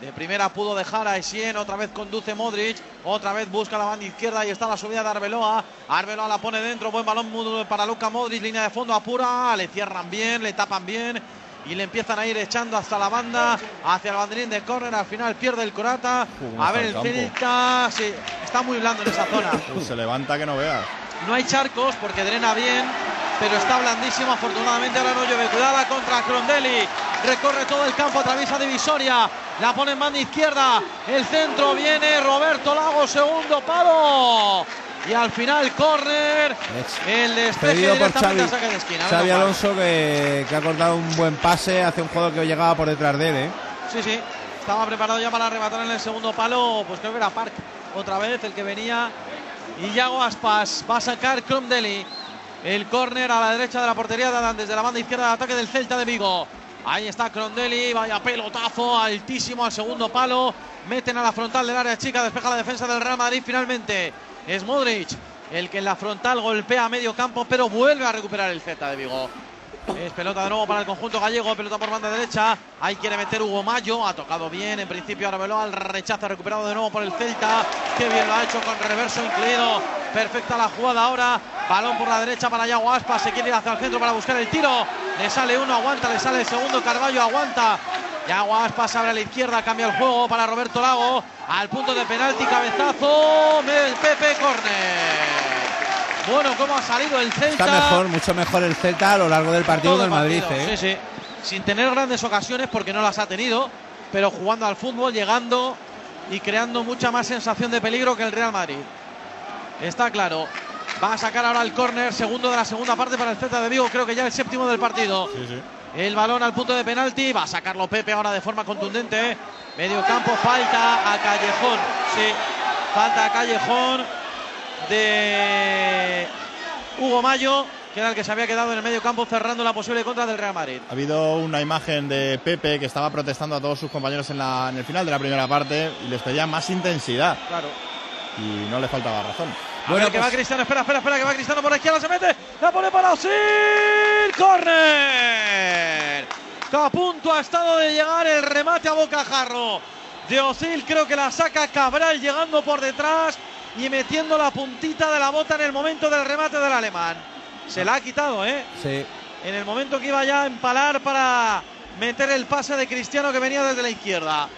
De primera pudo dejar a Essien, otra vez conduce Modric, otra vez busca la banda izquierda y está la subida de Arbeloa. Arbeloa la pone dentro, buen balón para Luka Modric, línea de fondo apura, le cierran bien, le tapan bien y le empiezan a ir echando hasta la banda, hacia el banderín de córner, al final pierde el Corata. A ver,
el.
Celta sí, está muy blando en esa zona.
Se levanta que no veas.
No hay charcos porque drena bien, pero está blandísimo. Afortunadamente ahora no llueve. Cuidada contra Crondelli. Recorre todo el campo, atraviesa divisoria. La pone en banda izquierda. El centro viene Roberto Lago, segundo palo. Y al final córner. El despeje
por Xavi,
a saque de esquina.
Xavi. Alonso que, que ha cortado un buen pase hacia un jugador que llegaba por detrás de él. ¿eh?
Sí, sí. Estaba preparado ya para arrebatar en el segundo palo. Pues creo que era Park otra vez el que venía. Y Yago Aspas va a sacar Cromdeli. El córner a la derecha de la portería de Adán desde la banda izquierda de ataque del Celta de Vigo. Ahí está Crondelli, vaya pelotazo altísimo al segundo palo. Meten a la frontal del área chica, despeja la defensa del Real Madrid finalmente. Es Modric el que en la frontal golpea a medio campo, pero vuelve a recuperar el Celta de Vigo. Es pelota de nuevo para el conjunto gallego, pelota por banda derecha. Ahí quiere meter Hugo Mayo, ha tocado bien. En principio Arbeloa al rechazo, recuperado de nuevo por el Celta. Qué bien lo ha hecho con reverso incluido. Perfecta la jugada ahora. Balón por la derecha para Yago Aspas. Se quiere ir hacia el centro para buscar el tiro. Le sale uno, aguanta, le sale el segundo. Carballo aguanta. Yaguas pasa ahora a la izquierda, cambia el juego para Roberto Lago. Al punto de penalti, cabezazo. El Pepe Corner. Bueno, cómo ha salido el Celta.
Está mejor, mucho mejor el Celta a lo largo del partido
Todo
del Madrid.
partido,
¿eh?
Sí, sí. Sin tener grandes ocasiones porque no las ha tenido, pero jugando al fútbol, llegando y creando mucha más sensación de peligro que el Real Madrid. Está claro. Va a sacar ahora el córner, segundo de la segunda parte para el Celta de Vigo, creo que ya el séptimo del partido. El balón al punto de penalti, va a sacarlo Pepe ahora de forma contundente. Medio campo, falta a Callejón. Sí, falta a Callejón de Hugo Mayo, que era el que se había quedado en el medio campo cerrando la posible contra del Real Madrid.
Ha habido una imagen de Pepe que estaba protestando a todos sus compañeros en, la, en el final de la primera parte y les pedía más intensidad.
Claro.
Y no le faltaba razón.
A ver, que va Cristiano, espera, espera, espera, que va Cristiano por la izquierda, se mete, la pone para Osil, córner. Que a punto ha estado de llegar el remate a bocajarro de Osil, creo que la saca Cabral llegando por detrás y metiendo la puntita de la bota en el momento del remate del alemán. Se la ha quitado, ¿eh?
Sí.
En el momento que iba ya a empalar para meter el pase de Cristiano que venía desde la izquierda.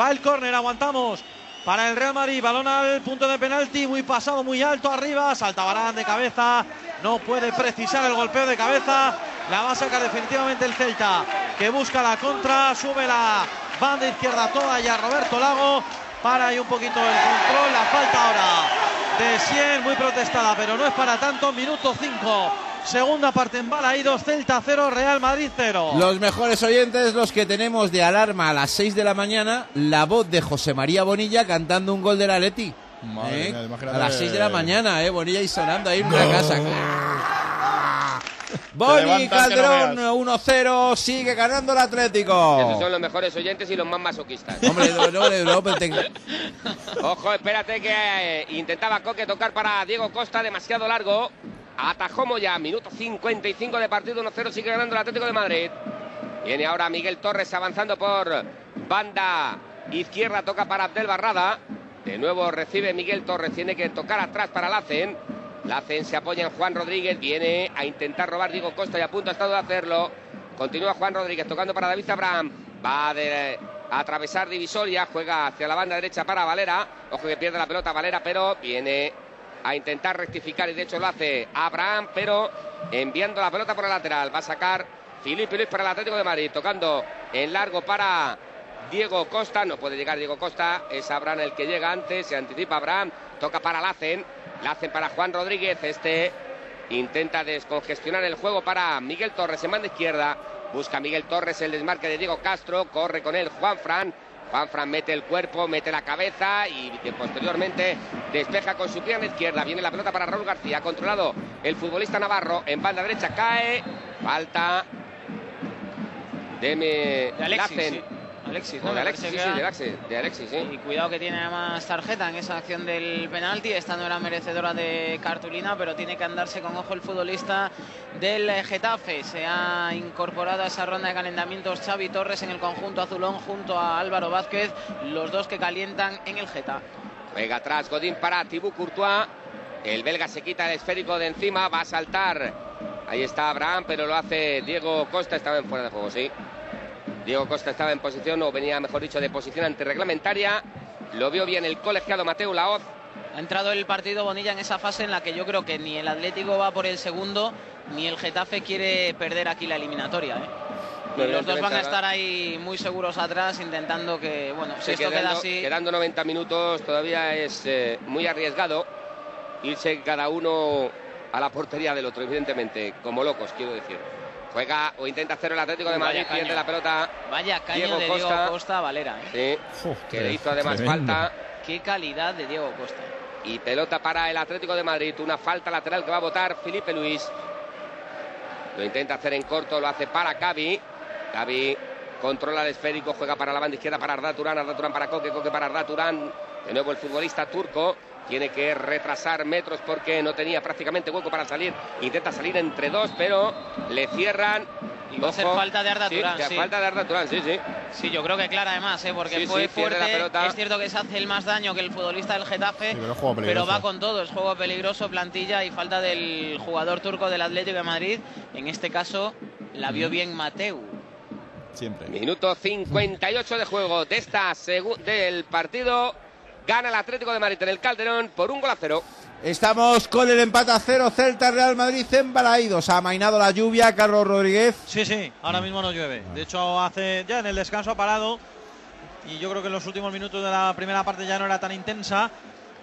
Va el córner, aguantamos para el Real Madrid. Balón al punto de penalti, muy pasado, muy alto arriba. Salta Barán de cabeza. No puede precisar el golpeo de cabeza. La va a sacar definitivamente el Celta, que busca la contra. Sube la banda izquierda toda ya Roberto Lago. Para ahí un poquito el control. La falta ahora de 100, muy protestada, pero no es para tanto. Minuto 5. Segunda parte en Balaídos, Celta 0, Real Madrid 0.
Los mejores oyentes, los que tenemos de alarma a las 6 de la mañana, la voz de José María Bonilla cantando un gol ¿Eh?
mía, imagínate-
A las 6 de la mañana, ¿eh? Bonilla y sonando ahí en una casa. Boni Calderón
veas.
1-0, sigue ganando el Atlético.
Esos son los mejores oyentes y los más masoquistas.
Hombre, no, no, no,
Ojo, espérate que eh, intentaba Coque tocar para Diego Costa, demasiado largo. Atajó Moya, minuto 55 de partido, 1-0, sigue ganando el Atlético de Madrid. Viene ahora Miguel Torres avanzando por banda izquierda, toca para Abdel Barrada. De nuevo recibe Miguel Torres, tiene que tocar atrás para Lacen. Lacen se apoya en Juan Rodríguez, viene a intentar robar Diego Costa y a punto ha estado de hacerlo. Continúa Juan Rodríguez tocando para David Abraham. Va a, atravesar divisoria, juega hacia la banda derecha para Valera. Ojo que pierde la pelota Valera, pero viene a intentar rectificar y de hecho lo hace Abraham, pero enviando la pelota por el lateral. Va a sacar Filipe Luis para el Atlético de Madrid, tocando en largo para Diego Costa. No puede llegar Diego Costa, es Abraham el que llega antes, se anticipa Abraham, toca para Lacen, Lacen para Juan Rodríguez, este intenta descongestionar el juego para Miguel Torres en banda izquierda. Busca Miguel Torres el desmarque de Diego Castro, corre con él Juan Fran. Juan Fran mete el cuerpo, mete la cabeza y posteriormente despeja con su pierna izquierda. Viene la pelota para Raúl García, controlado el futbolista Navarro en banda derecha, cae. Falta de.
De Alexis,
Lacen.
sí. Alexis,
de Alexis, sí, sí, de. Alexis, de Alexis, sí.
Y cuidado que tiene además tarjeta en esa acción del penalti. Esta no era merecedora de cartulina, pero tiene que andarse con ojo el futbolista del Getafe. Se ha incorporado a esa ronda de calentamientos Xavi Torres en el conjunto azulón junto a Álvaro Vázquez, los dos que calientan en el Geta.
Juega atrás Godín para Thibaut Courtois. El belga se quita el esférico de encima, va a saltar. Ahí está Abraham, pero lo hace Diego Costa. Estaba en fuera de juego, sí. Diego Costa estaba en posición, o venía, mejor dicho, de posición antirreglamentaria. Lo vio bien el colegiado Mateo Laoz.
Ha entrado el partido Bonilla en esa fase en la que yo creo que ni el Atlético va por el segundo, ni el Getafe quiere perder aquí la eliminatoria. ¿eh?
No,
los dos van a estar ahí muy seguros atrás, intentando que, bueno, si
Sí,
esto queda así.
quedando 90 minutos todavía es eh, muy arriesgado irse cada uno a la portería del otro, evidentemente, como locos, quiero decir. Juega o intenta hacer el Atlético de
Vaya
Madrid,
caño.
pierde la pelota.
Vaya caño
Diego
de
Costa.
Diego Costa a Valera. ¿eh?
Sí, que le hizo además
tremendo.
falta.
Qué calidad de Diego Costa.
Y pelota para el Atlético de Madrid. Una falta lateral que va a votar Felipe Luis. Lo intenta hacer en corto, lo hace para Cavi. Cavi controla el esférico, juega para la banda izquierda para Arda Turán, Arda Turán para Coque, Coque para Arda Turán. De nuevo el futbolista turco tiene que retrasar metros porque no tenía prácticamente hueco para salir. Intenta salir entre dos, pero le cierran.
Y va a hacer
Ojo.
falta de Arda
Sí,
Turán,
de
sí.
falta de Arda Turán, sí, sí.
Sí, yo creo que clara además, ¿eh? porque
Sí,
fue fuerte.
la pelota.
Es cierto que se hace el más daño que el futbolista del Getafe,
Sí, pero
va con todo. Es juego peligroso, plantilla y falta del jugador turco del Atlético de Madrid. En este caso la vio bien Mateu.
Siempre.
Minuto 58 de juego de esta del partido. Gana el Atlético de Madrid en el Calderón por un gol a cero.
Estamos con el empate a cero, Celta Real Madrid en Balaídos. Ha amainado la lluvia, Carlos Rodríguez.
Sí, sí, ahora mismo no llueve. De hecho, hace ya en el descanso ha parado y yo creo que en los últimos minutos de la primera parte ya no era tan intensa.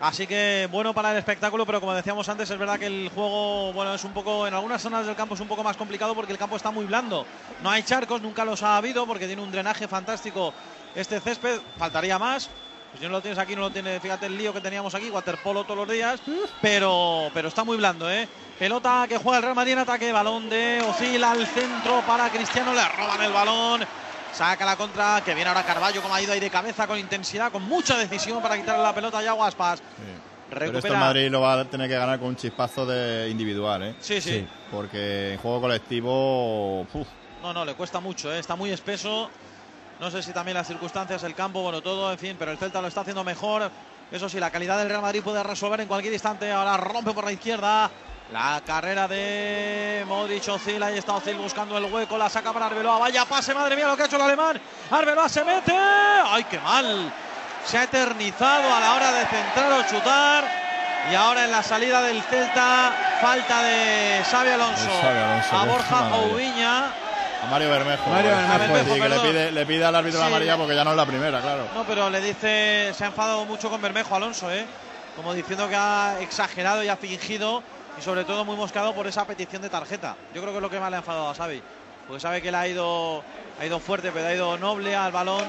Así que bueno para el espectáculo, pero como decíamos antes, es verdad que el juego, bueno, es un poco, en algunas zonas del campo es un poco más complicado porque el campo está muy blando. No hay charcos, nunca los ha habido porque tiene un drenaje fantástico este césped, faltaría más. Pues si no lo tienes aquí, no lo tiene, fíjate el lío que teníamos aquí, waterpolo todos los días, pero, pero está muy blando, ¿eh? Pelota que juega el Real Madrid en ataque, balón de Oscila al centro para Cristiano, le roban el balón. Saca la contra, que viene ahora Carballo, como ha ido ahí de cabeza, con intensidad, con mucha decisión para quitarle la pelota a Yago Aspas.
Pero esto el Madrid lo va a tener que ganar con un chispazo de individual, ¿eh?
Sí, sí.
Porque en juego colectivo. uf,
No, no, le cuesta mucho, ¿eh? está muy espeso. No sé si también las circunstancias, el campo, bueno, todo, en fin, pero el Celta lo está haciendo mejor. Eso sí, la calidad del Real Madrid puede resolver en cualquier instante. Ahora rompe por la izquierda. La carrera de Modric Ozil, ahí está Ozil buscando el hueco, la saca para Arbeloa. Vaya pase, madre mía, lo que ha hecho el alemán. Arbeloa se mete. ¡Ay, qué mal! Se ha eternizado a la hora de centrar o chutar. Y ahora en la salida del Celta, falta de Xavi Alonso,
De Xavi Alonso,
a Borja
maravilla. A Mario Bermejo.
Mario. Bermejo,
Sí, que le pide, le pide al árbitro la
Sí.
amarilla porque ya no es la primera, claro.
No, pero le dice, se ha enfadado mucho con Bermejo Alonso, ¿eh? Como diciendo que ha exagerado y ha fingido y sobre todo muy moscado por esa petición de tarjeta. Yo creo que es lo que más le ha enfadado a Xavi, porque sabe que le ha ido, ha ido fuerte, pero ha ido noble al balón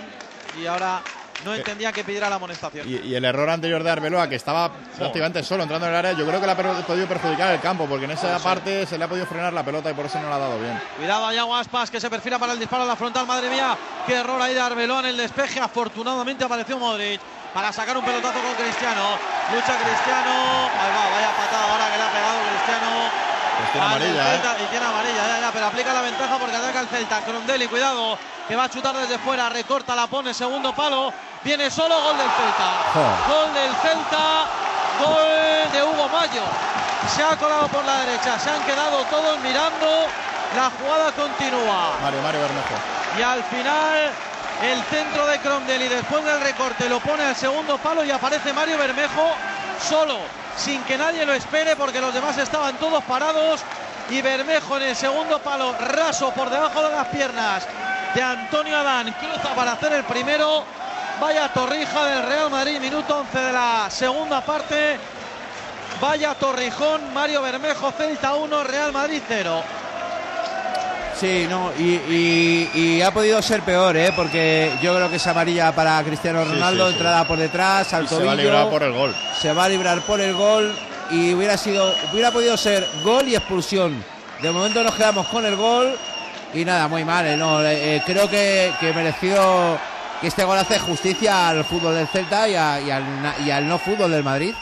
y ahora no entendía que pidiera la amonestación.
Y, y el error anterior de Arbeloa, que estaba prácticamente solo entrando en el área, yo creo que le ha podido perjudicar el campo, porque en esa
Sí.
parte se le ha podido frenar la pelota y por eso no la ha dado bien.
Cuidado allá Aspas que se perfila para el disparo a la frontal. Madre mía, qué error ahí de Arbeloa en el despeje. Afortunadamente apareció Modric para sacar un pelotazo con Cristiano. Lucha Cristiano. Ahí va, vaya patada ahora que le ha pegado Cristiano.
Pues tiene amarilla, ¿eh?
Y tiene amarilla, ya, ya, pero aplica la ventaja porque ataca el Celta. Crondelli, cuidado, que va a chutar desde fuera, recorta, la pone, segundo palo. Viene solo, gol del Celta. Gol del Celta, gol de Hugo Mayo. Se ha colado por la derecha, se han quedado todos mirando. La jugada continúa.
Mario, Mario Bermejo.
Y al final el centro de Cromdel y después del recorte lo pone al segundo palo y aparece Mario Bermejo solo, sin que nadie lo espere porque los demás estaban todos parados y Bermejo en el segundo palo raso por debajo de las piernas de Antonio Adán cruza para hacer el primero. Vaya torrija del Real Madrid, minuto 11 de la segunda parte. Vaya torrijón, Mario Bermejo, Celta 1, Real Madrid 0.
Sí, no, y, y- y ha podido ser peor, ¿eh? Porque yo creo que es amarilla para Cristiano Ronaldo,
sí, sí.
entrada por detrás, al
Y se va a librar por el gol.
Se va a librar por el gol y hubiera sido, hubiera podido ser gol y expulsión. De momento nos quedamos con el gol y nada, muy mal, ¿eh? No, eh, creo que, que merecido que este gol hace justicia al fútbol del Celta y, a- y al, na- y al no fútbol del Madrid.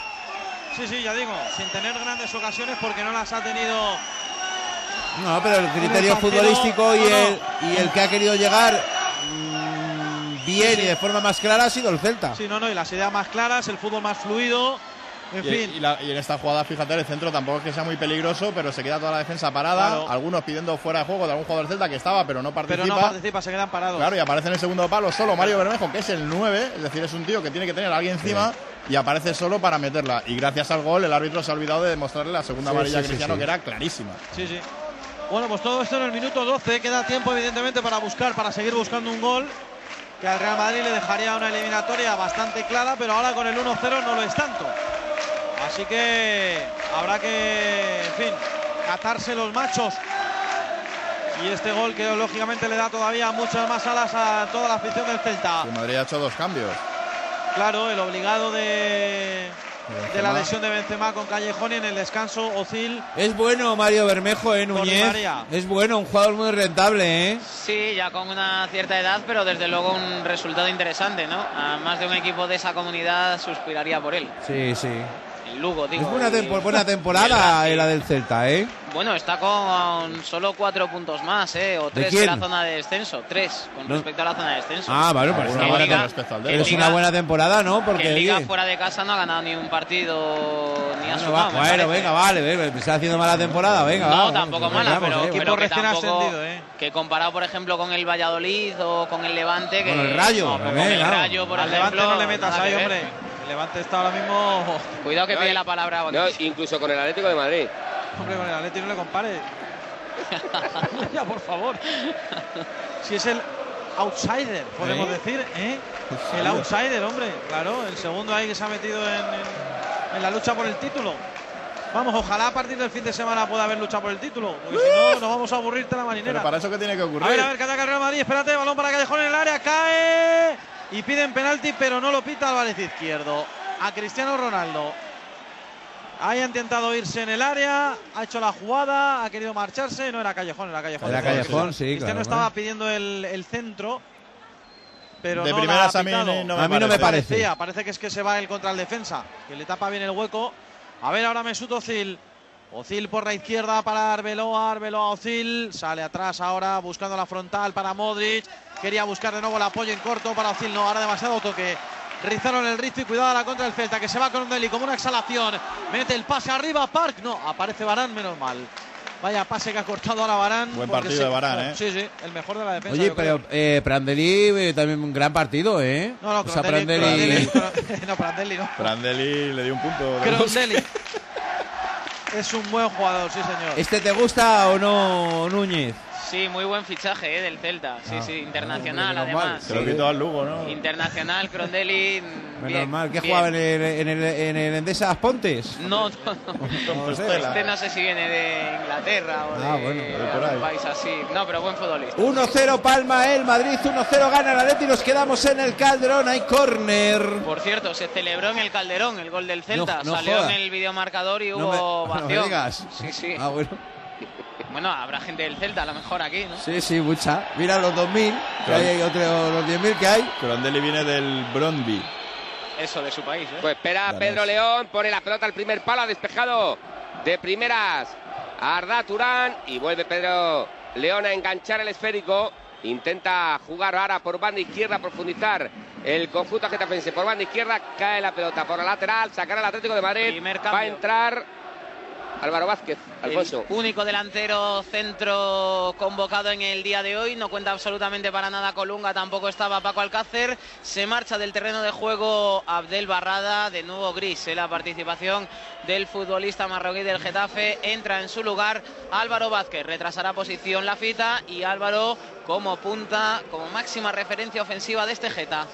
Sí, sí, ya digo, sin tener grandes ocasiones porque no las ha tenido
No, pero el criterio futbolístico y,
no, no.
el, y el que ha querido llegar mm, bien
Sí, sí.
y de forma más clara ha sido el Celta.
Sí, no, no, y las ideas más claras, el fútbol más fluido. En
Y,
fin,
y la- y en esta jugada, fíjate, el centro tampoco es que sea muy peligroso, pero se queda toda la defensa parada.
Claro.
Algunos pidiendo fuera de juego de algún jugador del Celta que estaba, pero no participa.
pero no participa, se quedan parados.
Claro, y aparece en el segundo palo solo Mario Bermejo, que es el 9, es decir, es un tío que tiene que tener a alguien encima y aparece solo para meterla. Y gracias al gol, el árbitro se ha olvidado de demostrarle la segunda
Sí,
amarilla
sí,
a
sí,
Cristiano,
sí.
que era clarísima.
Sí, sí. Bueno, pues todo esto en el minuto 12. Queda tiempo, evidentemente, para buscar, para seguir buscando un gol. Que al Real Madrid le dejaría una eliminatoria bastante clara, pero ahora con el 1-0 no lo es tanto. Así que habrá que, en fin, catarse los machos. Y este gol que lógicamente le da todavía muchas más alas a toda la afición del Celta.
El Madrid ha hecho dos cambios.
Claro, el obligado de, de la lesión de Benzema con Callejón y en el descanso Ozil.
Es bueno Mario Bermejo, ¿eh, Núñez? Es bueno, un jugador muy rentable, ¿eh?
Sí, ya con una cierta edad, pero desde luego un resultado interesante, ¿no? A más de un equipo de esa comunidad suspiraría por él.
Sí, sí.
El Lugo, digo.
Es buena,
y-
tempo- buena temporada
el
la del Celta, ¿eh?
Bueno, está con solo cuatro puntos más, ¿eh? O tres en la zona de descenso. Tres con
No.
respecto a la zona de descenso.
Ah, bueno, pues una buena,
Liga-
es
Liga-
una buena temporada, ¿no?
que
Porque
Liga
oye,
fuera de casa no ha ganado ni un partido ni ha
bueno,
sumado.
va- bueno,
parece.
venga, vale, venga, me está haciendo mala temporada, venga,
no,
va,
tampoco mala,
vamos,
pero,
eh,
pero que
recién
tampoco-
ascendido, ¿eh?
que comparado, por ejemplo, con el Valladolid o con el Levante, que
Con el Rayo,
no, con el. Rayo, por
Al
ejemplo,
Levante no le metas ahí, hombre. Levante está ahora mismo.
Cuidado que
No,
pide la palabra.
No, incluso con el Atlético de Madrid.
Hombre, con el Atleti no le compare. ya, por favor. Si es el outsider, podemos
¿Eh?
decir, ¿eh? El outsider, hombre. Claro, el segundo ahí que se ha metido en, en- en la lucha por el título. Vamos, ojalá a partir del fin de semana pueda haber lucha por el título. Porque si no, nos vamos a aburrirte la marinera.
Pero para eso, ¿qué tiene que ocurrir?
A ver, a ver, que ataca el Real Madrid. Espérate, balón para Callejón en el área. Cae. Y piden penalti, pero no lo pita Álvarez Izquierdo. A Cristiano Ronaldo. Ahí ha intentado irse en el área. Ha hecho la jugada. Ha querido marcharse. No era Callejón, era Callejón.
Era Callejón, sí,
Cristiano
claro,
estaba
bueno.
pidiendo el, el centro. Pero
De
no la
primeras
ha
a mí no me
A mí no me parece.
Parecía, parece que es que se va él contra el defensa, que le tapa bien el hueco. A ver ahora Mesut Özil. Ozil por la izquierda para Arbeloa, Arbeloa Ozil, sale atrás ahora buscando la frontal para Modric, quería buscar de nuevo el apoyo en corto para Ozil, no, ahora demasiado toque. Rizaron el ritmo y cuidado a la contra del Celta, que se va con Deli como una exhalación, mete el pase arriba, Park, no, aparece Barán, menos mal. Vaya pase que ha cortado ahora Barán.
Buen partido de Varane, ¿eh?
Sí, sí, el mejor de la defensa.
Oye, pero eh, Prandelli eh, también un gran partido, ¿eh?
No, no,
O sea,
Prandelli,
Prandelli-
Prandelli- no, Prandelli no.
Prandelli le dio un punto.
Prandelli. Es un buen jugador, sí señor.
¿Este te gusta o no, Núñez?
Sí, muy buen fichaje eh, del Celta. Sí,
Ah,
sí, internacional
menos mal.
además.
Se lo quitó al Lugo, ¿no?
Internacional, Crondelli.
Menos
bien,
mal, ¿qué
bien.
jugaba en el, en el, en el Endesa Pontes?
No, no, no. Este no sé si viene de Inglaterra o
Ah,
de,
bueno,
de ahí.
país así. No, pero buen futbolista.
1-0 Palma el Madrid, 1-0 gana el Atleti, nos quedamos en el Calderón, hay córner.
Por cierto, se celebró en el Calderón el gol del Celta.
No- no
Salió
jodas.
en el videomarcador y
No
hubo
me- no me digas.
Sí, sí.
Ah, bueno.
Bueno, habrá gente del Celta a lo mejor aquí, ¿no?
Sí, sí, mucha. Mira los 2.000, que hay, hay otro, los 10.000 que hay.
Prandelli viene del Brondby.
Eso de su país, ¿eh?
Pues espera
Ganas.
Pedro León, pone la pelota al primer palo, ha despejado de primeras Arda Turán y vuelve Pedro León a enganchar el esférico. Intenta jugar ahora por banda izquierda, profundizar el conjunto getafense. Por banda izquierda cae la pelota por la lateral, sacará el Atlético de Madrid. Va a entrar Álvaro Vázquez, Alfonso.
El único delantero centro convocado en el día de hoy. No cuenta absolutamente para nada Colunga, tampoco estaba Paco Alcácer. Se marcha del terreno de juego Abdel Barrada, de nuevo gris la participación del futbolista marroquí del Getafe. Entra en su lugar Álvaro Vázquez. Retrasará posición la fita y Álvaro como punta, como máxima referencia ofensiva de este Geta.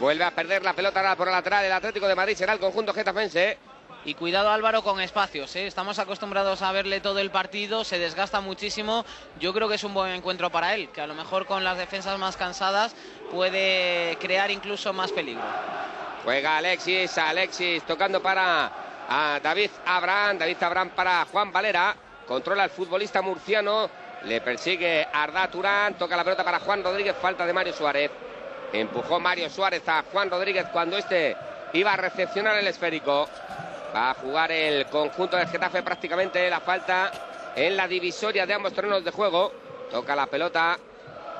Vuelve a perder la pelota ahora por la lateral. El Atlético de Madrid será el conjunto getafense.
Y cuidado Álvaro con espacios, ¿eh? estamos acostumbrados a verle todo el partido, se desgasta muchísimo, yo creo que es un buen encuentro para él, que a lo mejor con las defensas más cansadas puede crear incluso más peligro.
Juega Alexis, Alexis tocando para a David Abraham, David Abraham para Juan Valera, controla el futbolista murciano, le persigue Arda Turán, toca la pelota para Juan Rodríguez, falta de Mario Suárez. Empujó Mario Suárez a Juan Rodríguez cuando este iba a recepcionar el esférico. Va a jugar el conjunto del Getafe prácticamente la falta en la divisoria de ambos terrenos de juego. Toca la pelota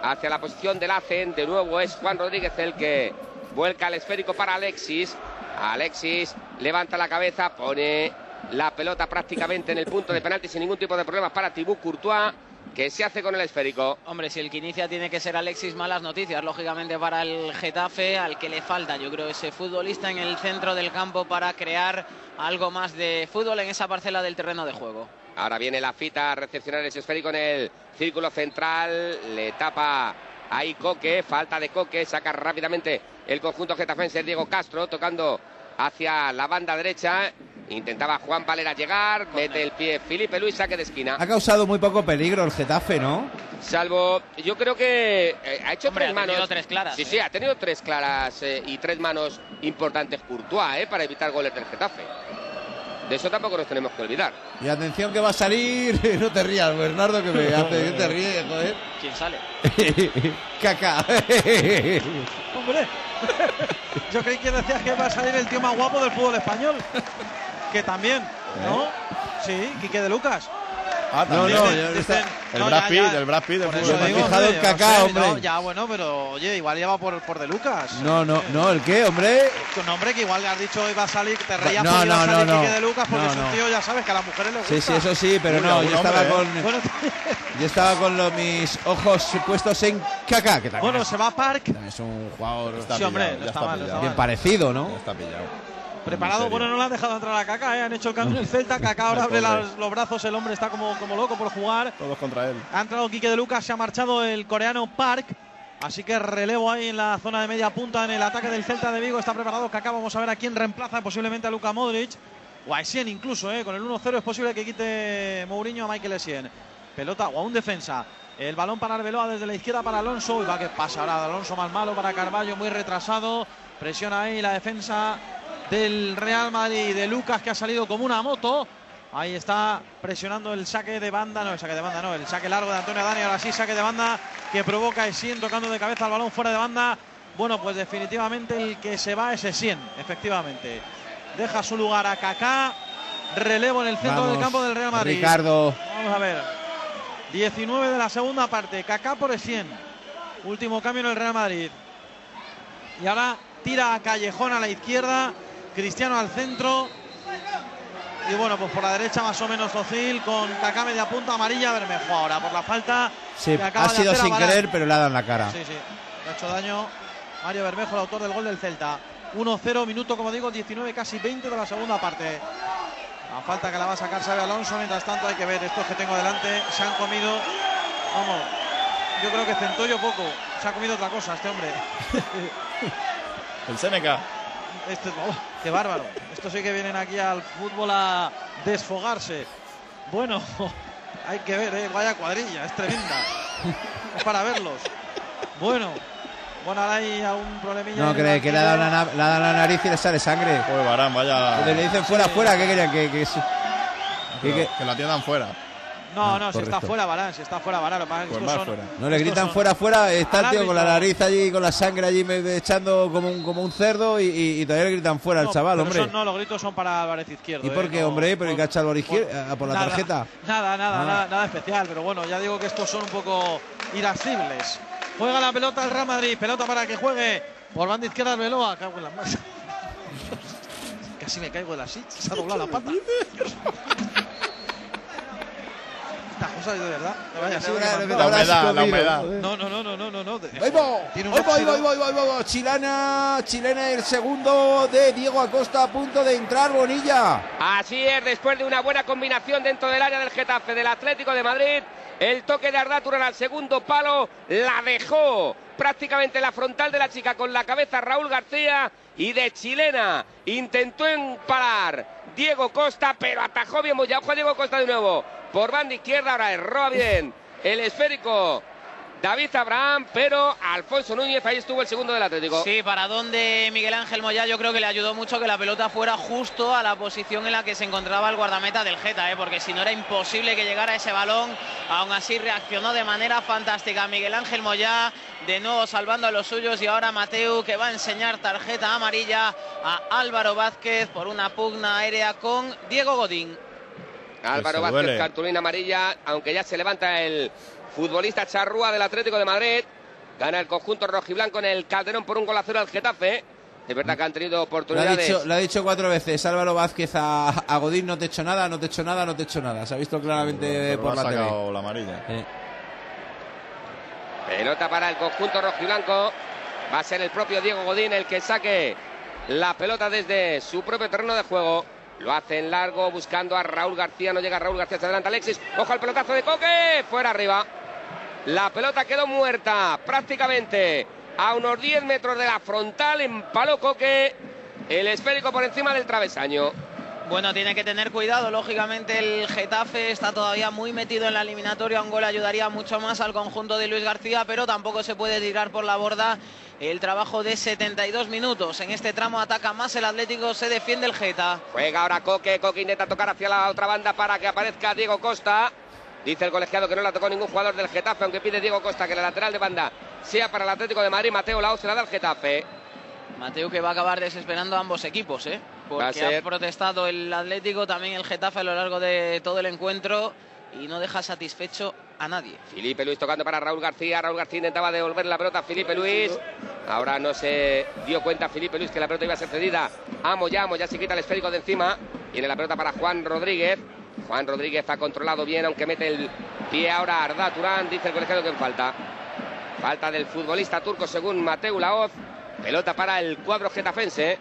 hacia la posición del ACEN. De nuevo es Juan Rodríguez el que vuelca el esférico para Alexis. Alexis levanta la cabeza, pone la pelota prácticamente en el punto de penalti sin ningún tipo de problemas para Tibú Courtois, que se hace con el esférico.
Hombre, si el que inicia tiene que ser Alexis, malas noticias, lógicamente para el Getafe, al que le falta, yo creo, ese futbolista en el centro del campo para crear algo más de fútbol en esa parcela del terreno de juego.
Ahora viene la fita a recepcionar ese esférico en el círculo central. Le tapa ahí Coque. Falta de Coque. Saca rápidamente el conjunto getafense Diego Castro tocando hacia la banda derecha. Intentaba Juan Valera llegar. Mete el pie Felipe Luis, saque de esquina.
Ha causado muy poco peligro el Getafe, ¿no?
Salvo, yo creo que eh, ha hecho
Hombre,
tres
ha
manos.
tenido tres claras,
Sí,
¿eh?
sí, ha tenido tres claras eh, y tres manos importantes Courtois, eh, para evitar goles del Getafe. De eso tampoco nos tenemos que olvidar.
Y atención que va a salir. No te rías, Bernardo, que me hace que te ríes, joder.
¿Quién sale?
Caca.
Hombre, yo creí que decías que va a salir el tío más guapo del fútbol español. Que también, ¿no? Sí, Quique de Lucas.
Ah,
No,
también.
no,
Dicen-
ya-
dicen
no,
el Brad Pitt,
ya.
el Brad Pitt del
Por
fútbol.
eso digo,
fijado
hombre,
en
yo
Kaká,
sé,
hombre.
no, ya, bueno, pero oye, igual ya va por, por de Lucas.
No, no, no, ¿el qué, hombre?
Tu nombre que igual le has dicho iba a salir, te
No,
reías
no,
porque iba a
no,
salir
no,
Quique de Lucas porque
no,
es un
no.
tío, ya sabes, que a las mujeres les gusta.
Sí, sí, eso sí, pero
Uy,
no, yo estaba
hombre,
con
¿eh?
Bueno,
yo estaba con los, mis ojos puestos en Kaká, que también
bueno
es,
se va a Park.
también es un jugador
Está
Sí, hombre,
pillado,
no
ya
está mal, no
bien parecido, ¿no?
Está pillado.
Preparado, bueno, no le han dejado entrar a Kaká, ¿eh? han hecho el cambio el Celta. Kaká ahora abre las- los brazos, el hombre está como, como loco por jugar.
Todos contra él.
Ha entrado Quique de Lucas, se ha marchado el coreano Park. Así que relevo ahí en la zona de media punta en el ataque del Celta de Vigo. Está preparado Kaká. Vamos a ver a quién reemplaza, posiblemente a Luka Modric. O a Essien incluso, ¿eh? con el 1-0 es posible que quite Mourinho a Michael Essien. Pelota o a un defensa. El balón para Arbeloa desde la izquierda para Alonso. Y va que pasa ahora Alonso más malo para Carballo, muy retrasado. Presiona ahí la defensa del Real Madrid de Lucas que ha salido como una moto. Ahí está presionando el saque de banda, no el saque de banda, no, el saque largo de Antonio Dani, ahora sí saque de banda que provoca Essien tocando de cabeza el balón fuera de banda. Bueno, pues definitivamente el que se va es Essien, efectivamente. Deja su lugar a Kaká, relevo en el centro del campo del Real Madrid.
Ricardo.
Vamos a ver. 19 de la segunda parte, Kaká por Essien. Último cambio en el Real Madrid. Y ahora tira a Callejón a la izquierda, Cristiano al centro. Y bueno, pues por la derecha más o menos Ocil con Kaká media punta amarilla, Bermejo ahora por la falta.
Sí,
que acaba
ha
de
sido
hacer
sin querer, pero le ha dado en la cara.
Sí, sí, le ha hecho daño Mario Bermejo, el autor del gol del Celta. 1-0, minuto, como digo, 19, casi 20 de la segunda parte. La falta que la va a sacar Xavi Alonso, mientras tanto hay que ver estos que tengo delante, se han comido, vamos, yo creo que centollo poco, se ha comido otra cosa este hombre.
El Seneca.
Este, oh, qué bárbaro. Estos sí que vienen aquí al fútbol a desfogarse. Bueno, hay que ver, ¿eh? vaya cuadrilla, es tremenda. es para verlos. Bueno, bueno, ahora hay algún problemilla.
No, cree que le ha, dado la, na- le ha dado la nariz y le sale sangre.
Joder, Varane, vaya.
Le dicen fuera, fuera, ¿qué querían? Que, que, que-
la atiendan fuera.
No,
Ah,
no, si está fuera Barán, si está fuera Barán. Lo
Pues
estos
más
son-
fuera.
no le gritan
son-
fuera, fuera. Está el
Al
tío con la nariz allí, con la sangre allí me- echando como un, como un cerdo y, y- y todavía le gritan fuera al
No,
chaval,
pero
hombre.
son- no, los gritos son para Álvarez Izquierdo.
¿Y por
eh,
qué,
no-
hombre? ¿Pero
por-
al
por-
izquierda, por la
nada,
tarjeta?
Nada, nada,
Ah.
nada, nada especial. Pero bueno, ya digo que estos son un poco irascibles. Juega la pelota el Real Madrid. Pelota para que juegue por banda izquierda Arbeloa. Cago en la masa. Casi me caigo de la silla. Se ha doblado la pata. Estas cosas de verdad. vaya
te
mandó.
habrás
humedad, la humedad.
No, no, no, no, no, no, no.
Ahí va,
Tiene un
ahí va, ahí
óxido.
va, ahí va, ahí va, ahí va. Chilena, chilena el segundo de Diego Acosta a punto de entrar Bonilla.
Así es, después de una buena combinación dentro del área del Getafe del Atlético de Madrid, el toque de Ardáturan al segundo palo la dejó prácticamente en la frontal de la chica con la cabeza Raúl García y de chilena intentó emparar Diego Costa, pero atajó bien Moya. Ojo a Diego Costa de nuevo por banda izquierda, ahora erró bien el esférico David Abraham, pero Alfonso Núñez, ahí estuvo el segundo del Atlético.
Sí, para donde Miguel Ángel Moya yo creo que le ayudó mucho que la pelota fuera justo a la posición en la que se encontraba el guardameta del Geta, ¿eh? porque si no era imposible que llegara ese balón. Aún así reaccionó de manera fantástica Miguel Ángel Moya, de nuevo salvando a los suyos y ahora Mateu que va a enseñar tarjeta amarilla a Álvaro Vázquez por una pugna aérea con Diego Godín.
Álvaro Vázquez,
duele.
cartulina amarilla, aunque ya se levanta el futbolista Charrúa del Atlético de Madrid. Gana el conjunto rojiblanco en el Calderón por un gol a cero al Getafe. Es verdad que han tenido
Lo ha,
oportunidades.
dicho, lo ha dicho cuatro veces Álvaro Vázquez a, a Godín, no te he hecho nada, no te he hecho nada, no te he hecho nada. Se ha visto claramente
Pero
por
ha
la tele.
sacado la amarilla.
Eh,
Pelota para el conjunto rojiblanco. Va a ser el propio Diego Godín el que saque la pelota desde su propio terreno de juego. Lo hace en largo buscando a Raúl García. No llega Raúl García, se adelanta Alexis. Ojo al pelotazo de Coque. Fuera arriba. La pelota quedó muerta prácticamente a unos 10 metros de la frontal. Empaló Coque. El esférico por encima del travesaño.
Bueno, tiene que tener cuidado, lógicamente el Getafe está todavía muy metido en la eliminatoria, un gol ayudaría mucho más al conjunto de Luis García, pero tampoco se puede tirar por la borda el trabajo de 72 minutos. En este tramo ataca más el Atlético, se defiende el Geta.
Juega ahora Coque. Coque intenta tocar hacia la otra banda para que aparezca Diego Costa. Dice el colegiado que no la tocó ningún jugador del Getafe, aunque pide Diego Costa que la lateral de banda sea para el Atlético de Madrid. Mateo Lao se la da al Getafe.
Mateo que va a acabar desesperando a ambos equipos, ¿eh? Porque ha
ser-
protestado el Atlético, también el Getafe a lo largo de todo el encuentro y no deja satisfecho a nadie.
Felipe Luis tocando para Raúl García. Raúl García intentaba devolver la pelota a Felipe Luis. Ahora no se dio cuenta Felipe Luis que la pelota iba a ser cedida a Moya. Moya se quita el esférico de encima. Viene la pelota para Juan Rodríguez. Juan Rodríguez ha controlado bien, aunque mete el pie ahora a Arda Turán. Dice el colegiado que en falta. Falta del futbolista turco según Mateu Laoz. Pelota para el cuadro getafense.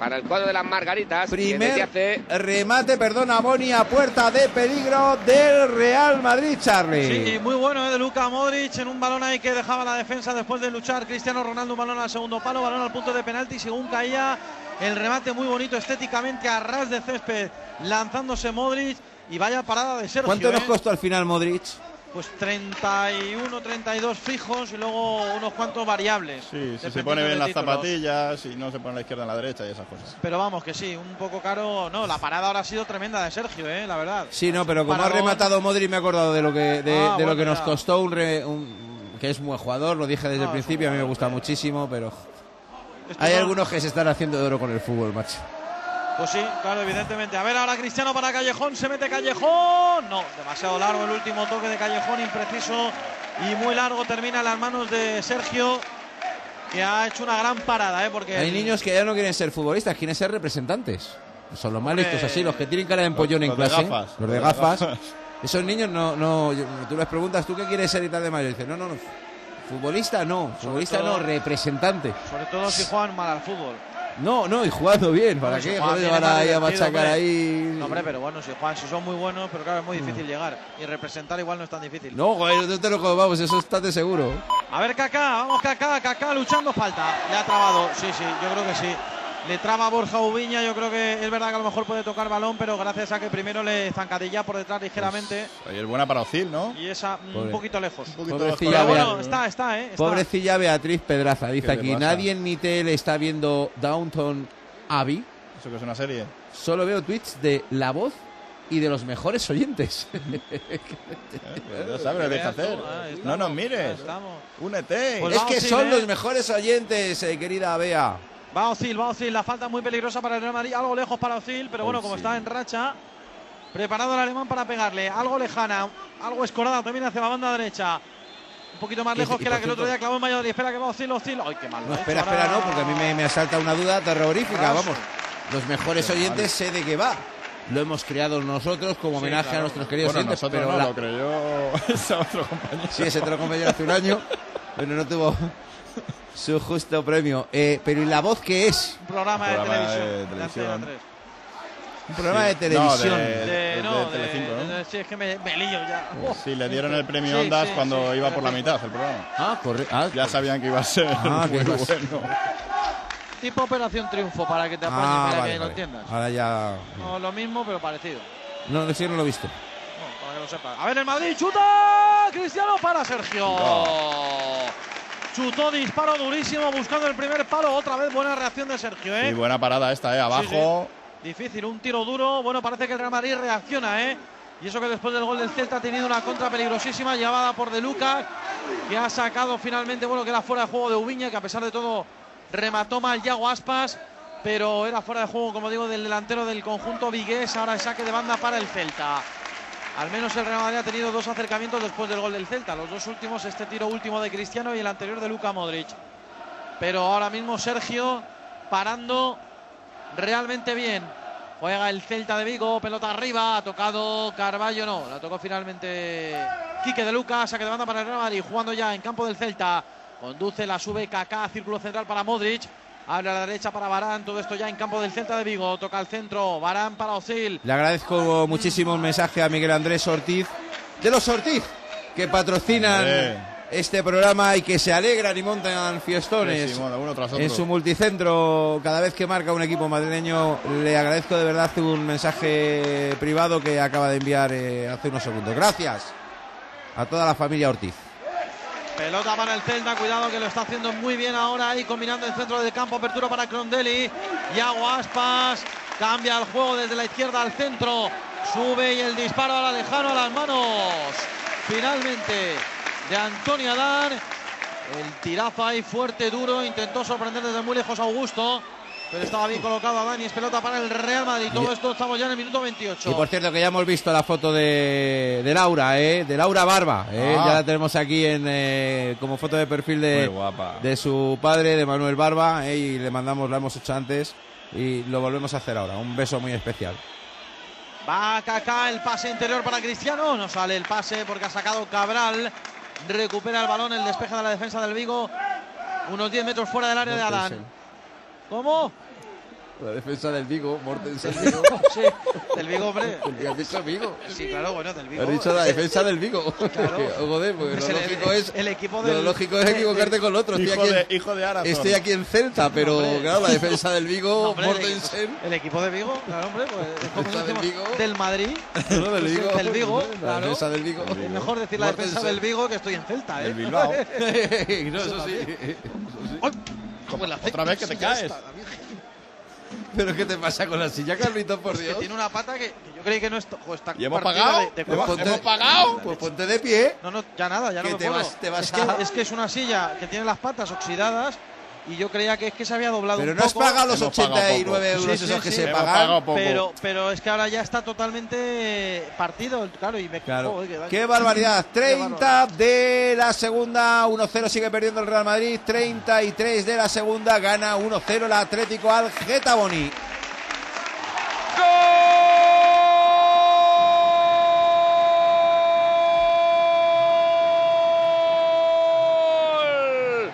Para el cuadro de las Margaritas.
Primer
hace
remate, perdona, Boni, a puerta de peligro del Real Madrid, Charlie.
Sí, muy bueno ¿eh? de Luka Modric en un balón ahí que dejaba la defensa después de luchar Cristiano Ronaldo, un balón al segundo palo, balón al punto de penalti, según caía el remate muy bonito estéticamente a ras de césped, lanzándose Modric y vaya parada de Sergio.
¿Cuánto nos
¿eh?
costó al final Modric?
Pues 31, 32 fijos y luego unos cuantos variables.
Sí, si se pone bien las zapatillas y no se pone a la izquierda en la derecha y esas cosas.
Pero vamos, que sí, un poco caro. No, la parada ahora ha sido tremenda de Sergio, ¿eh? la verdad.
Sí, no, pero como ha rematado Modric me he acordado de lo que, de,
Ah,
de lo que nos costó un, re- un- que es un buen jugador, lo dije desde el
No, un
principio, a mí me gusta muchísimo, pero
Esto
hay
no-
algunos que se están haciendo de oro con el fútbol, macho.
Pues sí, claro, evidentemente. A ver, ahora Cristiano para Callejón, se mete Callejón. No, demasiado largo el último toque de Callejón, impreciso y muy largo. Termina en las manos de Sergio, que ha hecho una gran parada, ¿eh? Porque
Hay
el-
niños que ya no quieren ser futbolistas, quieren ser representantes. Son los más
Hombre.
listos así, los que tienen cara de empollón en
los de
clase.
gafas,
los de gafas. Esos niños no, no, tú les preguntas, ¿tú qué quieres ser y tal de mayor? Y dicen, no, no, no. Futbolista no, futbolista
todo-
no, representante.
Sobre todo si juegan mal al fútbol.
No, no, y jugando bien, ¿para
No,
qué? Joder, van ahí a machacar
hombre.
ahí.
No, hombre, pero bueno, si juegan, si son muy buenos, pero claro, es muy difícil
Mm.
llegar. Y representar igual no es tan difícil.
No, joder, no te lo vamos, eso estate seguro.
A ver, Kaká, vamos Kaká, Kaká luchando, falta. Le ha trabado, sí, sí, yo creo que sí. Le traba Borja Ubiña, yo creo que es verdad que a lo mejor puede tocar balón, pero gracias a que primero le zancadilla por detrás ligeramente.
Ahí es buena para Ocil, ¿no?
Y esa un poquito lejos.
Un poquito
Pobrecilla
Pero
descolgado.
bueno, está, está, ¿eh? Está.
Pobrecilla Beatriz Pedraza, dice
¿Qué le
aquí, nadie en mi tele está viendo Downton Abbey,
Eso que es una serie.
solo veo tweets de la voz y de los mejores oyentes.
Eh, Ya sabes, deja hacer.
Estamos,
No nos mires. Únete.
Pues
es
vamos,
que
sí,
son
¿eh?
los mejores oyentes, eh, querida Bea.
Va Ozil, va Ozil, la falta muy peligrosa para el Real Madrid, algo lejos para Ozil, pero bueno, como está en racha, preparado el alemán para pegarle, algo lejana, algo escorada también hacia la banda derecha. Un poquito más lejos que la que el otro día clavó en Valladolid. Espera que va Ozil, Ozil. Ay, qué mal.
No, espera, espera, no, porque a mí me, me asalta una duda terrorífica, vamos. Los mejores oyentes sé de qué va. Lo hemos creado nosotros como
Sí,
homenaje a nuestros queridos
Bueno,
pero
no,
la-
lo creyó ese otro compañero.
Sí, ese compré yo hace un año, pero no tuvo su justo premio. Eh, pero ¿y la voz qué es?
Un programa,
Un
de televisión.
de
de
televisión.
Antena 3.
Un programa
Sí.
de televisión.
No, de-
De,
de
no, de,
Telecinco, ¿no?
de- sí, es que me, me lío ya. Oh.
Sí, le dieron el premio
Sí,
Ondas
sí,
cuando
sí,
iba por la mitad el programa.
Ah, correcto. Ah,
Ya sabían que iba a ser
Ah,
muy bueno.
Tipo Operación Triunfo, para que te apañes,
Ah,
para
vale,
que lo entiendas.
Ahora ya.
No, lo mismo, pero parecido.
No, no, sí, no lo he visto.
No, para que lo sepas. A ver, el Madrid chuta. Cristiano para Sergio. Chutó, disparo durísimo, buscando el primer palo. Otra vez buena reacción de Sergio, ¿eh?
Y buena parada esta, ¿eh? Abajo.
Difícil, un tiro duro. Bueno, parece que el Real Madrid reacciona, ¿eh? Y eso que después del gol del Celta ha tenido una contra peligrosísima llevada por De Luca, que ha sacado finalmente, bueno, que era fuera de juego de Ubiña, que a pesar de todo remató mal Yago Aspas, pero era fuera de juego, como digo, del delantero del conjunto vigués. Ahora el saque de banda para el Celta. Al menos el Real Madrid ha tenido dos acercamientos después del gol del Celta. Los dos últimos, este tiro último de Cristiano y el anterior de Luca Modric. Pero ahora mismo Sergio parando realmente bien. Juega el Celta de Vigo, pelota arriba, ha tocado Carballo, no, la tocó finalmente Quique de Lucas, saque de banda para el Real Madrid, jugando ya en campo del Celta. Conduce, la sube Kaká, círculo central para Modric. Abre a la derecha para Barán, todo esto ya en campo del Celta de Vigo. Toca al centro, Barán para Osil.
Le agradezco muchísimo un mensaje a Miguel Andrés Ortiz, de los Ortiz, que patrocinan este programa y que se alegran y montan fiestones.
Sí, sí, bueno, uno tras otro.
En su multicentro, cada vez que marca un equipo madrileño, le agradezco de verdad un mensaje privado que acaba de enviar eh, hace unos segundos. Gracias a toda la familia Ortiz.
Pelota para el Celta, cuidado que lo está haciendo muy bien ahora ahí combinando el centro del campo, apertura para Crondelli, Yago Aspas, cambia el juego desde la izquierda al centro, sube y el disparo a la lejano a las manos, finalmente de Antonio Adán, el tirazo ahí fuerte, duro, intentó sorprender desde muy lejos a Augusto, Pero estaba bien colocado a Dani, es pelota para el Real Madrid. Todo
Y-
esto estamos ya en el minuto 28.
Y por cierto que ya hemos visto la foto de, de Laura, ¿eh? De Laura Barba, ¿eh?
Ah.
Ya la tenemos aquí en eh, como foto de perfil de, de su padre, de Manuel Barba, ¿eh? Y le mandamos, la hemos hecho antes y lo volvemos a hacer ahora. Un beso muy especial.
Va Kaká, el pase interior para Cristiano. No sale el pase porque ha sacado Cabral. Recupera el balón, el despeje de la defensa del Vigo. Unos 10 metros fuera del área de Adán. ¿Cómo?
La defensa del Vigo, Mortensen.
Sí, del Vigo, hombre.
¿Has dicho Vigo?
Sí, claro, bueno, del Vigo.
Has dicho la
el-
defensa del Vigo.
Claro.
Joder, porque
Es
lo
el-
lógico es
el equipo
lo
del-
lógico es equivocarte con el otro. Estoy
Hijo
aquí en-
de, hijo de Arazón.
Estoy aquí en Celta, pero
Hombre.
claro, la defensa del Vigo,
Hombre, el-
Mortensen.
El equipo de Vigo, claro, hombre, pues es como
Defensa del Vigo.
del Madrid.
No, del Vigo.
Del Vigo,
La
claro.
defensa del Vigo.
Es mejor decir la defensa
Mortensen.
del Vigo que estoy en Celta, ¿eh?
Del Bilbao.
no, eso sí.
Como el
Otra vez que te caes.
¿Pero qué te pasa con la silla, Carlitos, por
Es que
Dios?
tiene una pata que, que yo creí que no está. jo, está
¿Y hemos pagado?
de- de
Pues
cuajo.
ponte-
¿Hemos pagado?
Pues ponte de pie.
No, no, ya nada, ya no me
te
puedo.
vas- te vas
es, que,
a-
es que es una silla que tiene las patas oxidadas y yo creía que es que se había doblado
Pero
un
no has
poco.
pagado los
Hemos pagado
89
poco.
euros
Sí,
esos
sí,
que
sí.
se
Hemos
pagan.
pagado.
Pero, pero es que ahora ya está totalmente partido, claro, y me
Claro.
joder, qué.
Qué barbaridad.
Qué
30 de la segunda, 1-0 sigue perdiendo el Real Madrid. 33 de la segunda, gana 1-0 el Atlético al Getaboni.
¡Gol!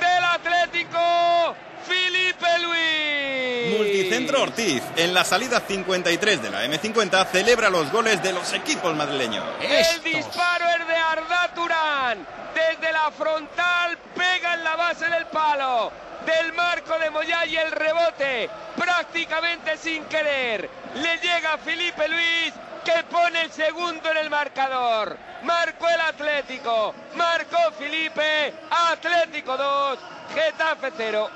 Del Atlético, Felipe Luis.
Multicentro Ortiz, en la salida 53 de la M50, celebra los goles de los equipos madrileños.
El disparo es de Arda Turán. Desde la frontal pega en la base del palo. Del marco de Moyá y el rebote. Prácticamente sin querer. Le llega a Felipe Luis que pone el segundo en el marcador. Marcó el Atlético. Marcó Felipe. Atlético 2. Getafe 0.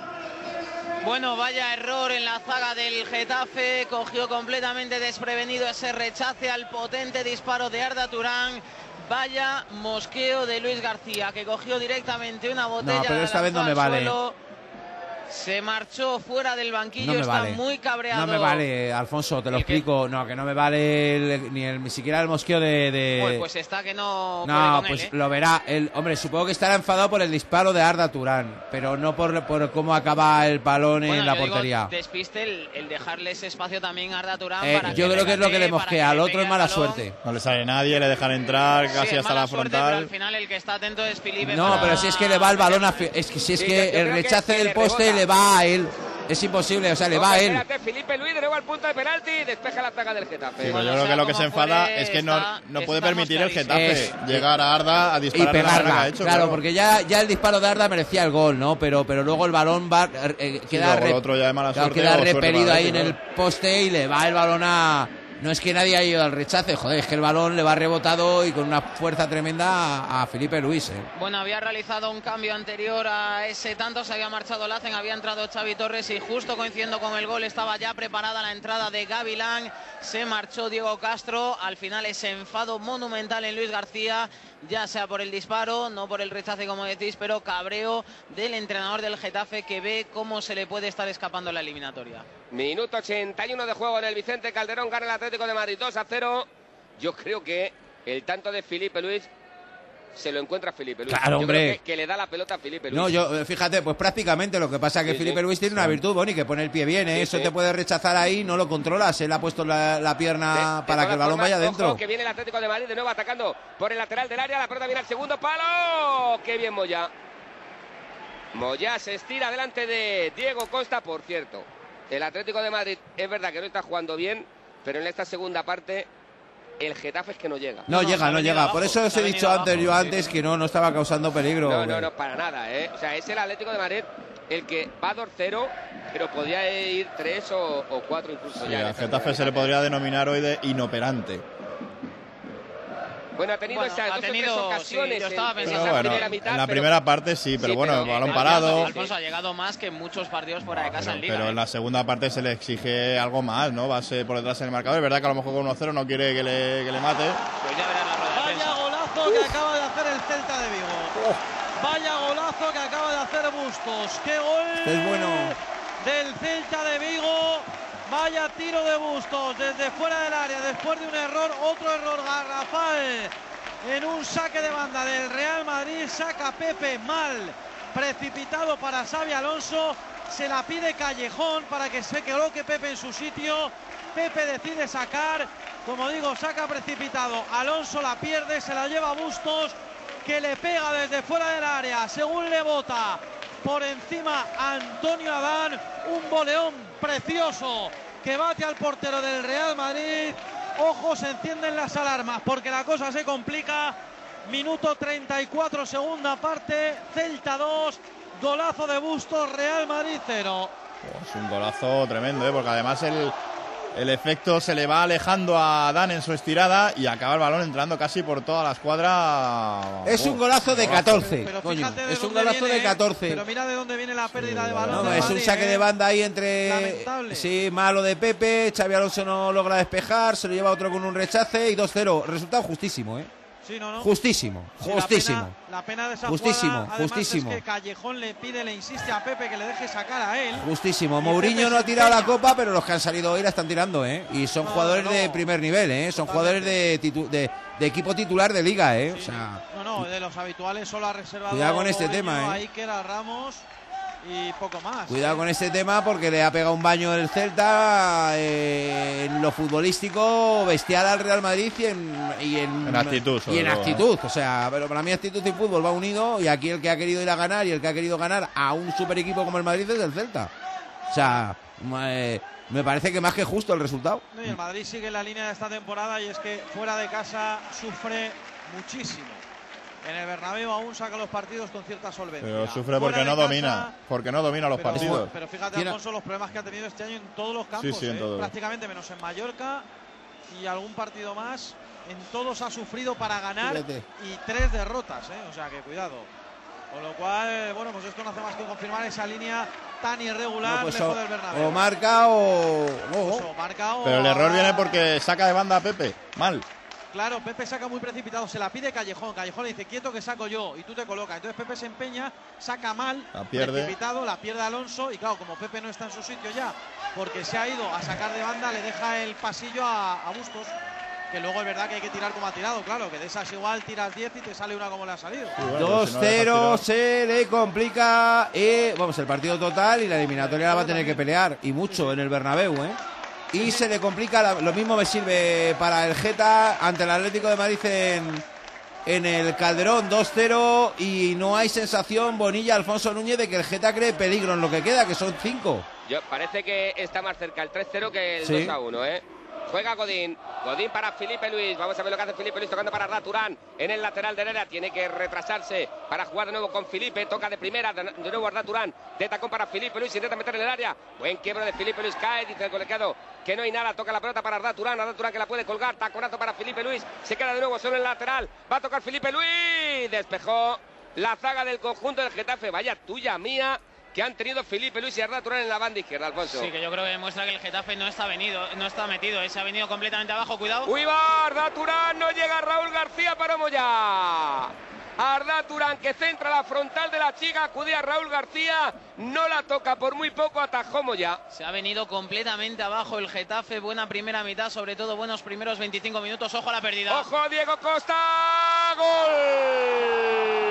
Bueno, vaya error en la zaga del Getafe. Cogió completamente desprevenido ese rechace al potente disparo de Arda Turán. Vaya mosqueo de Luis García, que cogió directamente una botella.
pero
la
esta vez no me
al
vale.
suelo, Se marchó fuera del banquillo,
No me
está
vale.
muy cabreado.
No me vale, Alfonso, te lo explico. No, que no me vale el- ni, el, ni siquiera el mosqueo de. de-
Pues, pues está que no. puede
no,
con
pues
él, ¿eh?
lo verá. El, hombre, supongo que estará enfadado por el disparo de Arda Turán, pero no por, por cómo acaba el balón
Bueno,
en la
yo digo,
portería.
despiste el, el dejarle ese espacio también a Arda Turán
Eh,
para
yo creo que es lo que le mosquea. Al
le
otro es mala suerte.
No le sale nadie, le dejan entrar casi hasta
mala
la
suerte, pero al
frontal.
final el que está atento es Felipe.
No,
para-
pero si es que le va el balón a. Fi- Es que si es
Sí,
que el rechace
que
del
le
poste
rebota.
Le va a él. Es imposible, o sea, le va a él.
Espérate, Felipe Luis de nuevo al punto de penalti. Despeja la zaga del Getafe.
Sí, pero yo creo que lo que se enfada es que no, no puede permitir el. Getafe
Es-
llegar a Arda a
y
disparar que
pegarla.
ha hecho.
claro, porque ya, ya el disparo de Arda merecía el gol, ¿no? Pero, pero luego el balón va, eh, queda,
luego el
re-
otro ya de mala
claro, queda repelido ahí en el poste y le va el balón a. No es que nadie haya ido al rechace, joder, es que el balón le va rebotado y con una fuerza tremenda a, Felipe Luis. ¿eh?
Bueno, había realizado un cambio anterior a ese tanto, se había marchado Lacen, había entrado Xavi Torres y justo coincidiendo con el gol estaba ya preparada la entrada de Gavilán, se marchó Diego Castro, al final ese enfado monumental en Luis García, ya sea por el disparo, no por el rechace como decís, pero cabreo del entrenador del Getafe que ve cómo se le puede estar escapando la eliminatoria.
Minuto 81 de juego en el Vicente Calderón. Gana el Atlético de Madrid 2 a 0. Yo creo que el tanto de Felipe Luis se lo encuentra Felipe Luis.
Claro,
Yo
hombre.
creo que, que le da la pelota a Felipe Luis.
No, yo, eh, fíjate, pues prácticamente lo que pasa es que
Sí,
Felipe
sí.
Luis tiene una virtud, Boni, que pone el pie bien, ¿eh?
Sí,
Eso te puede rechazar ahí, no lo controlas. Él ha puesto la, la pierna
De-
para que el balón
formas,
vaya dentro.
que viene el Atlético de Madrid de nuevo atacando por el lateral del área. La pelota viene al segundo palo. ¡Qué bien Moya! Moya se estira delante de Diego Costa, por cierto. El Atlético de Madrid es verdad que no está jugando bien, pero en esta segunda parte el Getafe es que no llega.
No, llega, no llega. Por eso os he dicho antes, yo
sí.
antes, que no, no estaba causando peligro.
No,
hombre.
no, no, para nada, ¿eh? O sea, es el Atlético de Madrid el que va 2-0, pero podría ir 3 o, o 4 incluso
Sí,
ya.
al Getafe se le podría denominar hoy de inoperante.
Bueno, ha tenido
Bueno,
esas
ha
dos o tres
tenido,
ocasiones
sí, yo
en-
estaba
en,
pensando-
Pero bueno,
primera mitad.
en la
pero-
primera parte sí, pero
Sí,
bueno,
pero
el balón parado.
Alfonso ha llegado más que en muchos partidos fuera de casa en Liga.
Pero
¿eh?
en la segunda parte se le exige algo más, ¿no? Va a ser por detrás en el marcador. Es verdad que a lo mejor con 1-0 no quiere que le, que le mate.
Pues ya verás la rueda
Vaya golazo que acaba de hacer el Celta de Vigo. Vaya golazo que acaba de hacer Bustos. ¡Qué gol!
Este es bueno.
del Celta de Vigo. Vaya tiro de bustos desde fuera del área, después de un error, otro error garrafal en un saque de banda del Real Madrid. Saca Pepe mal, precipitado para Xavi Alonso. Se la pide Callejón para que se coloque Pepe en su sitio. Pepe decide sacar, como digo, saca precipitado. Alonso la pierde, se la lleva Bustos, que le pega desde fuera del área, según le bota por encima Antonio Adán, un boleón precioso que bate al portero del Real Madrid. Ojos, se encienden las alarmas porque la cosa se complica. Minuto 34, segunda parte, Celta 2, golazo de Bustos, Real Madrid 0.
Es un golazo tremendo, ¿eh? porque además el, el efecto se le va alejando a Dan en su estirada y acaba el balón entrando casi por toda la escuadra.
Es un golazo de 14, coño.
fíjate de
Es un golazo
viene,
de 14.
Pero mira de dónde viene la pérdida de balón.
No,
del
es un
Madrid,
saque
¿eh?
de banda ahí entre.
Lamentable.
Sí, malo de Pepe. Xavi Alonso no logra despejar. Se lo lleva otro con un rechace y 2-0. Resultado justísimo, ¿eh?
Sí, no, no.
Justísimo,
Sí, la
justísimo.
pena- La pena, de esa
Justísimo,
jugada,
justísimo.
Es que Callejón le pide, le insiste a Pepe que le deje sacar a él.
Justísimo. Mourinho no ha tirado la copa, pero los que han salido hoy la están tirando, ¿eh? Y son jugadores de primer nivel, ¿eh? Son jugadores de, titu- de, de equipo titular de liga, ¿eh? O sea,
No, no, de los habituales solo ha reservado.
Cuidado con este
Mourinho,
tema, ¿eh?
A Iker, a Ramos y poco más.
cuidado con este tema porque le ha pegado un baño el Celta eh, en lo futbolístico bestial al Real Madrid y en, y en,
En actitud,
Y en
todo, ¿eh?
actitud. O sea, pero para mí actitud y fútbol va unido y aquí el que ha querido ir a ganar y el que ha querido ganar a un super equipo como el Madrid es el Celta. O sea, eh, me parece que más que justo el resultado.
No, y el Madrid sigue la línea de esta temporada y es que fuera de casa sufre muchísimo. En el Bernabéu aún saca los partidos con cierta solvencia.
Pero sufre porque no
casa,
domina, porque no domina los
pero,
partidos.
Pero fíjate, Alfonso, los problemas que ha tenido este año en todos los campos.
Sí, sí, en
¿eh?
todos.
Prácticamente menos en Mallorca y algún partido más. En todos ha sufrido para ganar
Fíjate.
y tres derrotas. ¿eh? O sea que cuidado. Con lo cual, bueno, pues esto no hace más que confirmar esa línea tan irregular
No, pues
lejos
o,
del Bernabéu.
o marca o.
Pues
o-
marca o
Pero el error viene porque saca de banda a Pepe. Mal.
Claro, Pepe saca muy precipitado, se la pide Callejón. Callejón le dice, quieto que saco yo, y tú te colocas. Entonces Pepe se empeña, saca mal,
La pierde.
precipitado, la pierde Alonso. Y claro, como Pepe no está en su sitio ya, porque se ha ido a sacar de banda, le deja el pasillo a, a Bustos. Que luego es verdad que hay que tirar como ha tirado, claro, que de esas igual tiras 10 y te sale una como le ha salido.
2-0 se le complica eh, vamos el partido total y la eliminatoria la va a tener que pelear y mucho en el Bernabéu ¿eh? Y se le complica la- lo mismo me sirve para el Geta ante el Atlético de Madrid en, en el Calderón 2-0 y no hay sensación Bonilla Alfonso Núñez de que el Geta cree peligro en lo que queda que son 5
Yo, parece que está más cerca el 3-0 que el
Sí.
2-1, ¿eh? Juega Godín. Godín para Felipe Luis. Vamos a ver lo que hace Felipe Luis tocando para Raturán en el lateral área. Tiene que retrasarse para jugar de nuevo con Felipe. Toca de primera. De, de nuevo a Raturán. De tacón para Felipe Luis. Intenta meter en el área. Buen quiebro de Felipe Luis. Cae. Dice el colegiado que no hay nada. Toca la pelota para Raturán. Raturán que la puede colgar. Taconazo para Felipe Luis. Se queda de nuevo solo en el lateral. Va a tocar Felipe Luis. Despejó la zaga del conjunto del Getafe. Vaya tuya mía que han tenido Felipe Luis y Arda Turán en la banda izquierda, Alfonso.
Sí, que yo creo que demuestra que el Getafe no está venido, no está metido, eh, se ha venido completamente abajo, cuidado.
¡Uy, va! Arda Turán, no llega Raúl García para Moya. Arda Turán que centra la frontal de la chica, acude a Raúl García, no la toca por muy poco, atajó Moya.
Se ha venido completamente abajo el Getafe, buena primera mitad, sobre todo buenos primeros 25 minutos, ojo a la pérdida.
¡Ojo a Diego Costa! ¡Gol!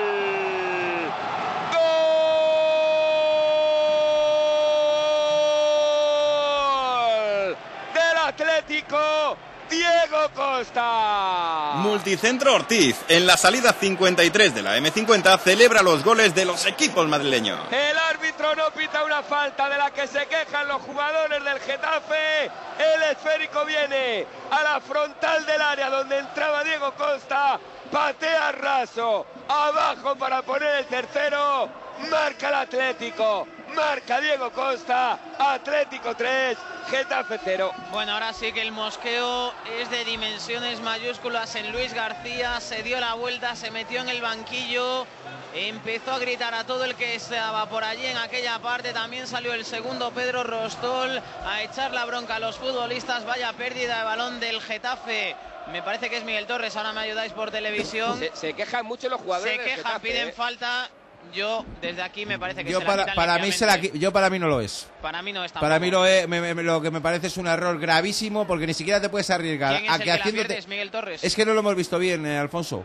Atlético, Diego Costa.
Multicentro Ortiz, en la salida 53 de la M50, celebra los goles de los equipos madrileños.
El árbitro no pita una falta de la que se quejan los jugadores del Getafe. El esférico viene a la frontal del área donde entraba Diego Costa. Patea raso. Abajo para poner el tercero. Marca el Atlético. Marca Diego Costa. Atlético 3. Getafe 0.
Bueno, ahora sí que el mosqueo es de dimensiones mayúsculas en Luis García, se dio la vuelta, se metió en el banquillo, empezó a gritar a todo el que estaba por allí en aquella parte, también salió el segundo Pedro Rostol a echar la bronca a los futbolistas, vaya pérdida de balón del Getafe. Me parece que es Miguel Torres, ahora me ayudáis por televisión.
Se, se quejan mucho los jugadores
Se quejan,
Getafe,
piden
¿eh?
falta. Yo, desde aquí, me parece que
Yo
se
para,
quitan
para mí se la, yo para mí no lo es.
Para mí no es
Para mí lo, es, me- me- lo que me parece es un error gravísimo porque ni siquiera te puedes arriesgar
¿Quién es
a
el
que haciéndote-?
¿Es Miguel Torres?
Es que no lo hemos visto bien, eh, Alfonso.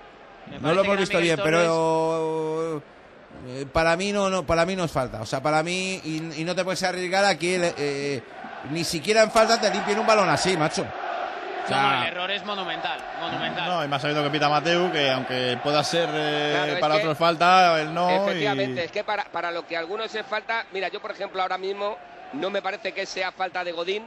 Me
No lo hemos visto bien, pero eh, para mí no, no, para mí no es falta. O sea, para mí y, y no te puedes arriesgar a que eh, ni siquiera en falta te limpien un balón así, macho. O
No,
sea,
no, el error es monumental, monumental.
No, y más sabiendo que pita Mateu, que aunque pueda ser eh,
Claro,
para otros falta, él no. y-
Efectivamente, es que para, para lo que a algunos es falta, mira, yo por ejemplo ahora mismo no me parece que sea falta de Godín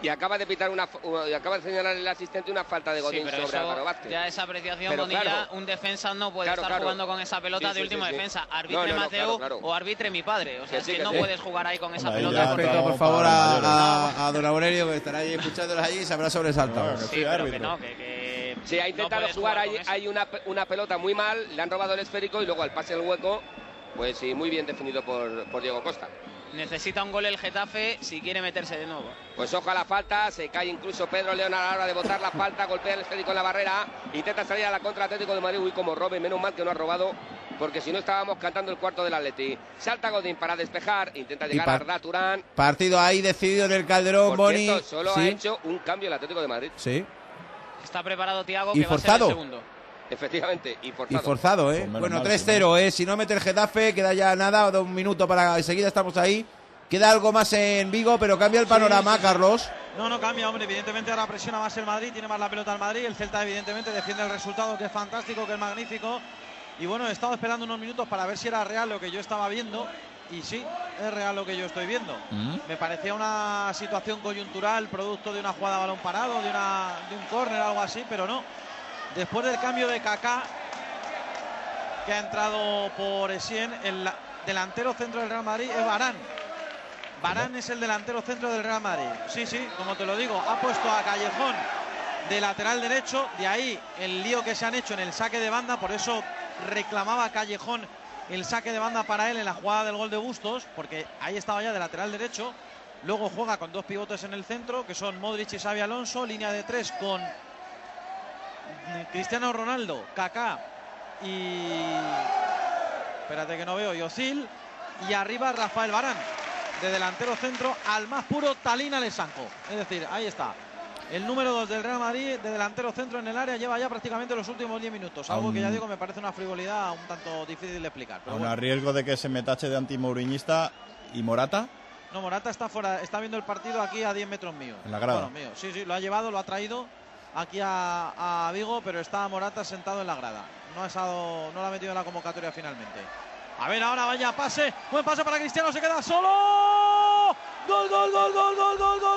y acaba de pitar una y acaba de señalar el asistente una falta de
Sí,
Godín
pero
sobre
eso
Álvaro Vázquez.
ya esa apreciación,
Pero
Bonilla,
claro.
un defensa no puede
Claro,
estar
claro.
jugando con esa pelota
Sí,
de
sí,
último
sí, sí.
defensa. Arbitre
no, no,
Mateo
claro, claro.
o arbitre mi padre. O sea,
Que
es
sí,
que,
que
no
sí.
puedes jugar ahí con esa
Hombre,
pelota.
respeto, por favor, a, a, a don Aurelio, que estará ahí escuchándolos allí y se habrá sobresaltado.
Sí, pero que no, que, que
Sí, ha intentado jugar,
eso.
hay una, una pelota muy mal, le han robado el esférico y luego al pase al hueco, pues sí, muy bien definido por, por Diego Costa.
Necesita un gol el Getafe si quiere meterse de nuevo.
Pues ojo a la falta, se cae incluso Pedro León a la hora de botar la falta, golpea el esférico en la barrera, intenta salir a la contra Atlético de Madrid, uy, como robe, menos mal que no ha robado, porque si no estábamos cantando el cuarto del Atleti. Salta Godín para despejar, intenta
Y
llegar
par-
a Arda Turán.
Partido ahí decidido en el Calderón,
Por
Boni.
cierto, solo
sí,
ha hecho un cambio el Atlético de Madrid.
sí.
Está preparado Tiago,
Y
que va a
forzado.
ser el segundo.
Efectivamente, y
Y
forzado.
forzado, ¿eh?
Pues
bueno,
mal,
3-0, ¿eh? Si no mete el Getafe, queda ya nada, da un minuto para... Enseguida estamos ahí. Queda algo más en Vigo, pero cambia el panorama, Carlos.
No, no cambia, hombre. Evidentemente ahora presiona más el Madrid, tiene más la pelota el Madrid. El Celta, evidentemente, defiende el resultado, que es fantástico, que es magnífico. Y bueno, he estado esperando unos minutos para ver si era real lo que yo estaba viendo. Y sí, es real lo que yo estoy viendo. Me parecía una situación coyuntural, producto de una jugada a balón parado, de, una, de un córner, algo así, pero no. Después del cambio de Kaká, que ha entrado por Essien, el la- delantero centro del Real Madrid es Barán. Barán es el delantero centro del Real Madrid. Sí, sí, como te lo digo, ha puesto a Callejón de lateral derecho, de ahí el lío que se han hecho en el saque de banda, por eso reclamaba Callejón el saque de banda para él en la jugada del gol de Bustos, porque ahí estaba ya de lateral derecho. Luego juega con dos pivotes en el centro, que son Modric y Xavi Alonso, línea de tres con Cristiano Ronaldo, Kaká y espérate que no veo, y Osil y arriba Rafael Barán de delantero centro al más puro Talina Lesanco. Es decir, ahí está. El número 2 del Real Madrid de delantero centro en el área lleva ya prácticamente los últimos 10 minutos. Algo que ya digo me parece una frivolidad un tanto difícil de explicar. Pero
Aún
bueno.
a riesgo de que se me tache de antimourinista y Morata.
No, Morata está fuera, está viendo el partido aquí a 10 metros mío.
En la grada.
Bueno, mío. Sí, sí, lo ha llevado, lo ha traído aquí a, a, Vigo, pero está Morata sentado en la grada. No, ha estado, no la ha metido en la convocatoria finalmente. A ver, ahora vaya pase. Buen pase para Cristiano, se queda solo. Gol, gol, gol, gol, gol, gol, gol.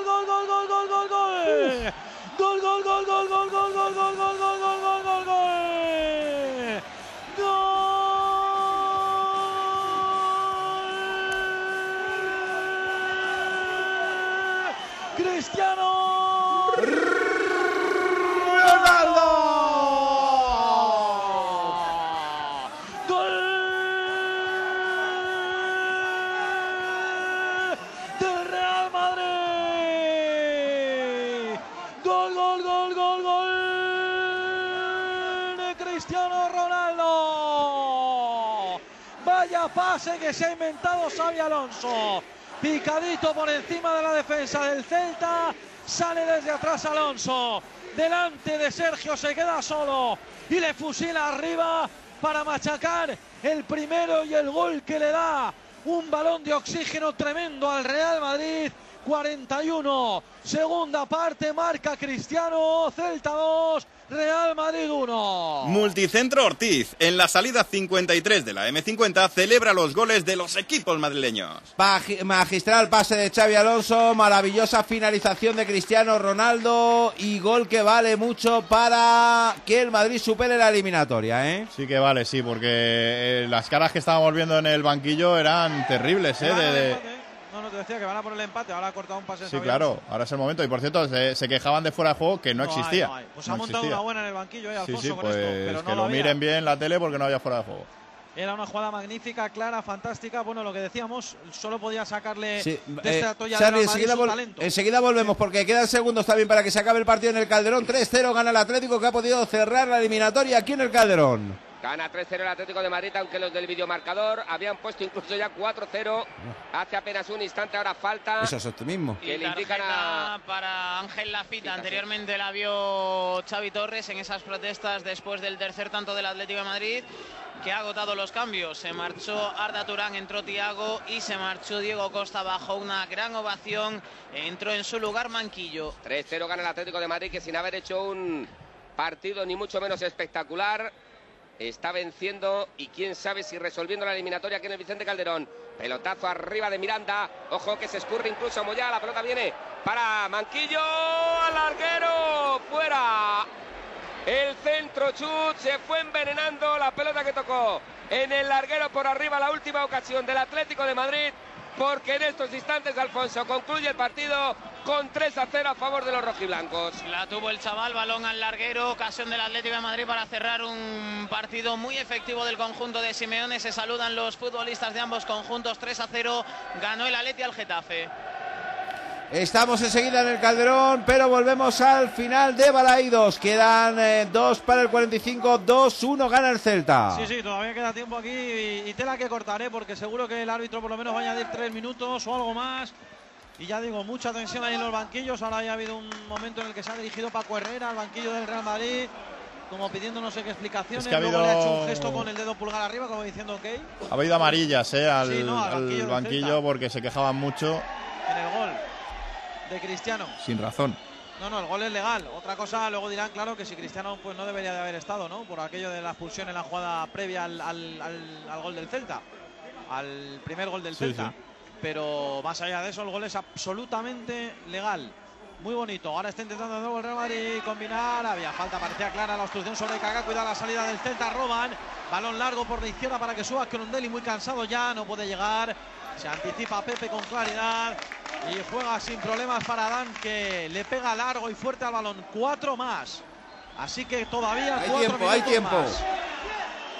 Se ha inventado Xavi Alonso. Picadito por encima de la defensa del Celta. Sale desde atrás Alonso. Delante de Sergio se queda solo. Y le fusila arriba para machacar el primero y el gol que le da. Un balón de oxígeno tremendo al Real Madrid. 41. Segunda parte marca Cristiano. Celta 2. Real Madrid 1.
Multicentro Ortiz, en la salida 53 de la M50, celebra los goles de los equipos madrileños.
Magi- Magistral pase de Xavi Alonso, maravillosa finalización de Cristiano Ronaldo y gol que vale mucho para que el Madrid supere la eliminatoria, ¿eh?
Sí que vale, sí, porque eh, las caras que estábamos viendo en el banquillo eran terribles, ¿eh? De-.
No, te decía que van a por el empate. Ahora ha cortado un pase.
Sí, claro, ahora es el momento. Y por cierto, se, se quejaban de fuera de juego que no, existía.
no hay. Pues
No
ha montado
existía.
una buena en el banquillo, eh,
Sí,
Alfonso,
sí,
con
pues
esto. Pero no
que
lo
miren bien en la tele porque no había fuera de juego.
Era una jugada magnífica, clara, fantástica. Bueno, lo que decíamos, solo podía sacarle
Sí,
de
eh, Xavi,
Madrid
enseguida,
su
vol-
talento.
enseguida volvemos porque quedan segundos también para que se acabe el partido en el Calderón. 3-0 gana el Atlético que ha podido cerrar la eliminatoria aquí en el Calderón.
Gana 3-0 el Atlético de Madrid, aunque los del videomarcador habían puesto incluso ya 4-0 hace apenas un instante. Ahora falta
Eso es optimismo.
que le indican a...
para Ángel Lafita. Anteriormente la vio Xavi Torres en esas protestas después del tercer tanto del Atlético de Madrid, que ha agotado los cambios. Se marchó Arda Turán, entró Tiago y se marchó Diego Costa bajo una gran ovación. Entró en su lugar Manquillo.
3-0 gana el Atlético de Madrid, que sin haber hecho un partido ni mucho menos espectacular, está venciendo y quién sabe si resolviendo la eliminatoria aquí en el Vicente Calderón. Pelotazo arriba de Miranda, ojo que se escurre incluso Moyá, la pelota viene para Manquillo, al larguero, fuera. El centro chut se fue envenenando la pelota que tocó en el larguero por arriba la última ocasión del Atlético de Madrid porque en estos instantes Alfonso concluye el partido con 3 a 0 a favor de los rojiblancos.
La tuvo el chaval, balón al larguero, ocasión del Atlético de Madrid para cerrar un partido muy efectivo del conjunto de Simeone. Se saludan los futbolistas de ambos conjuntos, 3 a 0, ganó el Atleti al Getafe.
Estamos enseguida en el Calderón, pero volvemos al final de Balaídos. Quedan eh, dos para el 45, 2-1 gana el Celta.
Sí, sí, todavía queda tiempo aquí y, y tela que cortaré porque seguro que el árbitro por lo menos va a añadir tres minutos o algo más. Y ya digo, mucha tensión ahí en los banquillos. Ahora ya ha habido un momento en el que se ha dirigido Paco Herrera al banquillo del Real Madrid, como pidiendo no sé qué explicaciones.
Es que ha
Luego le ha hecho
habido-
un gesto con el dedo pulgar arriba, como diciendo ok.
Ha habido amarillas eh, al,
Sí, no, al banquillo
banquillo porque se quejaban mucho
En el gol de Cristiano.
sin razón.
No, no, el gol es legal. Otra cosa, luego dirán, claro, que si Cristiano pues no debería de haber estado, ¿no? Por aquello de la expulsión en la jugada previa al, al- al- al gol del Celta. Al primer gol del
Sí,
Celta.
sí.
Pero más allá de eso, el gol es absolutamente legal. Muy bonito. Ahora está intentando de nuevo el Real Madrid combinar. Había falta, parecía clara la obstrucción sobre Kaká. Cuidado la salida del Celta. Roban. Balón largo por la izquierda para que suba Crondelli. Muy cansado ya. No puede llegar. Se anticipa Pepe con claridad. Y juega sin problemas para Adán que le pega largo y fuerte al balón. Cuatro más. Así que todavía
Hay
cuatro
tiempo, hay tiempo.
más.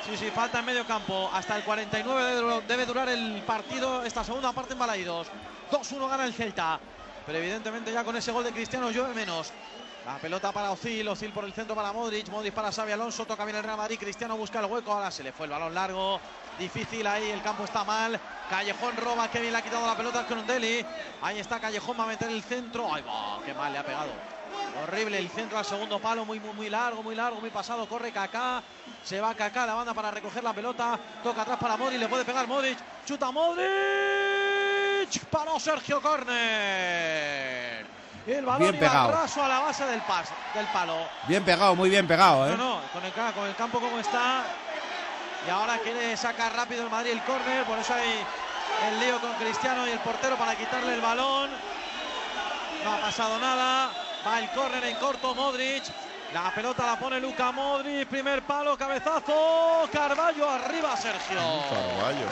Sí, sí, falta en medio campo. Hasta el 49 debe, debe durar el partido, esta segunda parte en Balaidos. 2-1 gana el Celta. Pero evidentemente ya con ese gol de Cristiano llueve menos. La pelota para Ozil, Ozil por el centro para Modric, Modric para Xavi Alonso, toca bien el Real Madrid, Cristiano busca el hueco, ahora se le fue el balón largo, difícil ahí, el campo está mal, Callejón roba, que bien le ha quitado la pelota al Crondelli, ahí está Callejón, va a meter el centro, ay va, qué mal le ha pegado, horrible el centro al segundo palo, muy, muy, muy largo, muy largo, muy pasado, corre Kaká, se va Kaká, la banda para recoger la pelota, toca atrás para Modric, le puede pegar Modric, chuta Modric, paró Sergio Corner. El balón
Bien pegado.
a la base del, pas, del palo.
Bien pegado, muy bien pegado, ¿eh?
No, no, con el, con el campo como está. Y ahora quiere sacar rápido el Madrid el córner, por eso hay el lío con Cristiano y el portero para quitarle el balón. No ha pasado nada. Va el córner en corto Modric. La pelota la pone Luca Modric. Primer palo, cabezazo. Carballo arriba, Sergio.
Carballo.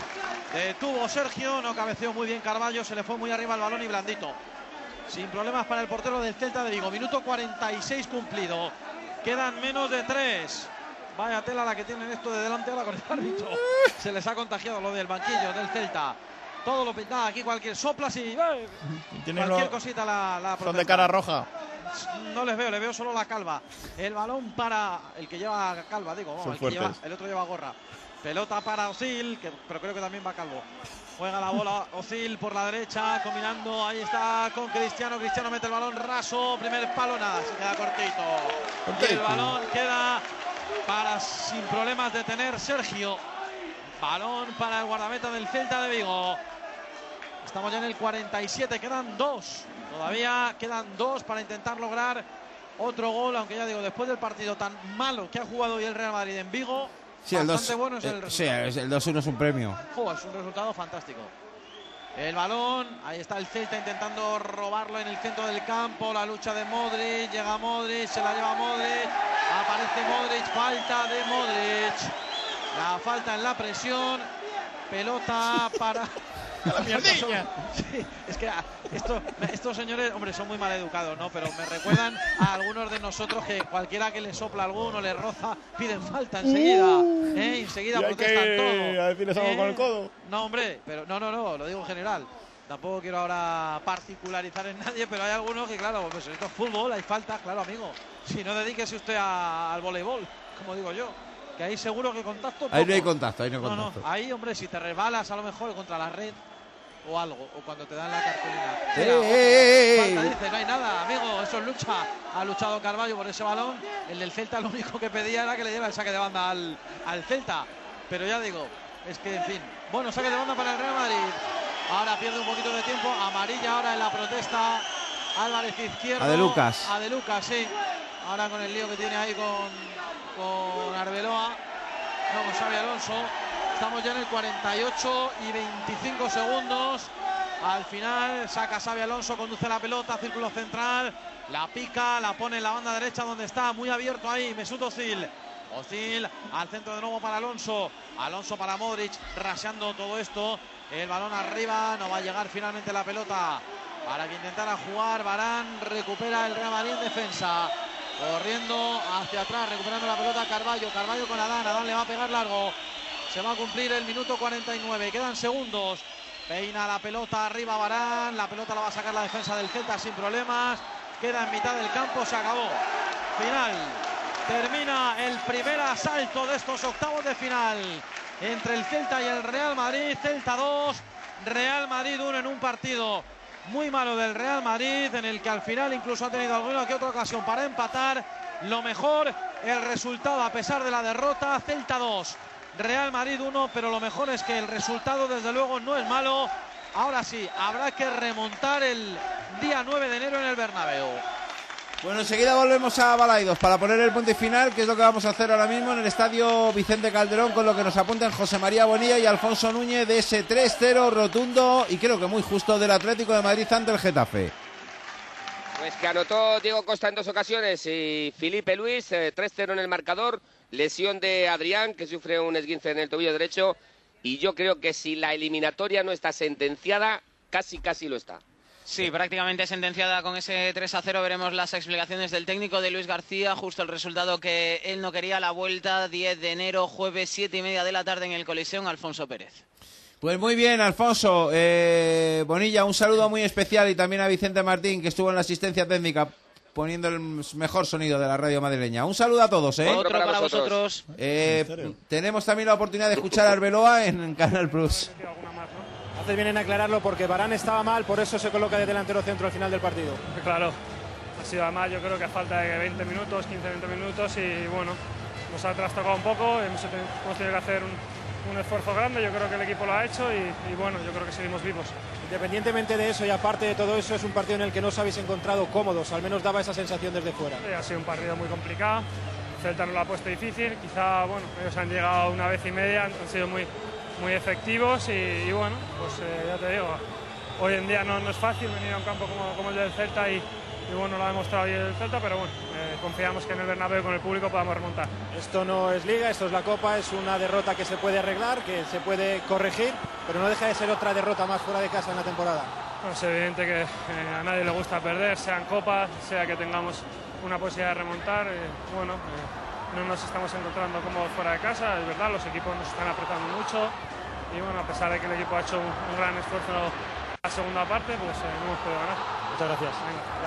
Detuvo Sergio, no cabeceó muy bien Carballo, se le fue muy arriba el balón y blandito. Sin problemas para el portero del Celta de Vigo. Minuto 46 cumplido. Quedan menos de tres. Vaya tela la que tienen esto de delante ahora con el árbitro. Se les ha contagiado lo del banquillo del Celta. Todo lo pintado aquí, cualquier soplas y ¡eh!
Tienen
cualquier
lo-
cosita la, la
Son de cara roja.
No les veo, le veo solo la calva. El balón para el que lleva calva, digo,
Son
el, que lleva-
fuertes.
el otro lleva gorra. Pelota para Osil, que, pero creo que también va calvo. Juega la bola Osil por la derecha, combinando, ahí está con Cristiano. Cristiano mete el balón raso, primer palo, nada, se queda cortito. Y el balón queda para sin problemas de tener Sergio. Balón para el guardameta del Celta de Vigo. Estamos ya en el 47, quedan dos. Todavía quedan dos para intentar lograr otro gol, aunque ya digo, después del partido tan malo que ha jugado hoy el Real Madrid en Vigo,
Sí, el
bastante
2
bueno es el
eh,
resultado.
el 2-1 es un premio.
Jo, es un resultado fantástico. El balón, ahí está el Celta intentando robarlo en el centro del campo, la lucha de Modric, llega Modric, se la lleva Modric, aparece Modric, falta de Modric. La falta en la presión, pelota para... Estos son- Sí, es que ah, esto- estos señores, hombre, son muy mal educados, ¿no? Pero me recuerdan a algunos de nosotros que cualquiera que le sopla alguno, le roza, piden falta enseguida. ¿eh? Enseguida
Y hay que
protestan
ir
todo.
a decirles algo
¿eh?
con el codo.
No, hombre, pero no, no, no, lo digo en general. Tampoco quiero ahora particularizar en nadie, pero hay algunos que, claro, pues esto es fútbol, hay falta, claro, amigo. Si no, dedíquese usted a- al voleibol, como digo yo. que ahí seguro que contacto.
Ahí no hay contacto, ahí no hay
No, no,
contacto.
ahí, hombre, si te resbalas a lo mejor contra la red o algo, o cuando te dan la cartulina.
¡Eh,
Mira, ojo, falta, dice, no hay nada, amigo, eso es lucha. Ha luchado Carballo por ese balón. El del Celta lo único que pedía era que le diera el saque de banda al, al Celta. Pero ya digo, es que, en fin. Bueno, saque de banda para el Real Madrid. Ahora pierde un poquito de tiempo. Amarilla ahora en la protesta. Álvarez izquierdo.
A De Lucas.
A De Lucas, sí. Ahora con el lío que tiene ahí con, con Arbeloa. No, con Xavi Alonso. Estamos ya en el 48 y 25 segundos. Al final saca Xavi Alonso, conduce la pelota, círculo central, la pica, la pone en la banda derecha donde está, muy abierto ahí, Mesut Özil. Özil al centro de nuevo para Alonso. Alonso para Modric, raseando todo esto. El balón arriba, no va a llegar finalmente la pelota. Para que intentara jugar, Barán recupera el Real en defensa. Corriendo hacia atrás, recuperando la pelota Carballo. Carballo con Adán. Adán le va a pegar largo. Se va a cumplir el minuto 49. Quedan segundos. Peina la pelota arriba Barán. La pelota la va a sacar la defensa del Celta sin problemas. Queda en mitad del campo. Se acabó. Final. Termina el primer asalto de estos octavos de final entre el Celta y el Real Madrid. Celta 2, Real Madrid 1 en un partido muy malo del Real Madrid, en el que al final incluso ha tenido alguna que otra ocasión para empatar. Lo mejor, el resultado a pesar de la derrota, Celta 2, Real Madrid 1, pero lo mejor es que el resultado desde luego no es malo. Ahora sí, habrá que remontar el día 9 de enero en el Bernabéu.
Bueno, enseguida volvemos a Balaidos para poner el punto y final, que es lo que vamos a hacer ahora mismo en el estadio Vicente Calderón, con lo que nos apuntan José María Bonilla y Alfonso Núñez de ese 3-0 rotundo y creo que muy justo del Atlético de Madrid ante el Getafe.
Pues que anotó Diego Costa en dos ocasiones y Felipe Luis, eh, 3-0 en el marcador, lesión de Adrián que sufre un esguince en el tobillo derecho y yo creo que si la eliminatoria no está sentenciada, casi casi lo está.
Sí, prácticamente sentenciada con ese 3 a 0. Veremos las explicaciones del técnico de Luis García. Justo el resultado que él no quería. La vuelta 10 de enero, jueves 7 y media de la tarde en el Coliseum. Alfonso Pérez.
Pues muy bien, Alfonso. Eh, Bonilla, un saludo muy especial y también a Vicente Martín, que estuvo en la asistencia técnica poniendo el mejor sonido de la radio madrileña. Un saludo a todos, ¿eh?
Otro para vosotros.
Eh, tenemos también la oportunidad de escuchar a Arbeloa en Canal Plus.
Haces bien en aclararlo porque Barán estaba mal, por eso se coloca de delantero centro al final del partido.
Claro, ha sido además yo creo que a falta de 20 minutos, 15-20 minutos y bueno, nos ha trastocado un poco, hemos, hemos tenido que hacer un, un esfuerzo grande, yo creo que el equipo lo ha hecho y, y bueno, yo creo que seguimos vivos.
Independientemente de eso y aparte de todo eso, es un partido en el que no os habéis encontrado cómodos, al menos daba esa sensación desde fuera.
Ha sido un partido muy complicado, Celta nos lo ha puesto difícil, quizá bueno, ellos han llegado una vez y media, han sido muy, muy efectivos y, bueno, pues eh, ya te digo, hoy en día no, es fácil venir a un campo como, como el del Celta y, y bueno, lo ha demostrado hoy el Celta, pero bueno, eh, confiamos que en el Bernabéu con el público podamos remontar.
Esto no es liga, esto es la Copa, es una derrota que se puede arreglar, que se puede corregir, pero no deja de ser otra derrota más fuera de casa en la temporada.
No, es evidente que eh, a nadie le gusta perder, sea en Copa, sea que tengamos una posibilidad de remontar. eh, bueno, no nos estamos encontrando cómodos fuera de casa, es verdad, los equipos nos están apretando mucho y bueno, a pesar de que el equipo ha hecho un, un gran esfuerzo en la segunda parte, pues no hemos podido ganar.
Muchas gracias.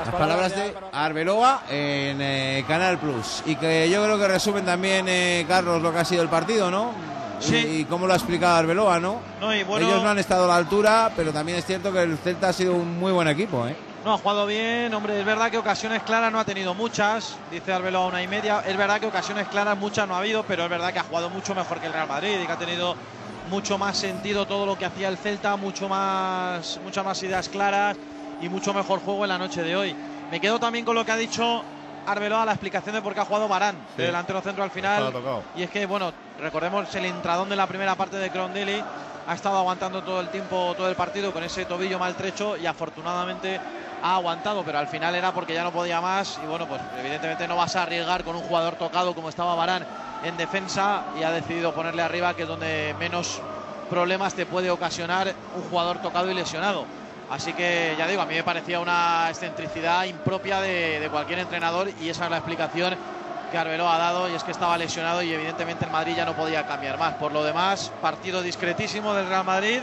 Las palabras de Arbeloa en eh, Canal Plus. Y que yo creo que resumen también, eh, Carlos, lo que ha sido el partido, ¿no?
Sí.
Y, y cómo lo ha explicado Arbeloa, ¿no?
No, y bueno-
Ellos no han estado a la altura, pero también es cierto que el Celta ha sido un muy buen equipo, ¿eh?
No, ha jugado bien, hombre, es verdad que ocasiones claras no ha tenido muchas, dice Arbeloa una y media, es verdad que ocasiones claras muchas no ha habido, pero es verdad que ha jugado mucho mejor que el Real Madrid y que ha tenido mucho más sentido todo lo que hacía el Celta, mucho más, muchas más ideas claras y mucho mejor juego en la noche de hoy. Me quedo también con lo que ha dicho Arbeloa, la explicación de por qué ha jugado Barán,
Sí.
de delantero centro al final. Y es que, bueno, recordemos el entradón de la primera parte de Crondelli. Ha estado aguantando todo el tiempo, todo el partido con ese tobillo maltrecho y afortunadamente ha aguantado, pero al final era porque ya no podía más. Y bueno, pues evidentemente no vas a arriesgar con un jugador tocado como estaba Barán en defensa y ha decidido ponerle arriba, que es donde menos problemas te puede ocasionar un jugador tocado y lesionado. Así que ya digo, a mí me parecía una excentricidad impropia de, cualquier entrenador y esa es la explicación que Arbeloa ha dado y es que estaba lesionado y evidentemente el Madrid ya no podía cambiar más. Por lo demás, partido discretísimo del Real Madrid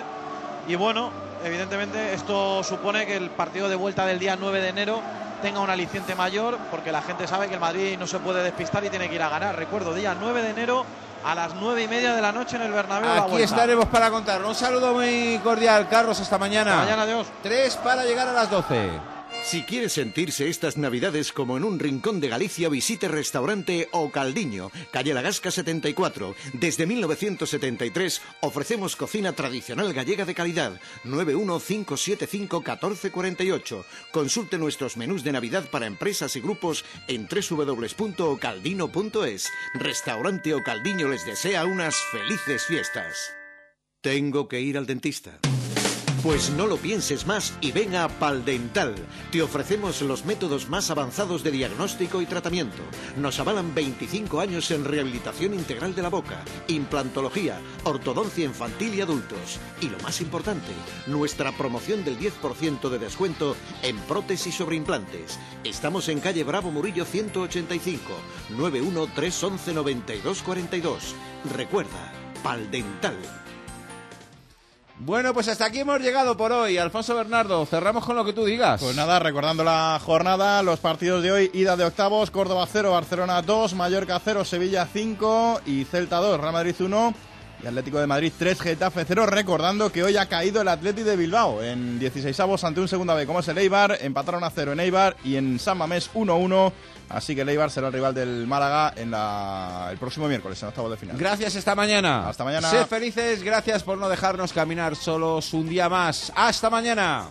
y bueno, evidentemente esto supone que el partido de vuelta del día 9 de enero tenga un aliciente mayor porque la gente sabe que el Madrid no se puede despistar y tiene que ir a ganar. Recuerdo, día 9 de enero a las nueve y media de la noche en el Bernabéu.
Aquí estaremos para contar. Un saludo muy cordial, Carlos. Hasta mañana.
Hasta mañana, adiós.
Tres para llegar a las 12.
Si quiere sentirse estas navidades como en un rincón de Galicia, visite Restaurante O Caldiño, calle La Gasca 74. Desde 1973 ofrecemos cocina tradicional gallega de calidad. 915751448. Consulte nuestros menús de Navidad para empresas y grupos en www.ocaldino.es. Restaurante O Caldiño les desea unas felices fiestas. Tengo que ir al dentista. Pues no lo pienses más y ven a Paldental. Te ofrecemos los métodos más avanzados de diagnóstico y tratamiento. Nos avalan 25 años en rehabilitación integral de la boca, implantología, ortodoncia infantil y adultos. Y lo más importante, nuestra promoción del 10% de descuento en prótesis sobre implantes. Estamos en calle Bravo Murillo 185, 91311 9242. Recuerda, Paldental.
Bueno, pues hasta aquí hemos llegado por hoy. Alfonso Bernardo, cerramos con lo que tú digas.
Pues nada, recordando la jornada, los partidos de hoy, ida de octavos, Córdoba 0, Barcelona 2, Mallorca 0, Sevilla 5 y Celta 2, Real Madrid 1 y Atlético de Madrid 3, Getafe 0. Recordando que hoy ha caído el Atleti de Bilbao en 16 avos ante un segunda B como es el Eibar. Empataron a 0 en Eibar y en San Mamés 1-1. Así que el Eibar será el rival del Málaga en la... el próximo miércoles, en octavos de final.
Gracias esta mañana.
Hasta mañana.
Sed felices, gracias por no dejarnos caminar solos un día más. Hasta mañana.